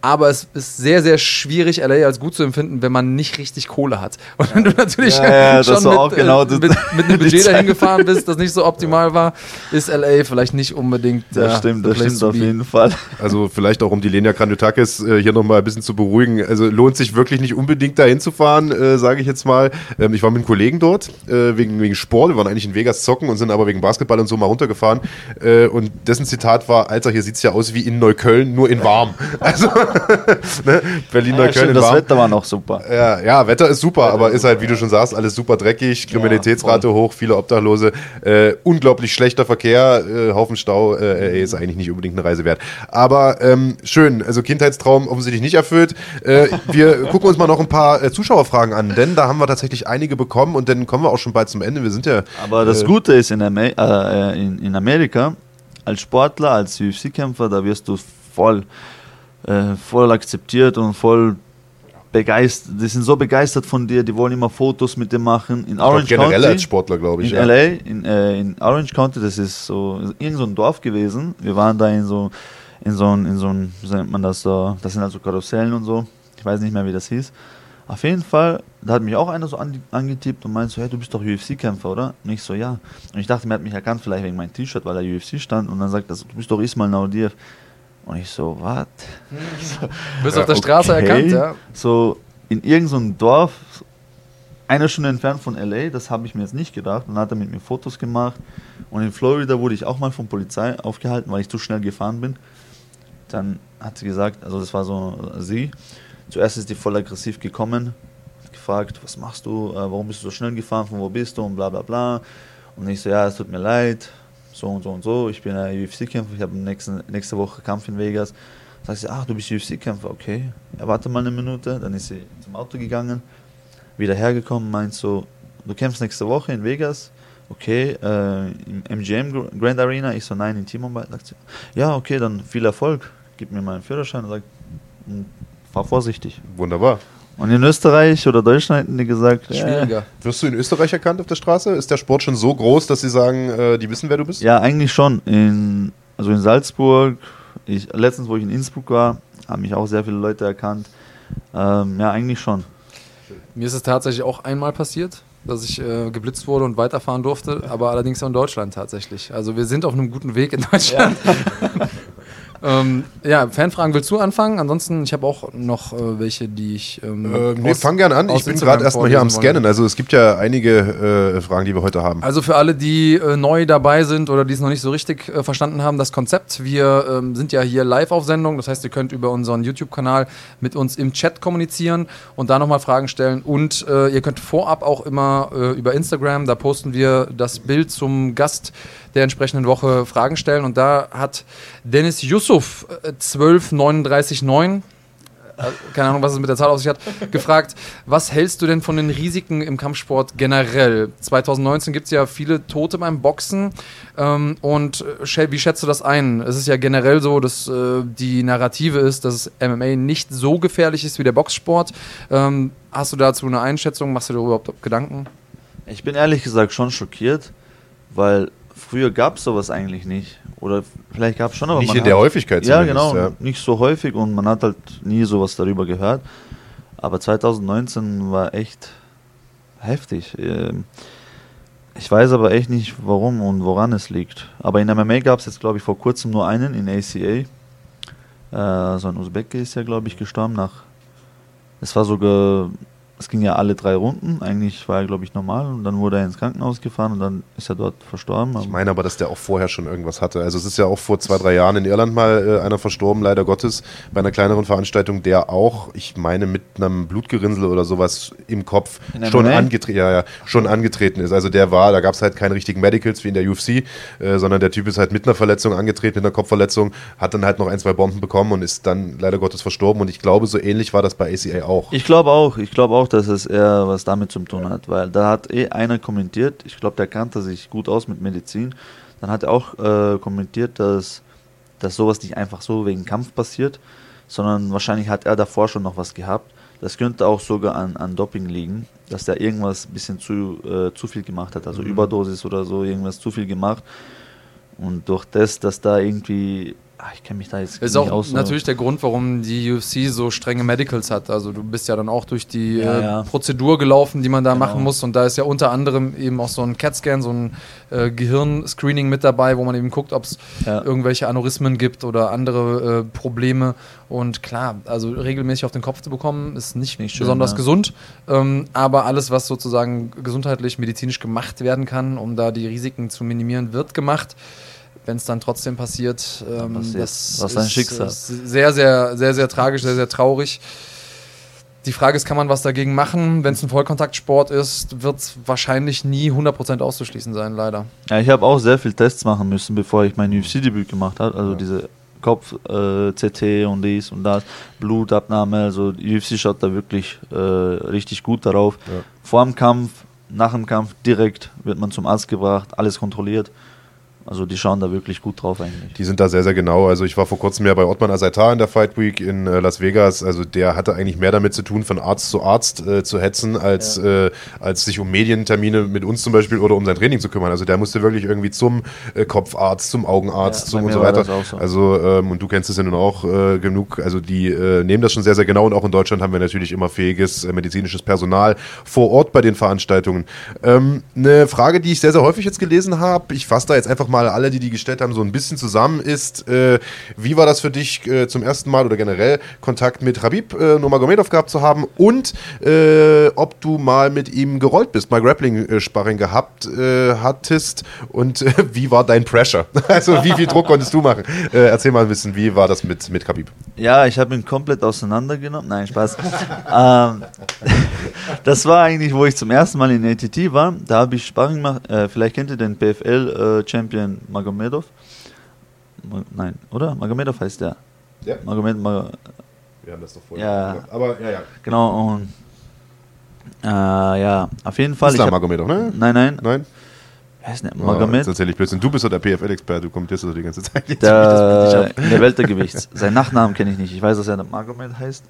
aber es ist sehr, sehr schwierig, LA als gut zu empfinden, wenn man nicht richtig Kohle hat. Und wenn du natürlich ja, ja, schon mit, genau äh, mit, mit, einem Budget dahin gefahren bist, das nicht so optimal war, ist LA vielleicht nicht unbedingt. Das ja, stimmt, das stimmt auf jeden Fall. Also vielleicht auch um die Lenia Granutakis äh, hier nochmal ein bisschen zu beruhigen. Also lohnt sich wirklich nicht unbedingt dahin zu fahren, äh, sage ich jetzt mal. Ähm, ich war mit einem Kollegen dort äh, wegen, wegen Sport. Wir waren eigentlich in Vegas zocken und sind aber wegen Basketball und so mal runtergefahren. Äh, und dessen Zitat war, Alter, hier sieht es ja aus wie in Neukölln, nur in warm. Also ne? Berlin, ja, Neukölln. das Wetter war noch super. Ja, ja Wetter ist super, Wetter aber ist halt, wie du schon sagst, alles super dreckig, Kriminalitätsrate ja, hoch, viele Obdachlose, äh, unglaublich schlechter Verkehr, äh, Haufen Stau, äh, ist eigentlich nicht unbedingt eine Reise wert. Aber ähm, schön, also Kindheitstraum offensichtlich nicht erfüllt. Äh, wir gucken uns mal noch ein paar äh, Zuschauerfragen an, denn da haben wir tatsächlich einige bekommen und dann kommen wir auch schon bald zum Ende. Wir sind ja. Aber das äh, Gute ist in, Amer äh, in, in Amerika, als Sportler, als UFC-Kämpfer, da wirst du voll äh, voll akzeptiert und voll begeistert. Die sind so begeistert von dir, die wollen immer Fotos mit dir machen. In Orange glaub, generell County, als Sportler, glaube ich. In ja. LA, in, äh, in Orange County, das ist so irgend so ein Dorf gewesen. Wir waren da in so in so ein, in so ein, wie nennt man das so, das sind also Karussellen und so. Ich weiß nicht mehr, wie das hieß. Auf jeden Fall, da hat mich auch einer so angetippt und meinte so, hey, du bist doch UFC-Kämpfer, oder? Und ich so, ja. Und ich dachte, er hat mich erkannt, vielleicht wegen meinem T-Shirt, weil da UFC stand. Und dann sagt er so, du bist doch Ismail Naudiev. Und ich so, was? Du bist auf der Straße okay. erkannt, ja? So in irgendeinem so Dorf, eine Stunde entfernt von LA, das habe ich mir jetzt nicht gedacht. Und dann hat er mit mir Fotos gemacht. Und in Florida wurde ich auch mal von Polizei aufgehalten, weil ich zu schnell gefahren bin. Dann hat sie gesagt, also das war so sie. Zuerst ist die voll aggressiv gekommen, gefragt, was machst du, äh, warum bist du so schnell gefahren, von wo bist du und bla bla bla. Und ich so, ja, es tut mir leid, so und so und so, ich bin ein UFC-Kämpfer, ich habe nächste, Woche Kampf in Vegas. Sagt sie, ach, du bist UFC-Kämpfer, okay. Ja, warte mal eine Minute, dann ist sie zum Auto gegangen, wieder hergekommen, meint so, du kämpfst nächste Woche in Vegas, okay, äh, im MGM Grand Arena. Ich so, nein, in T-Mobile. Sagt sie, ja, okay, dann viel Erfolg. Gib mir meinen Führerschein sagt, hm, fahr vorsichtig. Wunderbar. Und in Österreich oder Deutschland hätten die gesagt, Schwieriger. Äh, Wirst du in Österreich erkannt auf der Straße? Ist der Sport schon so groß, dass sie sagen, äh, die wissen, wer du bist? Ja, eigentlich schon. In, also in Salzburg, ich, letztens, wo ich in Innsbruck war, haben mich auch sehr viele Leute erkannt. Ähm, ja, eigentlich schon. Mir ist es tatsächlich auch einmal passiert, dass ich äh, geblitzt wurde und weiterfahren durfte, aber allerdings auch in Deutschland tatsächlich. Also wir sind auf einem guten Weg in Deutschland. Ja, ähm, ja Fanfragen willst du anfangen? Ansonsten, ich habe auch noch äh, welche, die ich. Ähm, äh, nee, fang gern an. Ich bin gerade erstmal hier am Scannen. Also es gibt ja einige äh, Fragen, die wir heute haben. Also für alle, die äh, neu dabei sind oder die es noch nicht so richtig äh, verstanden haben, das Konzept. Wir ähm, sind ja hier live auf Sendung. Das heißt, ihr könnt über unseren YouTube-Kanal mit uns im Chat kommunizieren und da nochmal Fragen stellen. Und äh, ihr könnt vorab auch immer über Instagram, da posten wir das Bild zum Gast der entsprechenden Woche Fragen stellen. Und da hat Dennis Yusuf äh, 12339 äh, keine Ahnung, was es mit der Zahl auf sich hat, gefragt, was hältst du denn von den Risiken im Kampfsport generell? 2019 gibt es ja viele Tote beim Boxen ähm, und äh, wie schätzt du das ein? Es ist ja generell so, dass äh, die Narrative ist, dass MMA nicht so gefährlich ist wie der Boxsport. Ähm, hast du dazu eine Einschätzung? Machst du dir überhaupt Gedanken? Ich bin ehrlich gesagt schon schockiert, weil früher gab es sowas eigentlich nicht. Oder vielleicht gab es schon, aber Nicht in der Häufigkeit Ja, genau. Ja. Nicht so häufig und man hat halt nie sowas darüber gehört. Aber 2019 war echt heftig. Ähm, ich weiß aber echt nicht, warum und woran es liegt. Aber in MMA gab es jetzt, glaube ich, vor kurzem nur einen in ACA. Äh, so ein Usbeke ist ja, glaube ich, gestorben nach. Es war sogar es ging ja alle drei Runden. Eigentlich war er, glaube ich, normal. Und dann wurde er ins Krankenhaus gefahren und dann ist er dort verstorben. Ich meine aber, dass der auch vorher schon irgendwas hatte. Also es ist ja auch vor zwei, drei Jahren in Irland mal äh, einer verstorben, leider Gottes, bei einer kleineren Veranstaltung, der auch, ich meine, mit einem Blutgerinnsel oder sowas im Kopf schon, angetre ja, ja, schon angetreten ist. Also der war, da gab es halt keine richtigen Medicals wie in der UFC, äh, sondern der Typ ist halt mit einer Verletzung angetreten, mit einer Kopfverletzung, hat dann halt noch ein, zwei Bomben bekommen und ist dann leider Gottes verstorben. Und ich glaube, so ähnlich war das bei ACA auch. Ich glaube auch. Ich glaube auch, dass es eher was damit zu tun hat, weil da hat eh einer kommentiert, ich glaube, der kannte sich gut aus mit Medizin, dann hat er auch äh, kommentiert, dass, dass sowas nicht einfach so wegen Kampf passiert, sondern wahrscheinlich hat er davor schon noch was gehabt. Das könnte auch sogar an, an Doping liegen, dass der irgendwas ein bisschen zu, äh, zu viel gemacht hat, also mhm. Überdosis oder so, irgendwas zu viel gemacht. Und durch das, dass da irgendwie Ach, ich kenne mich da jetzt ist auch aus, natürlich der Grund, warum die UFC so strenge Medicals hat. Also du bist ja dann auch durch die ja, äh, ja. Prozedur gelaufen, die man da genau. machen muss. Und da ist ja unter anderem eben auch so ein CAT-Scan, so ein äh, Gehirnscreening mit dabei, wo man eben guckt, ob es ja. irgendwelche Aneurysmen gibt oder andere äh, Probleme. Und klar, also regelmäßig auf den Kopf zu bekommen, ist nicht, nicht schön, besonders gesund. Ähm, aber alles, was sozusagen gesundheitlich, medizinisch gemacht werden kann, um da die Risiken zu minimieren, wird gemacht wenn es dann trotzdem passiert, ähm, passiert. das Was ein Schicksal. sehr, sehr, sehr, sehr tragisch, sehr, sehr traurig. Die Frage ist, kann man was dagegen machen? Wenn es ein Vollkontaktsport ist, wird es wahrscheinlich nie 100% auszuschließen sein, leider. Ja, ich habe auch sehr viele Tests machen müssen, bevor ich mein UFC-Debüt gemacht habe. Also ja. diese Kopf-CT äh, und dies und das, Blutabnahme. Also die UFC schaut da wirklich äh, richtig gut darauf. Ja. Vor dem Kampf, nach dem Kampf direkt wird man zum Arzt gebracht, alles kontrolliert. Also die schauen da wirklich gut drauf eigentlich. Die sind da sehr, sehr genau. Also ich war vor kurzem ja bei Ottman Asaitar in der Fight Week in äh, Las Vegas. Also der hatte eigentlich mehr damit zu tun, von Arzt zu Arzt äh, zu hetzen, als, ja. äh, als sich um Medientermine mit uns zum Beispiel oder um sein Training zu kümmern. Also der musste wirklich irgendwie zum äh, Kopfarzt, zum Augenarzt, ja, zum und so weiter. So. Also ähm, und du kennst es ja nun auch äh, genug. Also die äh, nehmen das schon sehr, sehr genau. Und auch in Deutschland haben wir natürlich immer fähiges medizinisches Personal vor Ort bei den Veranstaltungen. Ähm, eine Frage, die ich sehr, sehr häufig jetzt gelesen habe. Ich fasse da jetzt einfach mal alle, die die gestellt haben, so ein bisschen zusammen ist. Äh, wie war das für dich äh, zum ersten Mal oder generell Kontakt mit Habib äh, Nurmagomedov gehabt zu haben und äh, ob du mal mit ihm gerollt bist, mal Grappling-Sparring gehabt äh, hattest und äh, wie war dein Pressure? also wie viel Druck konntest du machen? Äh, erzähl mal ein bisschen, wie war das mit, mit Khabib? Ja, ich habe ihn komplett auseinandergenommen. Nein, Spaß. ähm, das war eigentlich, wo ich zum ersten Mal in ATT war. Da habe ich Sparring gemacht. vielleicht kennt ihr den PFL-Champion Champion Magomedov. Nein, oder? Magomedov heißt der. Ja. Magomed, Mag Wir haben das doch vorher ja, gemacht. Aber ja, ja. Genau, und äh, ja, auf jeden Fall. Islam Magomedov, ne? Nein, nein. Nein. Wer ist denn Ja, Magomed? das erzähl ich Blödsinn. Du bist doch der PFL-Experte, du kommentierst das die ganze Zeit. Jetzt Der, in der Weltergewichts. Seinen Nachnamen kenne ich nicht. Ich weiß, dass er Magomed heißt.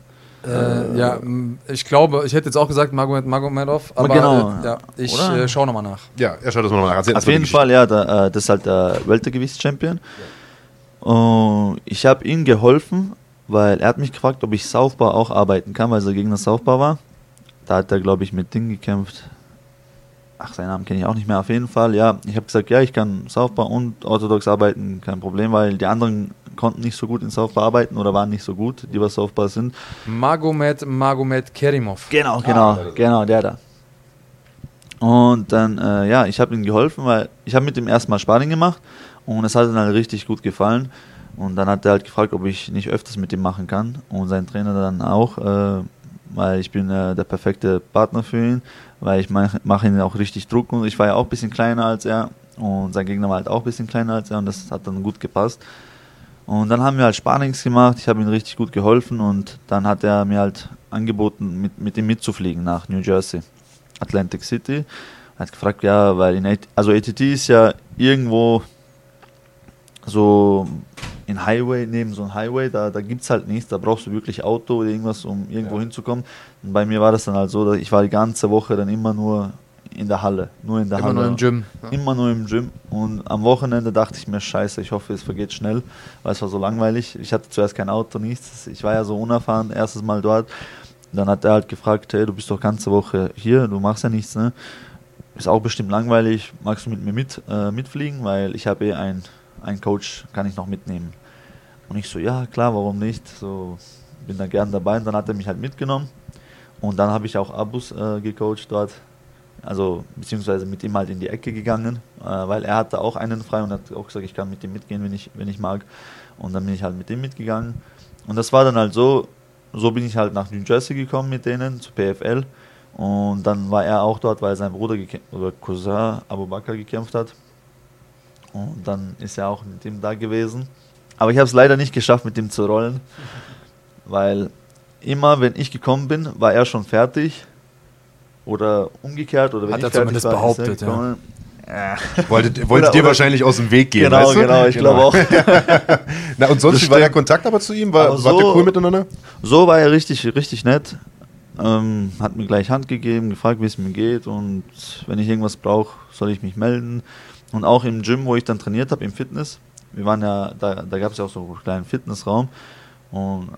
Äh, ja, ich glaube, ich hätte jetzt auch gesagt Magomed Magomedov, aber genau. äh, ja, ich äh, schaue nochmal nach. ja, er schaut das mal nach. Erzähl Auf jeden. Fall, ja, da, äh, das ist halt der Weltergewichts-Champion. Und ich habe ihm geholfen, weil er hat mich gefragt, ob ich Southpaw auch arbeiten kann, weil sein Gegner Southpaw war. Da hat er, glaube ich, mit Ding gekämpft. Ach, seinen Namen kenne ich auch nicht mehr. Auf jeden Fall, ja. Ich habe gesagt, ja, ich kann Southpaw und Orthodox arbeiten, kein Problem, weil die anderen konnten nicht so gut in Southpaw arbeiten oder waren nicht so gut, die was Southpaw sind. Magomed Magomed Kerimov. Genau, genau, genau, der da. Und dann, äh, ja, ich habe ihm geholfen, weil ich habe mit ihm erstmal Sparring gemacht und es hat ihm halt richtig gut gefallen. Und dann hat er halt gefragt, ob ich nicht öfters mit ihm machen kann. Und sein Trainer dann auch, äh, weil ich bin äh, der perfekte Partner für ihn, weil ich mache mach ihn auch richtig Druck und ich war ja auch ein bisschen kleiner als er und sein Gegner war halt auch ein bisschen kleiner als er und das hat dann gut gepasst. Und dann haben wir halt Sparrings gemacht, ich habe ihm richtig gut geholfen und dann hat er mir halt angeboten, mit, mit ihm mitzufliegen nach New Jersey, Atlantic City. Er hat gefragt, ja, weil in AT, also ATT ist ja irgendwo so in Highway, neben so einem Highway, da, da gibt es halt nichts, da brauchst du wirklich Auto oder irgendwas, um irgendwo hinzukommen. Und bei mir war das dann halt so, dass ich war die ganze Woche dann immer nur in der Halle, nur in der Immer Halle. nur im Gym. Ja. Immer nur im Gym. Und am Wochenende dachte ich mir, scheiße, ich hoffe, es vergeht schnell, weil es war so langweilig. Ich hatte zuerst kein Auto, nichts. Ich war ja so unerfahren, erstes Mal dort. Dann hat er halt gefragt, hey, du bist doch ganze Woche hier, du machst ja nichts, ne? Ist auch bestimmt langweilig, magst du mit mir mit, äh, mitfliegen? Weil ich habe eh einen, einen Coach, kann ich noch mitnehmen. Und ich so, ja, klar, warum nicht? So, bin da gern dabei. Und dann hat er mich halt mitgenommen. Und dann habe ich auch Abus äh, gecoacht dort also beziehungsweise mit ihm halt in die Ecke gegangen, äh, weil er hatte auch einen frei und hat auch gesagt, ich kann mit ihm mitgehen, wenn ich, wenn ich mag. Und dann bin ich halt mit ihm mitgegangen. Und das war dann halt so, so bin ich halt nach New Jersey gekommen mit denen zu PFL. Und dann war er auch dort, weil sein Bruder oder Cousin Abu Bakr gekämpft hat. Und dann ist er auch mit ihm da gewesen. Aber ich habe es leider nicht geschafft, mit ihm zu rollen, weil immer, wenn ich gekommen bin, war er schon fertig. Oder umgekehrt, oder wenn Hat ich er zumindest war, behauptet, ja. gekommen. Ja. Wollte, wollte Oder- dir oder- wahrscheinlich aus dem Weg gehen, Genau, weißt du? genau, ich glaube auch. Na, und sonst, war der stimmt. Kontakt aber zu ihm? War, Aber wart ihr so- cool miteinander? So war er richtig, richtig nett. Ähm, hat mir gleich Hand gegeben, gefragt, wie es mir geht und wenn ich irgendwas brauche, soll ich mich melden. Und auch im Gym, wo ich dann trainiert habe, im Fitness. Wir waren ja, da, da gab es ja auch so einen kleinen Fitnessraum. Und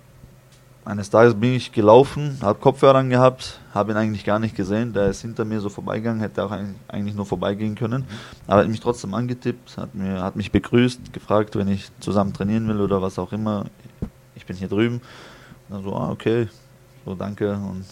eines Tages bin ich gelaufen, habe Kopfhörer angehabt, habe ihn eigentlich gar nicht gesehen. Der ist hinter mir so vorbeigegangen, hätte auch eigentlich nur vorbeigehen können. Aber er hat mich trotzdem angetippt, hat, mir, hat mich begrüßt, gefragt, wenn ich zusammen trainieren will oder was auch immer. Ich bin hier drüben. Und dann so, ah, okay, so danke. Und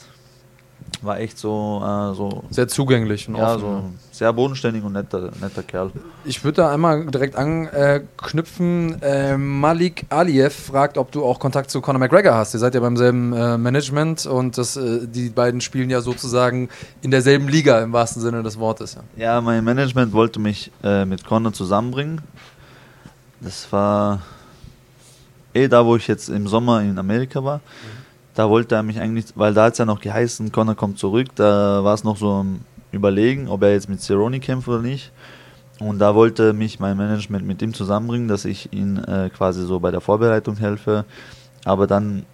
war echt so, äh, so, Sehr zugänglich und ja, offen. so sehr bodenständig und netter, netter Kerl. Ich würde da einmal direkt anknüpfen. Äh, Malik Aliyev fragt, ob du auch Kontakt zu Conor McGregor hast. Ihr seid ja beim selben äh, Management und das, äh, die beiden spielen ja sozusagen in derselben Liga im wahrsten Sinne des Wortes. Ja. Ja, mein Management wollte mich äh, mit Conor zusammenbringen. Das war eh da, wo ich jetzt im Sommer in Amerika war. Da wollte er mich eigentlich, weil da hat es ja noch geheißen, Conor kommt zurück. Da war es noch so am Überlegen, ob er jetzt mit Cerrone kämpft oder nicht. Und da wollte mich mein Management mit ihm zusammenbringen, dass ich ihn äh, quasi so bei der Vorbereitung helfe. Aber dann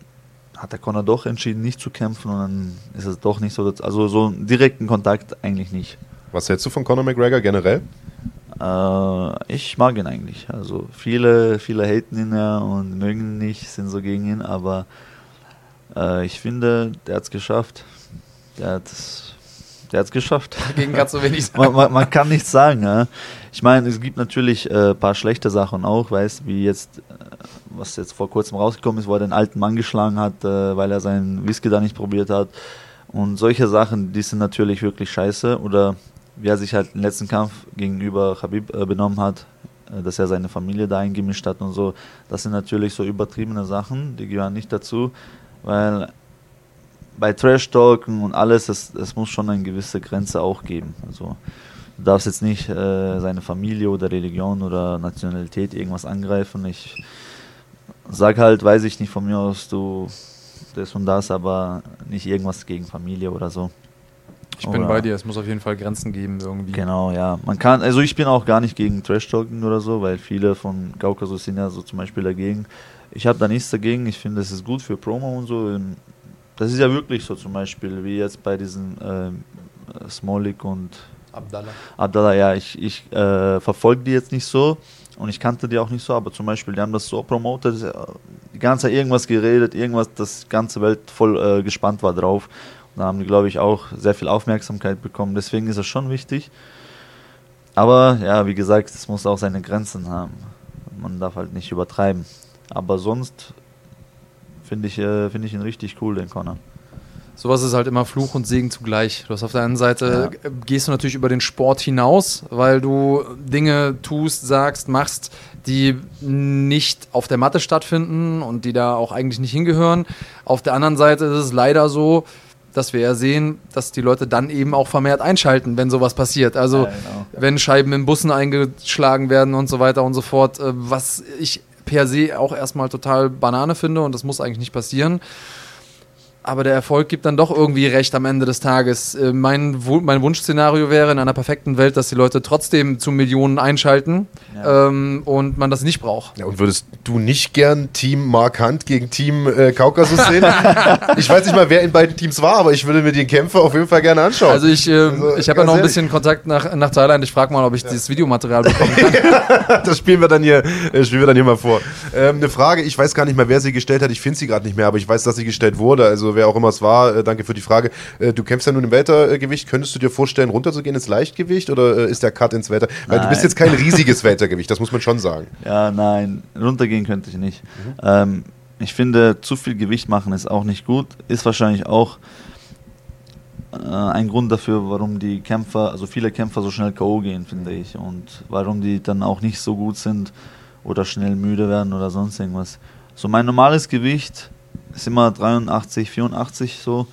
hat der Conor doch entschieden, nicht zu kämpfen und dann ist es doch nicht so. Also so einen direkten Kontakt eigentlich nicht. Was hältst du von Conor McGregor generell? Äh, ich mag ihn eigentlich. Also viele, viele haten ihn ja und mögen ihn nicht, sind so gegen ihn, aber äh, ich finde, der hat es geschafft. Der hat es der hat's geschafft. Dagegen kannst du wenig sagen. Man, man, man kann nichts sagen. Ja. Ich meine, es gibt natürlich ein äh, paar schlechte Sachen auch, weißt wie jetzt, äh, was jetzt vor kurzem rausgekommen ist, wo er den alten Mann geschlagen hat, äh, weil er seinen Whisky da nicht probiert hat. Und solche Sachen, die sind natürlich wirklich scheiße. Oder wie er sich halt im letzten Kampf gegenüber Habib äh, benommen hat, äh, dass er seine Familie da eingemischt hat und so. Das sind natürlich so übertriebene Sachen, die gehören nicht dazu, weil bei Trash-Talken und alles, es, es muss schon eine gewisse Grenze auch geben. Also du darfst jetzt nicht äh, seine Familie oder Religion oder Nationalität irgendwas angreifen. Ich sag halt, weiß ich nicht von mir aus, du das und das, aber nicht irgendwas gegen Familie oder so. Ich bin bei dir, es muss auf jeden Fall Grenzen geben irgendwie. Genau, ja. Man kann, also ich bin auch gar nicht gegen Trash-Talking oder so, weil viele von Kaukasus sind ja so zum Beispiel dagegen. Ich habe da nichts dagegen, ich finde, das ist gut für Promo und so. Das ist ja wirklich so zum Beispiel, wie jetzt bei diesen äh, Smolik und Abdallah. Abdallah, ja, ich, ich äh, verfolge die jetzt nicht so und ich kannte die auch nicht so, aber zum Beispiel, die haben das so promotet, äh, die ganze Zeit irgendwas geredet, irgendwas, das ganze Welt voll äh, gespannt war drauf. Da haben die, glaube ich, auch sehr viel Aufmerksamkeit bekommen. Deswegen ist es schon wichtig. Aber ja, wie gesagt, es muss auch seine Grenzen haben. Man darf halt nicht übertreiben. Aber sonst finde ich, äh, find ich ihn richtig cool, den Connor. Sowas ist halt immer Fluch und Segen zugleich. Du hast auf der einen Seite ja. gehst du natürlich über den Sport hinaus, weil du Dinge tust, sagst, machst, die nicht auf der Matte stattfinden und die da auch eigentlich nicht hingehören. Auf der anderen Seite ist es leider so, dass wir ja sehen, dass die Leute dann eben auch vermehrt einschalten, wenn sowas passiert. Also ja, genau. wenn Scheiben in Bussen eingeschlagen werden und so weiter und so fort, äh, was ich per se auch erstmal total Banane finde und das muss eigentlich nicht passieren aber der Erfolg gibt dann doch irgendwie recht am Ende des Tages. Äh, mein, mein Wunschszenario wäre in einer perfekten Welt, dass die Leute trotzdem zu Millionen einschalten ja. ähm, und man das nicht braucht. Ja, und würdest du nicht gern Team Mark Hunt gegen Team äh, Kaukasus sehen? ich weiß nicht mal, wer in beiden Teams war, aber ich würde mir den Kämpfer auf jeden Fall gerne anschauen. Also ich, äh, also, ich habe ja noch ein bisschen Kontakt nach, nach Thailand. Ich frage mal, ob ich ja. dieses Videomaterial bekommen kann. das spielen wir dann hier, äh, spielen wir dann hier mal vor. Ähm, eine Frage, ich weiß gar nicht mehr, wer sie gestellt hat. Ich finde sie gerade nicht mehr, aber ich weiß, dass sie gestellt wurde. Also wer auch immer es war, äh, danke für die Frage. Äh, du kämpfst ja nun im Weltergewicht. Könntest du dir vorstellen, runterzugehen ins Leichtgewicht oder äh, ist der Cut ins Welter? Weil nein. du bist jetzt kein riesiges Weltergewicht, das muss man schon sagen. Ja, nein, runtergehen könnte ich nicht. Mhm. Ähm, ich finde, zu viel Gewicht machen ist auch nicht gut. Ist wahrscheinlich auch äh, ein Grund dafür, warum die Kämpfer, also viele Kämpfer so schnell K.O. gehen, finde ich. Und warum die dann auch nicht so gut sind oder schnell müde werden oder sonst irgendwas. So mein normales Gewicht ist immer 83, 84 so.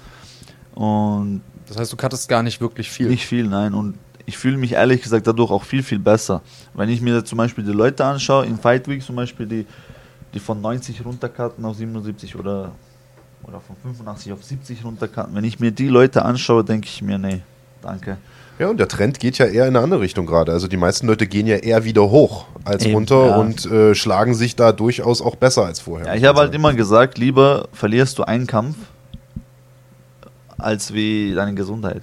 Und das heißt, du cuttest gar nicht wirklich viel? Nicht viel, nein. Und ich fühle mich ehrlich gesagt dadurch auch viel, viel besser. Wenn ich mir zum Beispiel die Leute anschaue, in Fight Week zum Beispiel, die, die von 90 runtercutten auf 77 oder, oder von 85 auf 70 runtercutten, wenn ich mir die Leute anschaue, denke ich mir, nee, danke. Ja, und der Trend geht ja eher in eine andere Richtung gerade. Also die meisten Leute gehen ja eher wieder hoch als Eben, runter ja. und äh, schlagen sich da durchaus auch besser als vorher. Ja, ich habe halt immer gesagt, lieber verlierst du einen Kampf, als wie deine Gesundheit.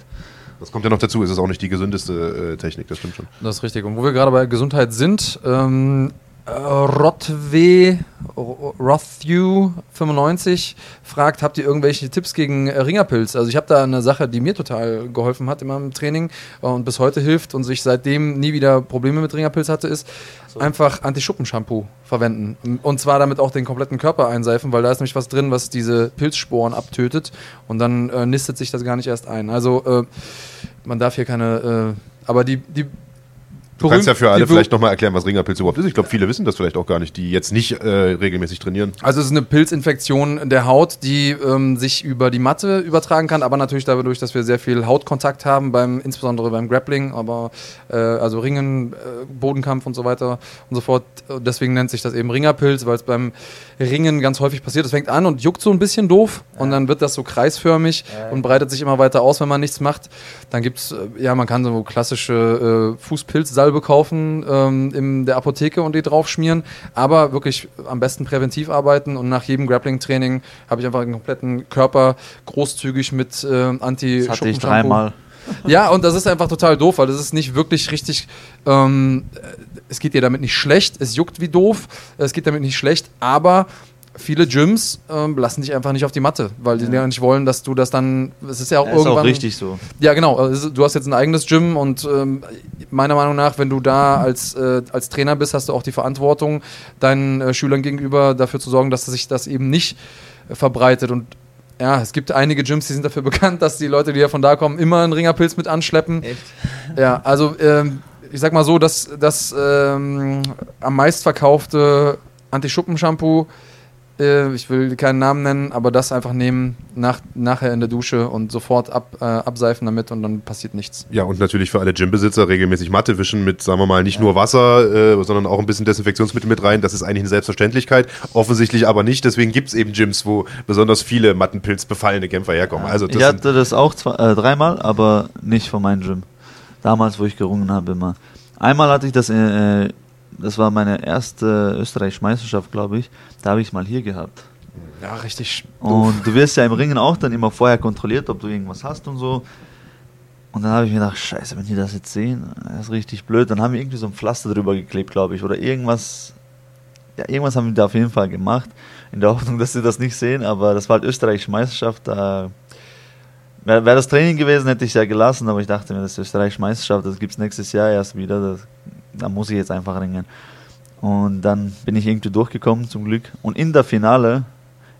Das kommt ja noch dazu, es ist auch nicht die gesündeste äh, Technik, das stimmt schon. Das ist richtig. Und wo wir gerade bei Gesundheit sind, ähm, Rotwe, Rothew 95 fragt, habt ihr irgendwelche Tipps gegen Ringerpilz? Also ich habe da eine Sache, die mir total geholfen hat in meinem Training und bis heute hilft und sich seitdem nie wieder Probleme mit Ringerpilz hatte, ist so. einfach Anti-Schuppen-Shampoo verwenden. Und zwar damit auch den kompletten Körper einseifen, weil da ist nämlich was drin, was diese Pilzsporen abtötet und dann äh, nistet sich das gar nicht erst ein. Also äh, man darf hier keine... Äh, aber die, die Du kannst ja für alle vielleicht nochmal erklären, was Ringerpilz überhaupt ist. Ich glaube, viele wissen das vielleicht auch gar nicht, die jetzt nicht äh, regelmäßig trainieren. Also es ist eine Pilzinfektion der Haut, die ähm, sich über die Matte übertragen kann, aber natürlich dadurch, dass wir sehr viel Hautkontakt haben, beim, insbesondere beim Grappling, aber äh, also Ringen, äh, Bodenkampf und so weiter und so fort. Deswegen nennt sich das eben Ringerpilz, weil es beim Ringen ganz häufig passiert. Es fängt an und juckt so ein bisschen doof und dann wird das so kreisförmig und breitet sich immer weiter aus, wenn man nichts macht. Dann gibt es, äh, ja, man kann so klassische äh, Fußpilzsalbe kaufen ähm, in der Apotheke und die drauf schmieren, aber wirklich am besten präventiv arbeiten und nach jedem Grappling-Training habe ich einfach den kompletten Körper großzügig mit äh, anti Das hatte ich dreimal. Ja, und das ist einfach total doof, weil das ist nicht wirklich richtig. Ähm, es geht dir damit nicht schlecht, es juckt wie doof, es geht damit nicht schlecht, aber viele Gyms ähm, lassen dich einfach nicht auf die Matte, weil die ja nicht wollen, dass du das dann. Es ist ja auch ja, irgendwann. Ist auch richtig so. Ja, genau. Also, du hast jetzt ein eigenes Gym und ähm, meiner Meinung nach, wenn du da als, äh, als Trainer bist, hast du auch die Verantwortung, deinen äh, Schülern gegenüber dafür zu sorgen, dass sich das eben nicht äh, verbreitet. Und ja, es gibt einige Gyms, die sind dafür bekannt, dass die Leute, die ja von da kommen, immer einen Ringerpilz mit anschleppen. Echt? Ja, also ähm, ich sag mal so, dass das ähm, am meistverkaufte Anti-Schuppen-Shampoo äh, ich will keinen Namen nennen, aber das einfach nehmen, nach, nachher in der Dusche und sofort ab, äh, abseifen damit und dann passiert nichts. Ja, und natürlich für alle Gymbesitzer regelmäßig Matte wischen mit, sagen wir mal, nicht ja. nur Wasser, äh, sondern auch ein bisschen Desinfektionsmittel mit rein. Das ist eigentlich eine Selbstverständlichkeit, offensichtlich aber nicht. Deswegen gibt es eben Gyms, wo besonders viele Mattenpilz befallene Kämpfer herkommen. Also ich hatte das auch zwei, äh, dreimal, aber nicht von meinem Gym. Damals, wo ich gerungen habe, immer. Einmal hatte ich das, äh, das war meine erste österreichische Meisterschaft, glaube ich. Da habe ich es mal hier gehabt. Ja, richtig. Und du wirst ja im Ringen auch dann immer vorher kontrolliert, ob du irgendwas hast und so. Und dann habe ich mir gedacht, scheiße, wenn die das jetzt sehen, das ist richtig blöd. Dann haben wir irgendwie so ein Pflaster drüber geklebt, glaube ich. Oder irgendwas, ja, irgendwas haben wir da auf jeden Fall gemacht. In der Hoffnung, dass sie das nicht sehen. Aber das war halt österreichische Meisterschaft. Da wäre wär das Training gewesen, hätte ich ja gelassen. Aber ich dachte mir, das ist österreichische Meisterschaft, das gibt es nächstes Jahr erst wieder. Das, da muss ich jetzt einfach ringen. Und dann bin ich irgendwie durchgekommen, zum Glück. Und in der Finale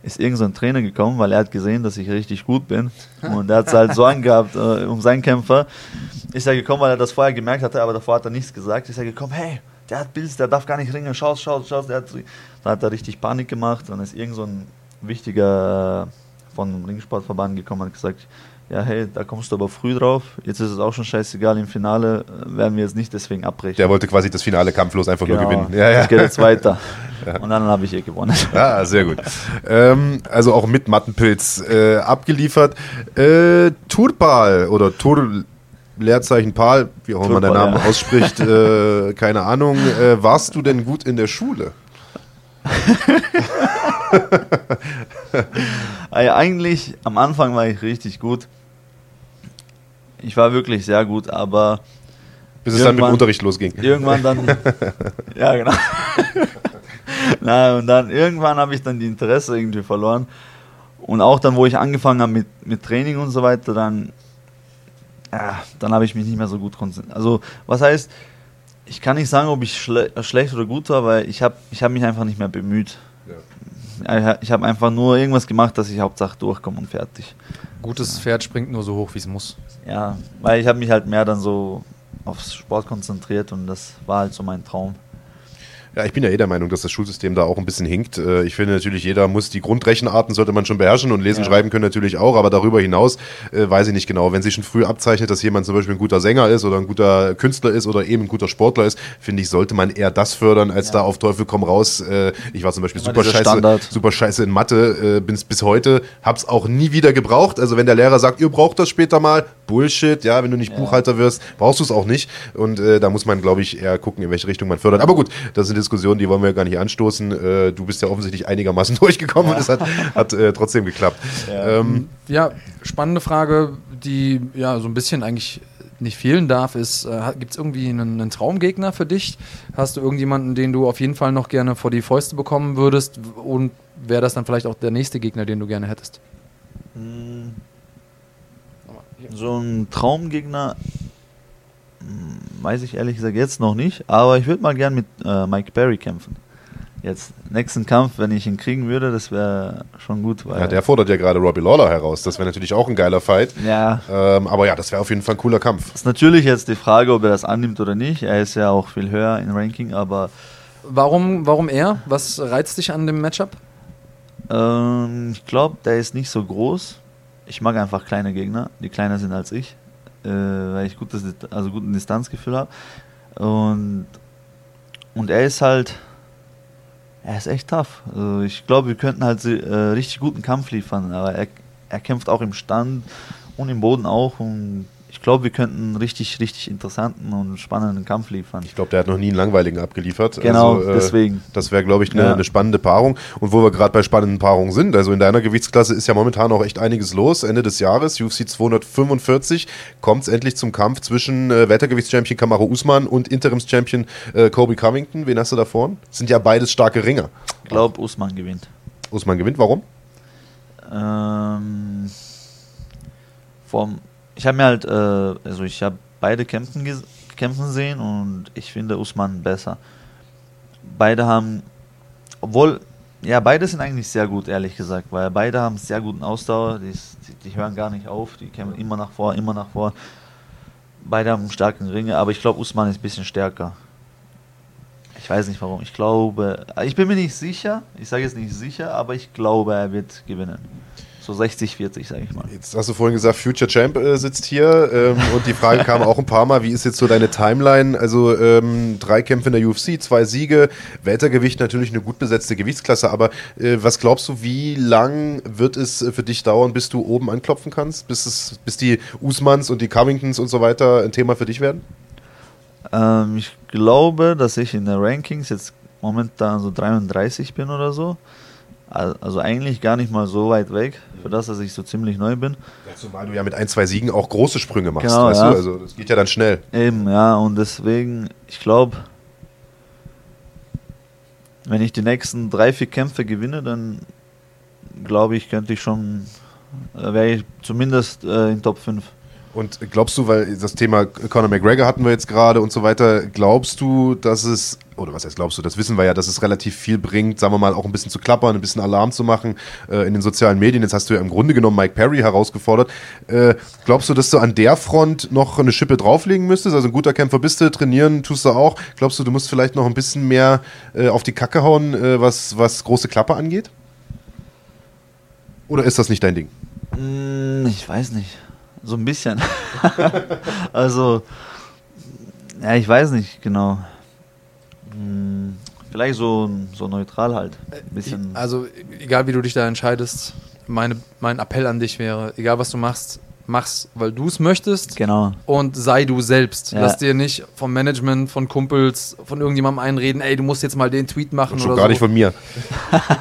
ist irgend so Trainer gekommen, weil er hat gesehen, dass ich richtig gut bin. Und er hat halt so angehabt äh, um seinen Kämpfer. Ist er gekommen, weil er das vorher gemerkt hatte, aber davor hat er nichts gesagt. Ist er gekommen, hey, der hat Pilz, der darf gar nicht ringen, schau, schau, schau. Der hat, dann hat er richtig Panik gemacht. Dann ist irgend so ein wichtiger äh, von Ringsportverband gekommen und hat gesagt, ja, hey, da kommst du aber früh drauf. Jetzt ist es auch schon scheißegal. Im Finale äh, werden wir jetzt nicht deswegen abbrechen. Der wollte quasi das Finale kampflos einfach genau. nur gewinnen. Ja, ja. Das geht jetzt weiter. Ja. Und dann habe ich eh gewonnen. Ja, sehr gut. ähm, also auch mit Mattenpilz äh, abgeliefert. Äh, Turpal oder Tur. Leerzeichen Pal, wie auch immer man den Namen ja. ausspricht, äh, keine Ahnung. Äh, warst du denn gut in der Schule? also eigentlich am Anfang war ich richtig gut. Ich war wirklich sehr gut, aber. Bis es dann mit dem Unterricht losging. Irgendwann dann. ja, genau. Na, und dann irgendwann habe ich dann die Interesse irgendwie verloren. Und auch dann, wo ich angefangen habe mit, mit Training und so weiter, dann, ja, dann habe ich mich nicht mehr so gut konzentriert. Also, was heißt, ich kann nicht sagen, ob ich schle schlecht oder gut war, weil ich habe ich hab mich einfach nicht mehr bemüht. Ja. Ich habe einfach nur irgendwas gemacht, dass ich Hauptsache durchkomme und fertig. Gutes Pferd springt nur so hoch, wie es muss. Ja, weil ich habe mich halt mehr dann so aufs Sport konzentriert und das war halt so mein Traum. Ja, ich bin ja eh der Meinung, dass das Schulsystem da auch ein bisschen hinkt. Äh, ich finde natürlich, jeder muss die Grundrechenarten sollte man schon beherrschen und lesen, ja. schreiben können natürlich auch, aber darüber hinaus äh, weiß ich nicht genau. Wenn sich schon früh abzeichnet, dass jemand zum Beispiel ein guter Sänger ist oder ein guter Künstler ist oder eben ein guter Sportler ist, finde ich, sollte man eher das fördern, als ja. da auf Teufel komm raus. Äh, ich war zum Beispiel super scheiße, super scheiße in Mathe, äh, bin bis heute, hab's auch nie wieder gebraucht. Also wenn der Lehrer sagt, ihr braucht das später mal, Bullshit, ja, wenn du nicht ja. Buchhalter wirst, brauchst du es auch nicht. Und äh, da muss man, glaube ich, eher gucken, in welche Richtung man fördert. Aber gut, das sind Diskussionen, die wollen wir gar nicht anstoßen. Äh, du bist ja offensichtlich einigermaßen durchgekommen ja. und es hat, hat äh, trotzdem geklappt. Ja. Ähm, ja, spannende Frage, die ja so ein bisschen eigentlich nicht fehlen darf, ist, äh, gibt es irgendwie einen, einen, Traumgegner für dich? Hast du irgendjemanden, den du auf jeden Fall noch gerne vor die Fäuste bekommen würdest? Und wäre das dann vielleicht auch der nächste Gegner, den du gerne hättest? Hm. So ein Traumgegner weiß ich ehrlich gesagt jetzt noch nicht, aber ich würde mal gern mit äh, Mike Perry kämpfen. Jetzt, nächsten Kampf, wenn ich ihn kriegen würde, das wäre schon gut. ja, der fordert ja gerade Robbie Lawler heraus. Das wäre natürlich auch ein geiler Fight. Ja. Ähm, aber ja, das wäre auf jeden Fall ein cooler Kampf. Ist natürlich jetzt die Frage, ob er das annimmt oder nicht. Er ist ja auch viel höher im Ranking, aber. Warum, warum er? Was reizt dich an dem Matchup? Ähm, ich glaube, der ist nicht so groß. Ich mag einfach kleine Gegner, die kleiner sind als ich äh, weil ich gutes, also guten Distanzgefühl habe. Und, und er ist halt, er ist echt tough. Also ich glaube, wir könnten halt äh, richtig guten Kampf liefern, aber er, er kämpft auch im Stand und im Boden auch und ich glaube, wir könnten einen richtig, richtig interessanten und spannenden Kampf liefern. Ich glaube, der hat noch nie einen langweiligen abgeliefert. Genau, also, äh, deswegen. Das wäre, glaube ich, eine ja. ne spannende Paarung. Und wo wir gerade bei spannenden Paarungen sind, also in deiner Gewichtsklasse ist ja momentan auch echt einiges los. Ende des Jahres, UFC 245, kommt es endlich zum Kampf zwischen äh, Wettergewichtschampion Kamaru Usman und Interimschampion äh, Kobe Covington. Wen hast du da vorne? Sind ja beides starke Ringer. Ich glaube, Usman gewinnt. Usman gewinnt, warum? Ähm, vom ich habe mir halt, äh, also ich habe beide kämpfen, kämpfen sehen und ich finde Usman besser. Beide haben, obwohl, ja, beide sind eigentlich sehr gut, ehrlich gesagt, weil beide haben sehr guten Ausdauer, die, die, die hören gar nicht auf, die kämpfen immer nach vor, immer nach vor. Beide haben starken Ringe, aber ich glaube, Usman ist ein bisschen stärker. Ich weiß nicht warum. Ich glaube, ich bin mir nicht sicher. Ich sage jetzt nicht sicher, aber ich glaube, er wird gewinnen. So 60, 40, sage ich mal. Jetzt hast du vorhin gesagt, Future Champ äh, sitzt hier ähm, und die Frage kam auch ein paar Mal, wie ist jetzt so deine Timeline? Also ähm, drei Kämpfe in der UFC, zwei Siege, Weltergewicht natürlich eine gut besetzte Gewichtsklasse, aber äh, was glaubst du, wie lang wird es für dich dauern, bis du oben anklopfen kannst? Bis, es, bis die Usmans und die Covingtons und so weiter ein Thema für dich werden? Ähm, ich glaube, dass ich in den Rankings jetzt momentan so 33 bin oder so. Also eigentlich gar nicht mal so weit weg, für das, dass ich so ziemlich neu bin. Ja, zumal du ja mit ein, zwei Siegen auch große Sprünge machst, genau, weißt ja. du? Also das geht ja dann schnell. Eben, ja, und deswegen, ich glaube, wenn ich die nächsten drei, vier Kämpfe gewinne, dann glaube ich, könnte ich schon, äh, wäre ich zumindest äh, in Top 5. Und glaubst du, weil das Thema Conor McGregor hatten wir jetzt gerade und so weiter, glaubst du, dass es, oder was heißt glaubst du, das wissen wir ja, dass es relativ viel bringt, sagen wir mal, auch ein bisschen zu klappern, ein bisschen Alarm zu machen äh, in den sozialen Medien. Jetzt hast du ja im Grunde genommen Mike Perry herausgefordert. Äh, glaubst du, dass du an der Front noch eine Schippe drauflegen müsstest? Also ein guter Kämpfer bist du, trainieren tust du auch. Glaubst du, du musst vielleicht noch ein bisschen mehr äh, auf die Kacke hauen, äh, was, was große Klappe angeht? Oder ist das nicht dein Ding? Hm, ich weiß nicht. So ein bisschen. also, ja, ich weiß nicht genau. Hm, vielleicht so, so neutral halt. Ein bisschen. Also, egal wie du dich da entscheidest, meine, mein Appell an dich wäre, egal was du machst, mach's, weil du es möchtest. Genau. Und sei du selbst. Ja. Lass dir nicht vom Management, von Kumpels, von irgendjemandem einreden, ey, du musst jetzt mal den Tweet machen. Und schon gar so. nicht von mir.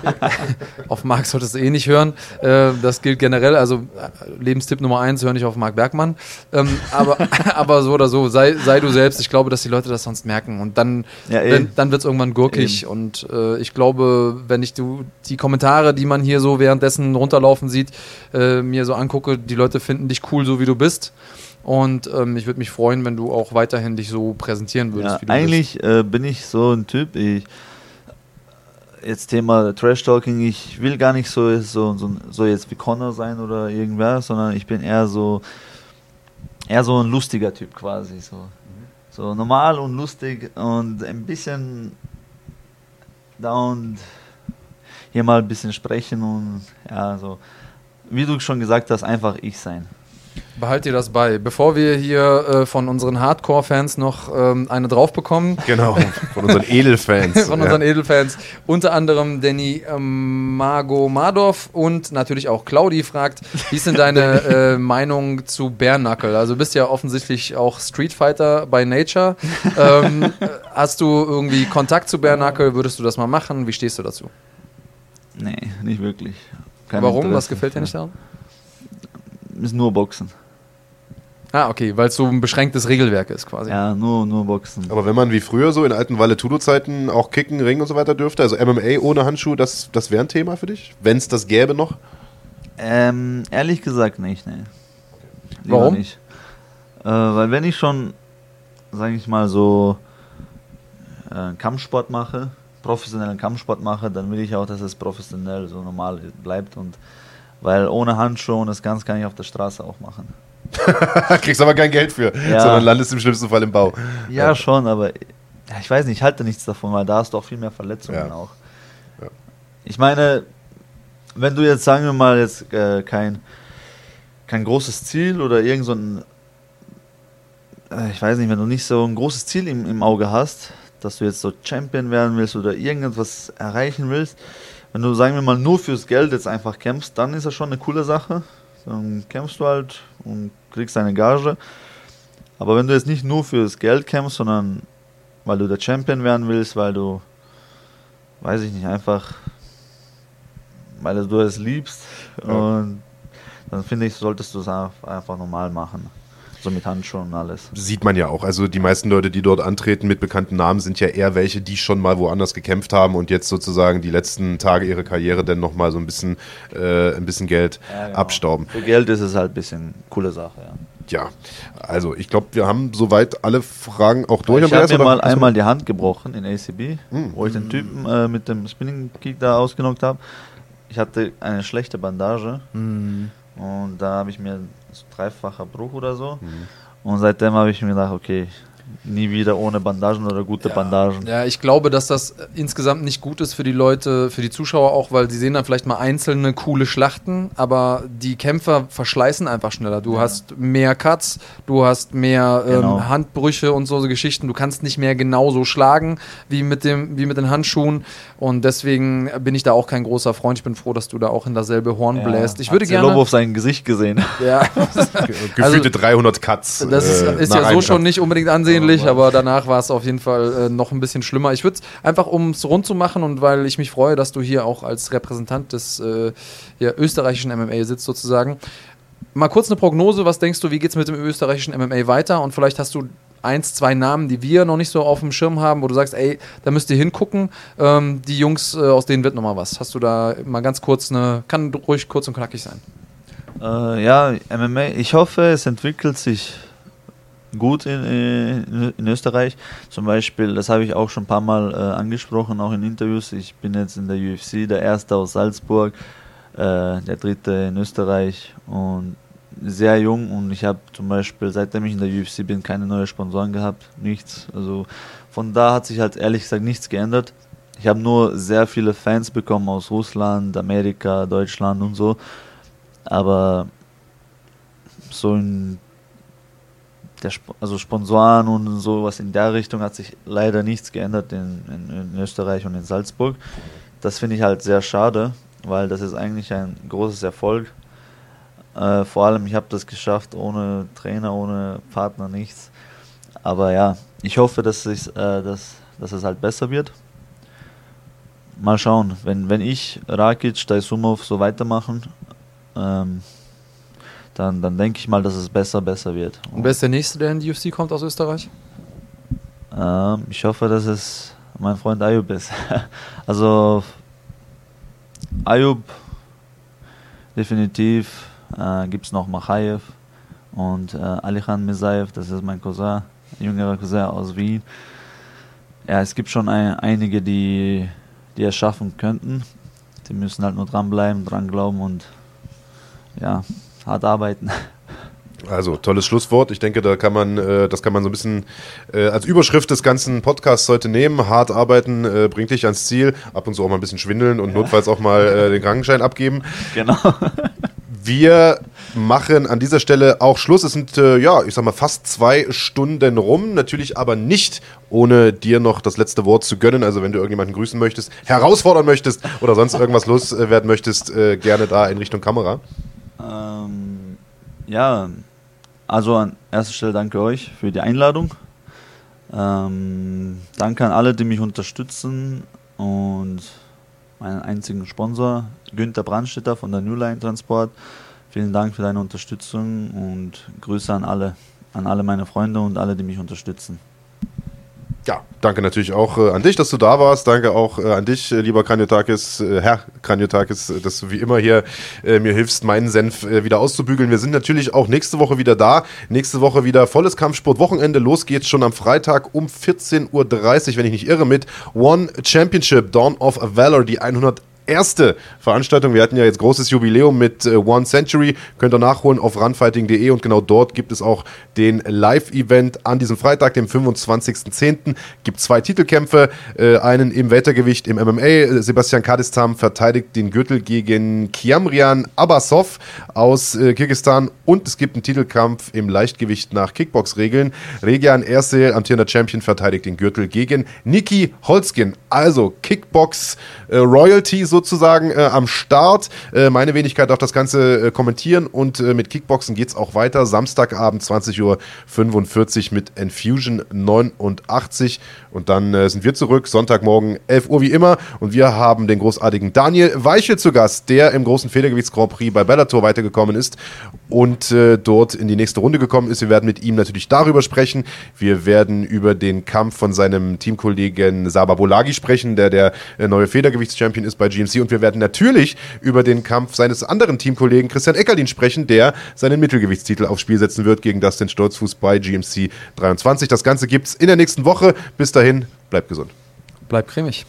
auf Marc solltest du eh nicht hören. Äh, das gilt generell. Also äh, Lebenstipp Nummer eins, hör nicht auf Marc Bergmann. Ähm, aber, aber so oder so, sei, sei du selbst. Ich glaube, dass die Leute das sonst merken. Und dann, ja, dann wird es irgendwann gurkig. Eben. Und äh, ich glaube, wenn ich du, die Kommentare, die man hier so währenddessen runterlaufen sieht, äh, mir so angucke, die Leute finden dich cool, so wie du bist. Und ähm, ich würde mich freuen, wenn du auch weiterhin dich so präsentieren würdest. Ja, eigentlich äh, bin ich so ein Typ, ich, jetzt Thema Trash Talking, ich will gar nicht so, so, so, so jetzt wie Connor sein oder irgendwer, sondern ich bin eher so eher so ein lustiger Typ quasi. So, so normal und lustig und ein bisschen da und hier mal ein bisschen sprechen und ja, so wie du schon gesagt hast, einfach ich sein. Behalt dir das bei. Bevor wir hier äh, von unseren Hardcore-Fans noch ähm, eine drauf bekommen. Genau, von unseren Edelfans. von unseren Edelfans. Unter anderem Danny ähm, Margo Madov und natürlich auch Claudi fragt, wie ist denn deine äh, Meinung zu Bare Knuckle? Also du bist ja offensichtlich auch Street Fighter by Nature. Ähm, hast du irgendwie Kontakt zu Bare Knuckle? Würdest du das mal machen? Wie stehst du dazu? Nee, nicht wirklich. Kein Warum? Interesse. Was gefällt dir nicht daran? Ist nur Boxen. Ah, okay, weil es so ein beschränktes Regelwerk ist quasi. Ja, nur, nur Boxen. Aber wenn man wie früher so in alten Valle-Tudo-Zeiten auch kicken, ringen und so weiter dürfte, also MMA ohne Handschuh, das, das wäre ein Thema für dich? Wenn es das gäbe noch? Ähm, ehrlich gesagt nicht, ne. Warum? Nicht. Äh, weil wenn ich schon, sage ich mal, so äh, Kampfsport mache, professionellen Kampfsport mache, dann will ich auch, dass es professionell so normal bleibt und weil ohne Handschuhe und das Ganze kann ich auf der Straße auch machen. Kriegst aber kein Geld für, ja. sondern landest im schlimmsten Fall im Bau. Ja, ja. schon, aber ich weiß nicht, ich halte nichts davon, weil da hast du auch viel mehr Verletzungen ja. auch. Ich meine, wenn du jetzt, sagen wir mal, jetzt äh, kein, kein großes Ziel oder irgend so ein, äh, ich weiß nicht, wenn du nicht so ein großes Ziel im, im Auge hast, dass du jetzt so Champion werden willst oder irgendetwas erreichen willst, wenn du, sagen wir mal, nur fürs Geld jetzt einfach kämpfst, dann ist das schon eine coole Sache. Dann kämpfst du halt und kriegst deine Gage. Aber wenn du jetzt nicht nur fürs Geld kämpfst, sondern weil du der Champion werden willst, weil du, weiß ich nicht, einfach, weil du es liebst, ja. und dann finde ich, solltest du es einfach normal machen so mit Handschuhen und alles. Sieht man ja auch. Also die meisten Leute, die dort antreten mit bekannten Namen, sind ja eher welche, die schon mal woanders gekämpft haben und jetzt sozusagen die letzten Tage ihrer Karriere dann nochmal so ein bisschen, äh, ein bisschen Geld ja, genau. abstauben. Für Geld ist es halt ein bisschen coole Sache, ja. Ja, also ich glaube, wir haben soweit alle Fragen auch durch. Ich habe mir mal einmal die Hand gebrochen in ACB, hm. wo ich den Typen äh, mit dem Spinning Kick da ausgenockt habe. Ich hatte eine schlechte Bandage. Hm. Und da habe ich mir dreifacher Bruch oder so. Mhm. Und seitdem habe ich mir gedacht, okay, nie wieder ohne Bandagen oder gute ja. Bandagen. Ja, ich glaube, dass das insgesamt nicht gut ist für die Leute, für die Zuschauer auch, weil sie sehen dann vielleicht mal einzelne coole Schlachten, aber die Kämpfer verschleißen einfach schneller. Du ja. hast mehr Cuts, du hast mehr ähm, genau. Handbrüche und so, so Geschichten. Du kannst nicht mehr genauso schlagen wie mit, dem, wie mit den Handschuhen und deswegen bin ich da auch kein großer Freund. Ich bin froh, dass du da auch in dasselbe Horn ja. bläst. Ich würde gerne. Lobo auf sein Gesicht gesehen. Ja. Gefühlte also, 300 Cuts. Das ist, äh, ist ja so schon nicht unbedingt ansehnlich, aber danach war es auf jeden Fall äh, noch ein bisschen schlimmer. Ich würde es einfach, um es rund zu machen und weil ich mich freue, dass du hier auch als Repräsentant des äh, ja, österreichischen MMA sitzt, sozusagen. Mal kurz eine Prognose. Was denkst du, wie geht es mit dem österreichischen MMA weiter? Und vielleicht hast du eins, zwei Namen, die wir noch nicht so auf dem Schirm haben, wo du sagst, ey, da müsst ihr hingucken. Ähm, die Jungs, äh, aus denen wird nochmal was. Hast du da mal ganz kurz eine, kann ruhig kurz und knackig sein. Äh, ja, MMA, ich hoffe, es entwickelt sich gut in, in, in, Österreich. Zum Beispiel, das habe ich auch schon ein paar Mal äh, angesprochen, auch in Interviews. Ich bin jetzt in der UFC, der erste aus Salzburg, äh, der dritte in Österreich und sehr jung. Und ich habe zum Beispiel, seitdem ich in der UFC bin, keine neuen Sponsoren gehabt, nichts. Also von da hat sich halt ehrlich gesagt nichts geändert. Ich habe nur sehr viele Fans bekommen aus Russland, Amerika, Deutschland und so. Aber so in der also Sponsoren und sowas in der Richtung hat sich leider nichts geändert in, in, in Österreich und in Salzburg. Das finde ich halt sehr schade, weil das ist eigentlich ein großes Erfolg. Äh, vor allem, ich habe das geschafft ohne Trainer, ohne Partner, nichts. Aber ja, ich hoffe, dass, äh, dass, dass es halt besser wird. Mal schauen, wenn, wenn ich, Rakic, Daisumov so weitermachen, ähm, dann, dann denke ich mal, dass es besser, besser wird. Und wer ist der Nächste, der in die UFC kommt aus Österreich? Ähm, ich hoffe, dass es mein Freund Ayub ist. also Ayub, definitiv. Äh, Gibt es noch Machayev und äh, Alichan Misayev, das ist mein Cousin, jüngerer Cousin aus Wien. Ja, es gibt schon ein, einige, die, die es schaffen könnten. Die müssen halt nur dranbleiben, dran glauben und ja, hart arbeiten. Also, tolles Schlusswort. Ich denke, da kann man, äh, das kann man so ein bisschen äh, als Überschrift des ganzen Podcasts heute nehmen. Hart arbeiten äh, bringt dich ans Ziel. Ab und zu auch mal ein bisschen schwindeln und ja. notfalls auch mal äh, den Krankenschein abgeben. Genau. Wir machen an dieser Stelle auch Schluss. Es sind, äh, ja, ich sag mal, fast zwei Stunden rum. Natürlich aber nicht, ohne dir noch das letzte Wort zu gönnen. Also, wenn du irgendjemanden grüßen möchtest, herausfordern möchtest oder sonst irgendwas loswerden möchtest, äh, gerne da in Richtung Kamera. Ähm, ja, also an erster Stelle danke euch für die Einladung. Ähm, danke an alle, die mich unterstützen und meinen einzigen Sponsor, Günther Brandstetter von der New Line Transport. Vielen Dank für deine Unterstützung und Grüße an alle, an alle meine Freunde und alle, die mich unterstützen. Ja, danke natürlich auch äh, an dich, dass du da warst. Danke auch äh, an dich, äh, lieber Kranjotakis, äh, Herr Kranjotakis, äh, dass du wie immer hier äh, mir hilfst, meinen Senf wieder auszubügeln. Wir sind natürlich auch nächste Woche wieder da. Nächste Woche wieder volles Kampfsport-Wochenende. Los geht's schon am Freitag um 14.30 Uhr, wenn ich nicht irre, mit One Championship Dawn of Valor, die 100 erste Veranstaltung. Wir hatten ja jetzt großes Jubiläum mit äh, One Century. Könnt ihr nachholen auf runfighting.de und genau dort gibt es auch den Live-Event an diesem Freitag, dem 25.10. Gibt zwei Titelkämpfe, äh, einen im Weltergewicht im MMA. Sebastian Kadistam verteidigt den Gürtel gegen Kiamrian Abbasov aus äh, Kirgistan und es gibt einen Titelkampf im Leichtgewicht nach Kickbox-Regeln. Regian Ersel, amtierender Champion, verteidigt den Gürtel gegen Niki Holzkin. Also Kickbox äh, Royalty sozusagen äh, am Start. Äh, meine Wenigkeit darf das Ganze äh, kommentieren und äh, mit Kickboxen geht es auch weiter. Samstagabend 20.45 Uhr mit Infusion 89 und dann sind wir zurück. Sonntagmorgen 11 Uhr wie immer und wir haben den großartigen Daniel Weichel zu Gast, der im großen Federgewichts Grand Prix bei Bellator weitergekommen ist und dort in die nächste Runde gekommen ist. Wir werden mit ihm natürlich darüber sprechen. Wir werden über den Kampf von seinem Teamkollegen Saba Bolagi sprechen, der der neue Federgewichtschampion ist bei GM GMC und wir werden natürlich über den Kampf seines anderen Teamkollegen Christian Eckerlin sprechen, der seinen Mittelgewichtstitel aufs Spiel setzen wird gegen Dustin Sturzfuß bei GMC 23. Das Ganze gibt es in der nächsten Woche. Bis dahin, bleibt gesund. Bleibt cremig.